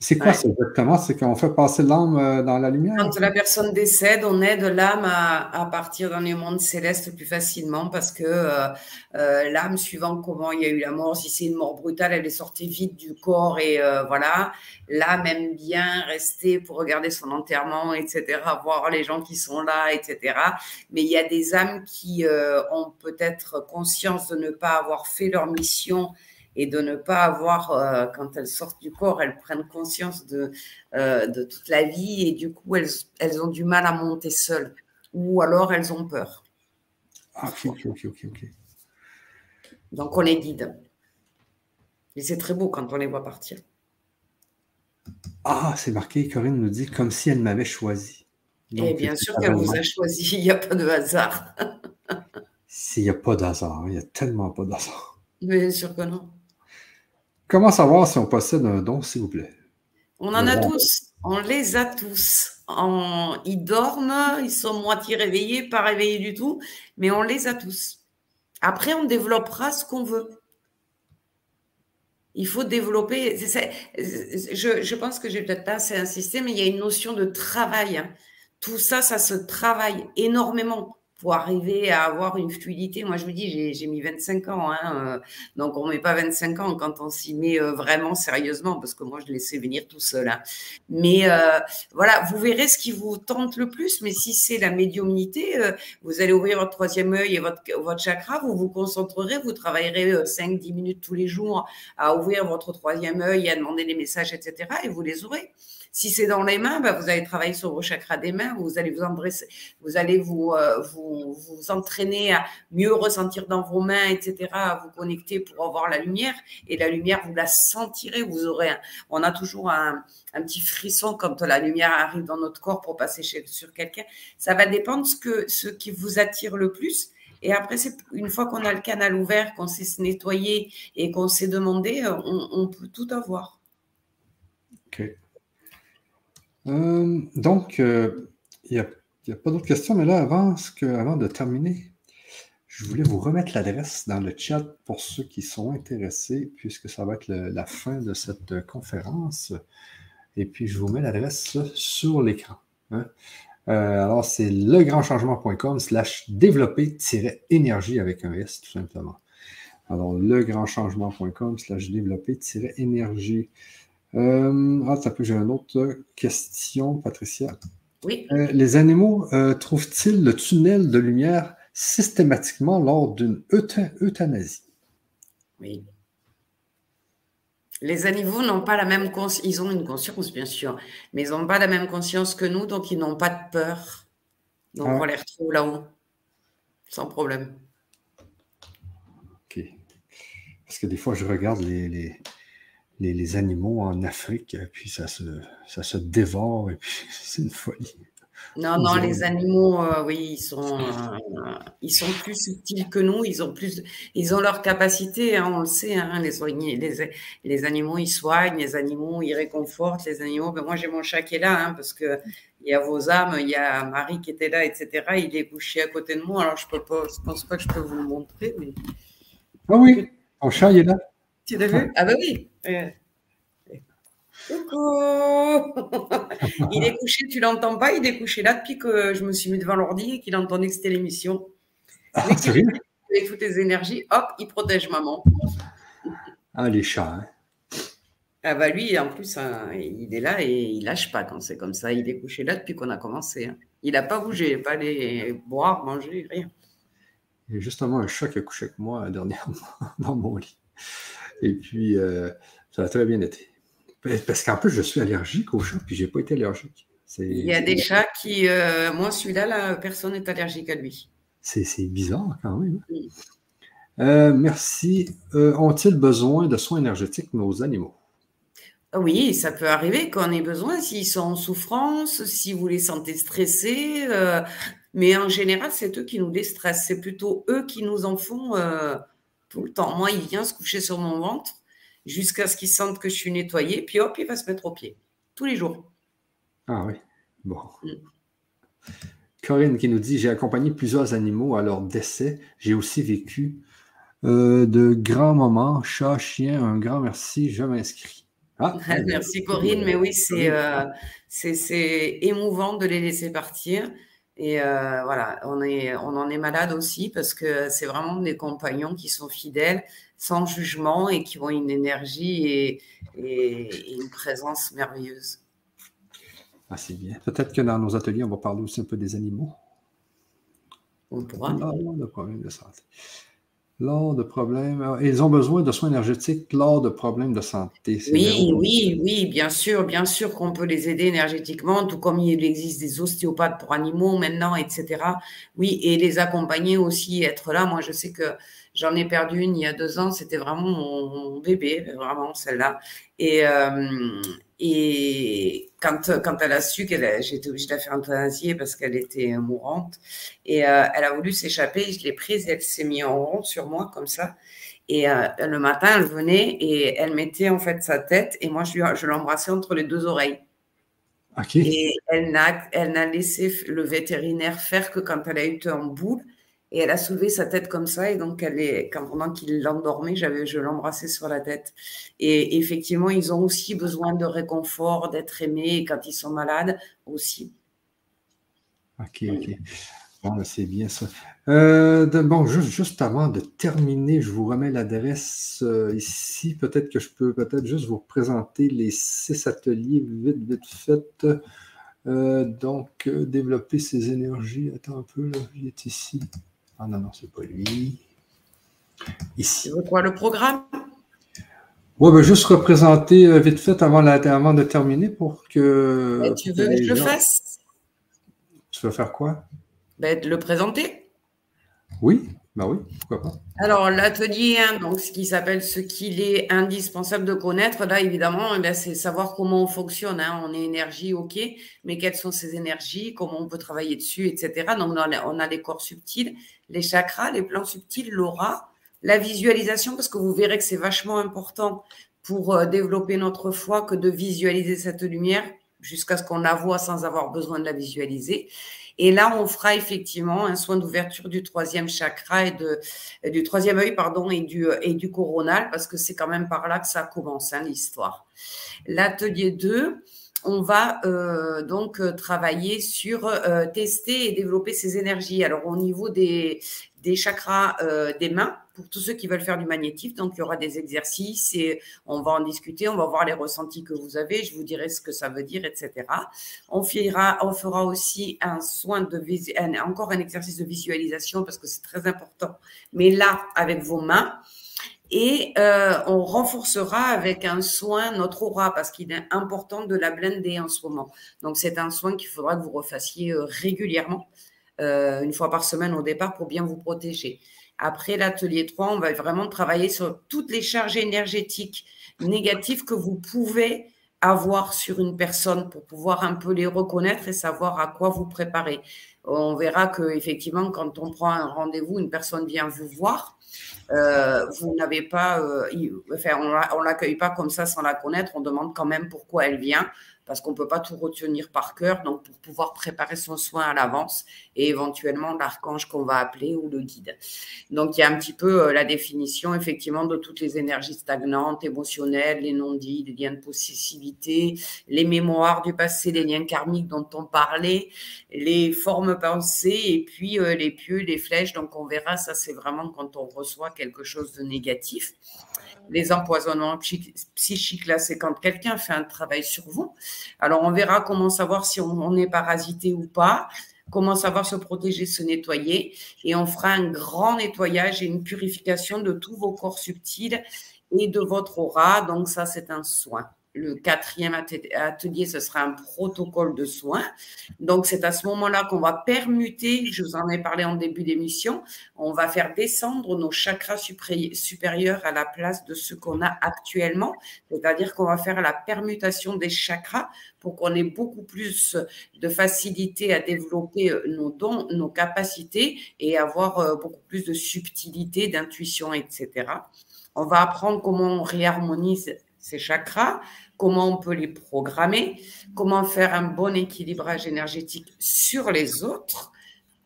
C'est quoi exactement? C'est qu'on fait passer l'âme euh, dans la lumière? Quand la personne décède, on aide l'âme à, partir dans les mondes célestes plus facilement parce que euh, euh, l'âme, suivant comment il y a eu la mort, si c'est une mort brutale, elle est sortie vite du corps et voilà. L'âme aime bien rester pour regarder son enterrement, etc., voir les gens qui sont là, etc. Mais il y a des âmes qui ont peut-être conscience de ne pas avoir fait leur mission et de ne pas avoir, euh, quand elles sortent du corps, elles prennent conscience de, euh, de toute la vie et du coup, elles, elles, ont du mal à monter seules ou alors elles ont peur. Ah, ok, ok, ok, ok. Donc, on les guide. Et c'est très beau quand on les voit partir. Ah, c'est marqué, Corinne nous dit, comme si elle m'avait choisi. et bien sûr qu'elle vous a choisi, il n'y a pas de hasard. S'il n'y a pas d'hasard, il n'y a tellement pas d'hasard. Bien sûr que non. Comment savoir si on possède un don, s'il vous plaît? On en a tous. On les a tous. Ils dorment, ils sont moitié réveillés, pas réveillés du tout, mais on les a tous. Après, on développera ce qu'on veut. Il faut développer. Je, pense que j'ai peut-être pas assez insisté, mais il y a une notion de travail. Hein. Tout ça, ça se travaille énormément pour arriver à avoir une fluidité. Moi, je vous dis, j'ai mis 25 ans. Hein, euh, donc, on ne met pas 25 ans quand on s'y met euh, vraiment sérieusement, parce que moi, je laissais venir tout seul. Hein. Mais euh, voilà, vous verrez ce qui vous tente le plus. Mais si c'est la médiumnité, vous allez ouvrir votre troisième œil et votre, votre chakra, vous vous concentrerez, vous travaillerez 5-10 minutes tous les jours à ouvrir votre troisième œil, à demander des messages, etc. Et vous les aurez. Si c'est dans les mains, bah, vous allez travailler sur vos chakras des mains, vous allez vous, vous, allez vous, euh, vous, vous, entraîner à mieux ressentir dans vos mains, etc., à vous connecter pour avoir la lumière. Et la lumière, vous la sentirez, vous aurez, on a toujours un, un, petit frisson quand la lumière arrive dans notre corps pour passer sur quelqu'un. Ça va dépendre ce, que, ce qui vous attire le plus. Et après, une fois qu'on a le canal ouvert, qu'on sait se nettoyer et qu'on sait demander, on, on peut tout avoir. OK. Euh, donc, euh, il n'y a, pas d'autres questions, mais là, avant, de terminer, je voulais vous remettre l'adresse dans le chat pour ceux qui sont intéressés, puisque ça va être la fin de cette conférence. Et puis, je vous mets l'adresse sur l'écran. Hein. Euh, alors, c'est legrandchangement.com slash développer-énergie avec un S, tout simplement. Alors, legrandchangement.com slash développer-énergie. Euh, ah, ça peut, j'ai une autre question, Patricia. Oui. Euh, les animaux euh, trouvent-ils le tunnel de lumière systématiquement lors d'une euthanasie? Oui. Les animaux n'ont pas la même conscience, ils ont une conscience bien sûr, mais ils n'ont pas la même conscience que nous, donc ils n'ont pas de peur. Donc ah. on les retrouve là-haut, sans problème. Ok. Parce que des fois, je regarde les, les, animaux en Afrique, puis ça se, ça se dévore, et puis c'est une folie. Non, non, les animaux, euh, oui, ils sont, euh, ils sont plus subtils que nous. Ils ont plus, ils ont leur capacité, hein, on le sait. Hein, les, les, les, animaux, ils soignent, les animaux, ils réconfortent, les animaux. Ben, moi, j'ai mon chat qui est là, hein, parce que il y a vos âmes, il y a Marie qui était là, etc. Il est couché à côté de moi, alors je peux pas, je pense pas que je peux vous le montrer. Ah oui, mon chat il est là. Tu l'as vu? Ah bah oui. Coucou Il est couché, tu l'entends pas, il est couché là depuis que je me suis mis devant l'ordi et qu'il entendait que c'était l'émission. Ah, avec toutes les énergies, hop, il protège maman. Ah, les chats. Hein. Ah bah lui, en plus, hein, il est là et il lâche pas quand c'est comme ça. Il est couché là depuis qu'on a commencé. Hein. Il n'a pas bougé, pas aller boire, manger, rien. Il y a justement un chat qui a couché avec moi dernièrement dans mon lit. Et puis, euh, ça a très bien été. Parce qu'en plus, je suis allergique aux chats, puis je n'ai pas été allergique. Il y a des chats qui. Euh, moi, celui-là, la personne est allergique à lui. C'est bizarre quand même. Euh, merci. Ont-ils besoin de soins énergétiques, nos animaux? Oui, ça peut arriver qu'on ait besoin s'ils sont en souffrance, si vous les sentez stressés. mais en général, c'est eux qui nous déstressent. C'est plutôt eux qui nous en font tout le temps. Moi, il vient se coucher sur mon ventre jusqu'à ce qu'il sente que je suis nettoyée, puis hop, il va se mettre au pied, tous les jours. Ah oui, bon. Mm. Corinne qui nous dit J'ai accompagné plusieurs animaux à leur décès. J'ai aussi vécu euh, de grands moments. Chat, chien, un grand merci. Je m'inscris. Ah, merci Corinne, mais oui, euh, c'est émouvant de les laisser partir. Et euh, voilà, on, est, on en est malade aussi parce que c'est vraiment des compagnons qui sont fidèles, sans jugement et qui ont une énergie et, une présence merveilleuse. Ah, c'est bien. Peut-être que dans nos ateliers, on va parler aussi un peu des animaux. On pourra. Non, le problème de santé lors de problèmes. Euh, ils ont besoin de soins énergétiques lors de problèmes de santé. Oui, oui, oui, bien sûr, bien sûr qu'on peut les aider énergétiquement, tout comme il existe des ostéopathes pour animaux maintenant, etc. Oui, et les accompagner aussi, être là. Moi, je sais que j'en ai perdu une il y a deux ans, c'était vraiment mon bébé, vraiment celle-là. Et, euh, et quand, quand elle a su qu'elle, j'étais obligée de la faire euthanasier parce qu'elle était mourante, et euh, elle a voulu s'échapper, je l'ai prise et elle s'est mise en rond sur moi comme ça. Et euh, le matin, elle venait et elle mettait en fait sa tête et moi je, je l'embrassais entre les deux oreilles. Et elle n'a, elle n'a laissé le vétérinaire faire que quand elle a eu en boule. Et elle a soulevé sa tête comme ça, et donc elle est, quand, pendant qu'il l'endormait, j'avais, je l'embrassais sur la tête. Et effectivement, ils ont aussi besoin de réconfort, d'être aimés, quand ils sont malades aussi. Ok, ok. Bon, c'est bien ça. Euh, bon, juste, juste, avant de terminer, je vous remets l'adresse euh, ici. Peut-être que je peux peut-être juste vous présenter les six ateliers vite, vite fait. Euh, donc, développer ses énergies. Attends un peu, il est ici. Ah non, non, c'est pas lui. Ici. Quoi, le programme? Oui, ben, juste représenter euh, vite fait avant, avant de terminer pour que. tu veux que je le fasse? Tu veux faire quoi? Ben, Le présenter Oui, bah oui, pourquoi pas. Alors, l'atelier 1, donc ce qui s'appelle ce qu'il est indispensable de connaître, là, évidemment, eh c'est savoir comment on fonctionne. Hein. On est énergie, ok, mais quelles sont ces énergies, comment on peut travailler dessus, etc. Donc, on a, on a les corps subtils, les chakras, les plans subtils, l'aura, la visualisation, parce que vous verrez que c'est vachement important pour euh, développer notre foi que de visualiser cette lumière jusqu'à ce qu'on la voit sans avoir besoin de la visualiser. Et là, on fera effectivement un soin d'ouverture du troisième chakra et de, du troisième œil, pardon, et du, et du coronal, parce que c'est quand même par là que ça commence, hein, l'histoire. L'atelier 2, on va euh, donc travailler sur euh, tester et développer ces énergies. Alors au niveau des, des chakras euh, des mains, pour tous ceux qui veulent faire du magnétisme. Donc, il y aura des exercices et on va en discuter, on va voir les ressentis que vous avez, je vous dirai ce que ça veut dire, etc. On fera, aussi un soin de encore un exercice de visualisation parce que c'est très important, mais là, avec vos mains. Et euh, on renforcera avec un soin notre aura parce qu'il est important de la blender en ce moment. Donc, c'est un soin qu'il faudra que vous refassiez euh, régulièrement, euh, une fois par semaine au départ, pour bien vous protéger. Après l'atelier 3, on va vraiment travailler sur toutes les charges énergétiques négatives que vous pouvez avoir sur une personne pour pouvoir un peu les reconnaître et savoir à quoi vous préparer. On verra que effectivement, quand on prend un rendez-vous, une personne vient vous voir. Euh, vous n'avez pas, euh, enfin, on, l'accueille pas comme ça sans la connaître. On demande quand même pourquoi elle vient parce qu'on ne peut pas tout retenir par cœur. Donc, pour pouvoir préparer son soin à l'avance et éventuellement l'archange qu'on va appeler ou le guide. Donc, il y a un petit peu euh, la définition, effectivement, de toutes les énergies stagnantes, émotionnelles, les non-dits, les liens de possessivité, les mémoires du passé, les liens karmiques dont on parlait, les formes pensées et puis euh, les pieux, les flèches. Donc, on verra, ça, c'est vraiment quand on reçoit quelque chose de négatif les empoisonnements psychiques, là, c'est quand quelqu'un fait un travail sur vous. Alors, on verra comment savoir si on, est parasité ou pas, comment savoir se protéger, se nettoyer. Et on fera un grand nettoyage et une purification de tous vos corps subtils et de votre aura. Donc, ça, c'est un soin. Le quatrième atelier, ce sera un protocole de soins. Donc, c'est à ce moment-là qu'on va permuter, je vous en ai parlé en début d'émission, on va faire descendre nos chakras supérieurs à la place de ce qu'on a actuellement. C'est-à-dire qu'on va faire la permutation des chakras pour qu'on ait beaucoup plus de facilité à développer euh, nos dons, nos capacités et avoir euh, beaucoup plus de subtilité, d'intuition, etc. On va apprendre comment on réharmonise ces chakras, comment on peut les programmer, comment faire un bon équilibrage énergétique sur les autres,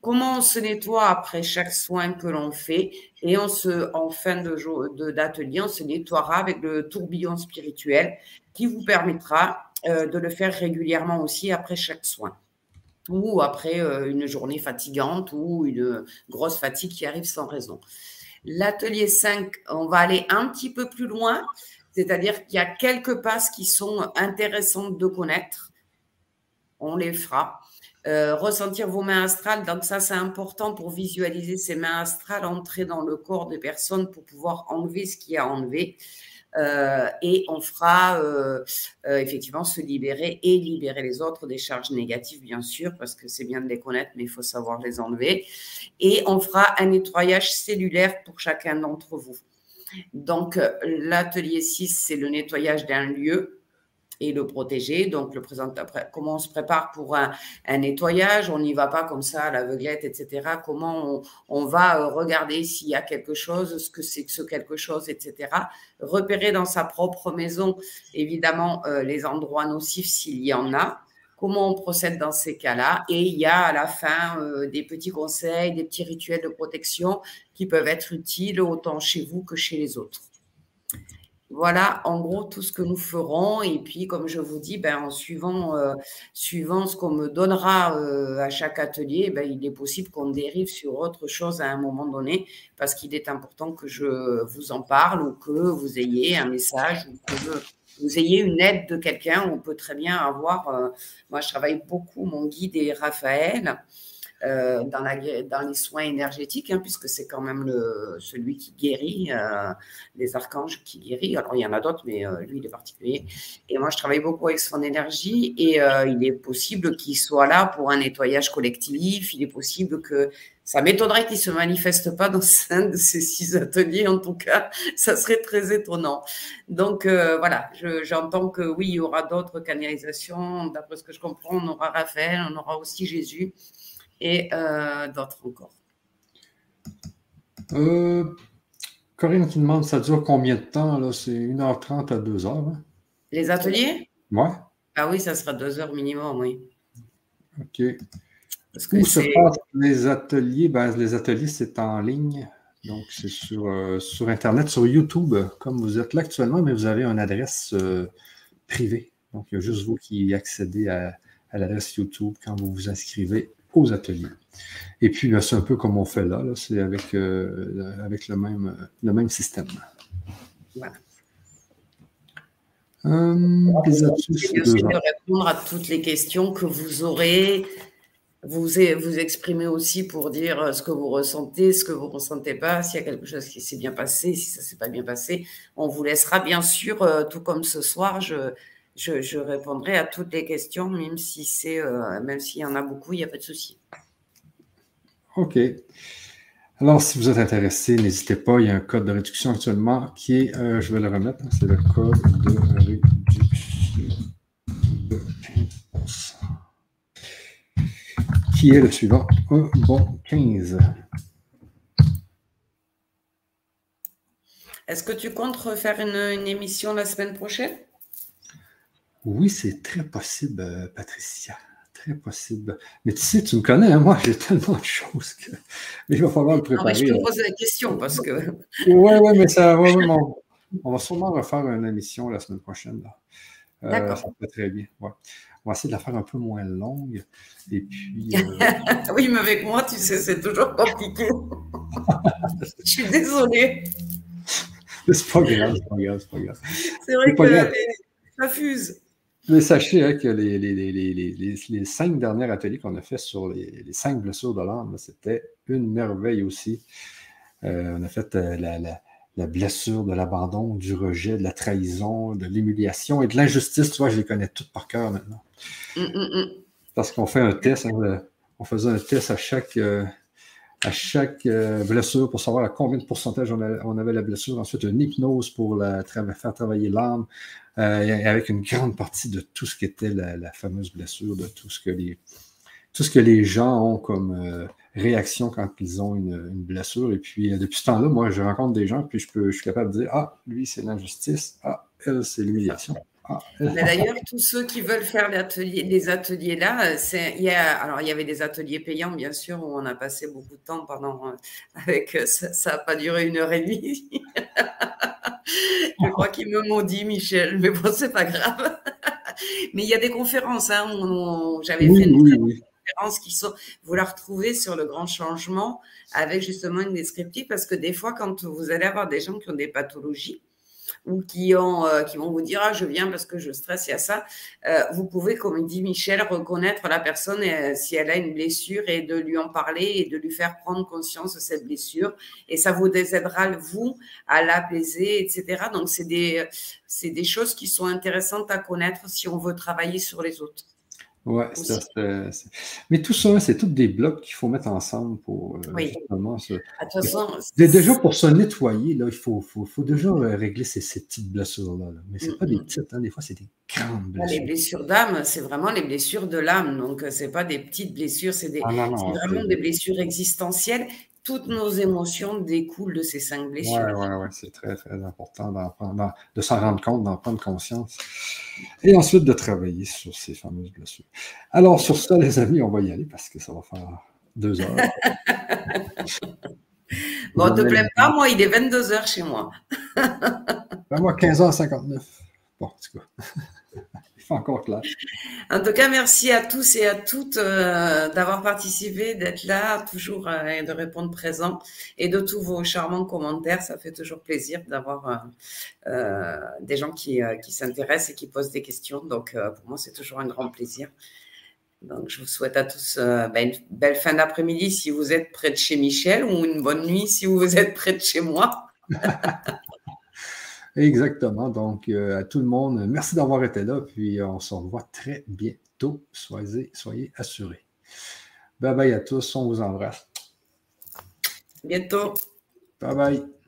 comment on se nettoie après chaque soin que l'on fait et on se, en fin de jour d'atelier, on se nettoiera avec le tourbillon spirituel qui vous permettra euh, de le faire régulièrement aussi après chaque soin ou après euh, une journée fatigante ou une grosse fatigue qui arrive sans raison. L'atelier 5, on va aller un petit peu plus loin c'est-à-dire qu'il y a quelques passes qui sont intéressantes de connaître. On les fera. Euh, ressentir vos mains astrales, donc ça c'est important pour visualiser ces mains astrales entrer dans le corps des personnes pour pouvoir enlever ce qui a enlevé. Euh, et on fera euh, effectivement se libérer et libérer les autres des charges négatives, bien sûr, parce que c'est bien de les connaître, mais il faut savoir les enlever. Et on fera un nettoyage cellulaire pour chacun d'entre vous. Donc, euh, l'atelier 6, c'est le nettoyage d'un lieu et le protéger. Donc, le présent, comment on se prépare pour un, nettoyage? On n'y va pas comme ça à l'aveuglette, etc. Comment on, va euh, regarder s'il y a quelque chose, ce que c'est que ce quelque chose, etc. Repérer dans sa propre maison, évidemment, euh, les endroits nocifs s'il y en a comment on procède dans ces cas-là. Et il y a à la fin euh, des petits conseils, des petits rituels de protection qui peuvent être utiles autant chez vous que chez les autres. Voilà, en gros, tout ce que nous ferons. Et puis, comme je vous dis, ben, en suivant, euh, suivant ce qu'on me donnera euh, à chaque atelier, ben, il est possible qu'on dérive sur autre chose à un moment donné, parce qu'il est important que je vous en parle ou que vous ayez un message ou que vous ayez une aide de quelqu'un, on peut très bien avoir. Euh, moi, je travaille beaucoup, mon guide est Raphaël. Euh, dans, les soins énergétiques, hein, puisque c'est quand même celui qui guérit, euh, les archanges qui guérit. Alors, il y en a d'autres, mais lui, il est particulier. Et moi, je travaille beaucoup avec son énergie et il est possible qu'il soit là pour un nettoyage collectif. Il est possible que ça m'étonnerait qu'il ne se manifeste pas dans un de ces six ateliers, en tout cas, ça serait très étonnant. Donc euh, voilà, j'entends que oui, il y aura d'autres canalisations. D'après ce que je comprends, on aura Raphaël, on aura aussi Jésus et euh, d'autres encore. Euh, Corinne qui demande, ça dure combien de temps? C'est 1h30 à 2h. Hein? Les ateliers? Oui. Ah oui, ça sera 2 heures minimum, oui. OK. Où se passent les ateliers? Ben, les ateliers, c'est en ligne. Donc, c'est sur, euh, sur Internet, sur YouTube, comme vous êtes là actuellement, mais vous avez une adresse euh, privée. Donc, il y a juste vous qui accédez à, l'adresse YouTube quand vous vous inscrivez aux ateliers. Et puis, c'est un peu comme on fait là, c'est avec, euh, avec le, même, le même système. Voilà. Hum, de répondre à toutes les questions que vous aurez vous vous exprimez aussi pour dire euh, ce que vous ressentez, ce que vous ne ressentez pas, s'il y a quelque chose qui s'est bien passé, si ça ne s'est pas bien passé. On vous laissera bien sûr, euh, tout comme ce soir, je, je, répondrai à toutes les questions, même si c'est, euh, même s'il y en a beaucoup, il n'y a pas de souci. OK. Alors, si vous êtes intéressé, n'hésitez pas, il y a un code de réduction actuellement qui est, je vais le remettre, hein, c'est le code de réduction qui est le suivant? Un bon 15. Est-ce que tu comptes refaire une, émission la semaine prochaine? Oui, c'est très possible, Patricia. Très possible. Mais tu sais, tu me connais, hein, moi, j'ai tellement de choses que. Mais il va falloir le préparer. je te pose la question parce que. Oui, oui, mais ça va vraiment. On va sûrement refaire une émission la semaine prochaine. Là. Euh, D'accord. Ça va très bien. Ouais. On va essayer de la faire un peu moins longue. Et puis. Euh, oui, mais avec moi, tu sais, c'est toujours compliqué. Je suis désolée. C'est pas grave, c'est pas grave, c'est pas grave. C'est vrai que ça fuse. Mais sachez hein, que les, les, les, les, cinq derniers ateliers qu'on a fait sur les, cinq blessures de l'âme, c'était une merveille aussi. Euh, on a fait la, la, la blessure de l'abandon, du rejet, de la trahison, de l'humiliation et de l'injustice. Tu vois, je les connais toutes par cœur maintenant. Mm, mm, mm. Parce qu'on fait un test, hein, on faisait un test à chaque, euh, à chaque euh, blessure pour savoir à combien de pourcentage on, avait la blessure. Ensuite, une hypnose pour faire travailler l'âme, euh, avec une grande partie de tout ce qui était la, fameuse blessure, de tout ce que les, tout ce que les gens ont comme réaction quand ils ont une, blessure. Et puis, euh, depuis ce temps-là, moi, je rencontre des gens, puis je, peux, je suis capable de dire Ah, lui, c'est l'injustice. Ah, elle, c'est l'humiliation. Ah, D'ailleurs, tous ceux qui veulent faire les ateliers là, c'est, il y a, alors il y avait des ateliers payants, bien sûr, où on a passé beaucoup de temps pendant, euh, avec, euh, ça n'a pas duré une heure et demie. Je crois qu'ils me maudit, Michel, mais bon, c'est pas grave. mais il y a des conférences, hein, j'avais fait une qui sont, vous la retrouvez sur le grand changement avec justement une descriptive parce que des fois, quand vous allez avoir des gens qui ont des pathologies, ou qui, ont, euh, qui vont vous dire ah, je viens parce que je stresse, il y a ça. Euh, vous pouvez, comme dit Michel, reconnaître la personne euh, si elle a une blessure et de lui en parler et de lui faire prendre conscience de cette blessure. Et ça vous aidera, vous, à l'apaiser, etc. Donc, c'est des, c'est des choses qui sont intéressantes à connaître si on veut travailler sur les autres. Oui, mais tout ça, c'est tous des blocs qu'il faut mettre ensemble pour euh, justement se... Déjà pour se nettoyer, là, il faut, faut, faut déjà euh, régler ces, ces petites blessures-là. Mais ce n'est pas des petites, hein, des fois, c'est des grandes blessures. Les blessures d'âme, c'est vraiment les blessures de l'âme. Donc, euh, ce n'est pas des petites blessures, c'est des... Ah, vraiment des blessures existentielles toutes nos émotions découlent de ces cinq blessures. Oui, oui, oui, c'est très, très important de s'en rendre compte, d'en prendre conscience. Et ensuite de travailler sur ces fameuses blessures. Alors, sur ça, les amis, on va y aller parce que ça va faire deux heures. bon, ne te plaît pas, moi, il est 22 heures chez moi. ben, moi, 15h59. Bon, en tout cas encore clair. En tout cas, merci à tous et à toutes euh, d'avoir participé, d'être là, toujours euh, et de répondre présent et de tous vos charmants commentaires. Ça fait toujours plaisir d'avoir euh, des gens qui, qui s'intéressent et qui posent des questions. Donc, pour moi, c'est toujours un grand plaisir. Donc, je vous souhaite à tous ben, une belle fin d'après-midi si vous êtes près de chez Michel ou une bonne nuit si vous êtes près de chez moi. Exactement. Donc, euh, à tout le monde, merci d'avoir été là. Puis, euh, on se revoit très bientôt. Soyez, soyez assurés. Bye bye à tous. On vous embrasse. Bientôt. Bye bye.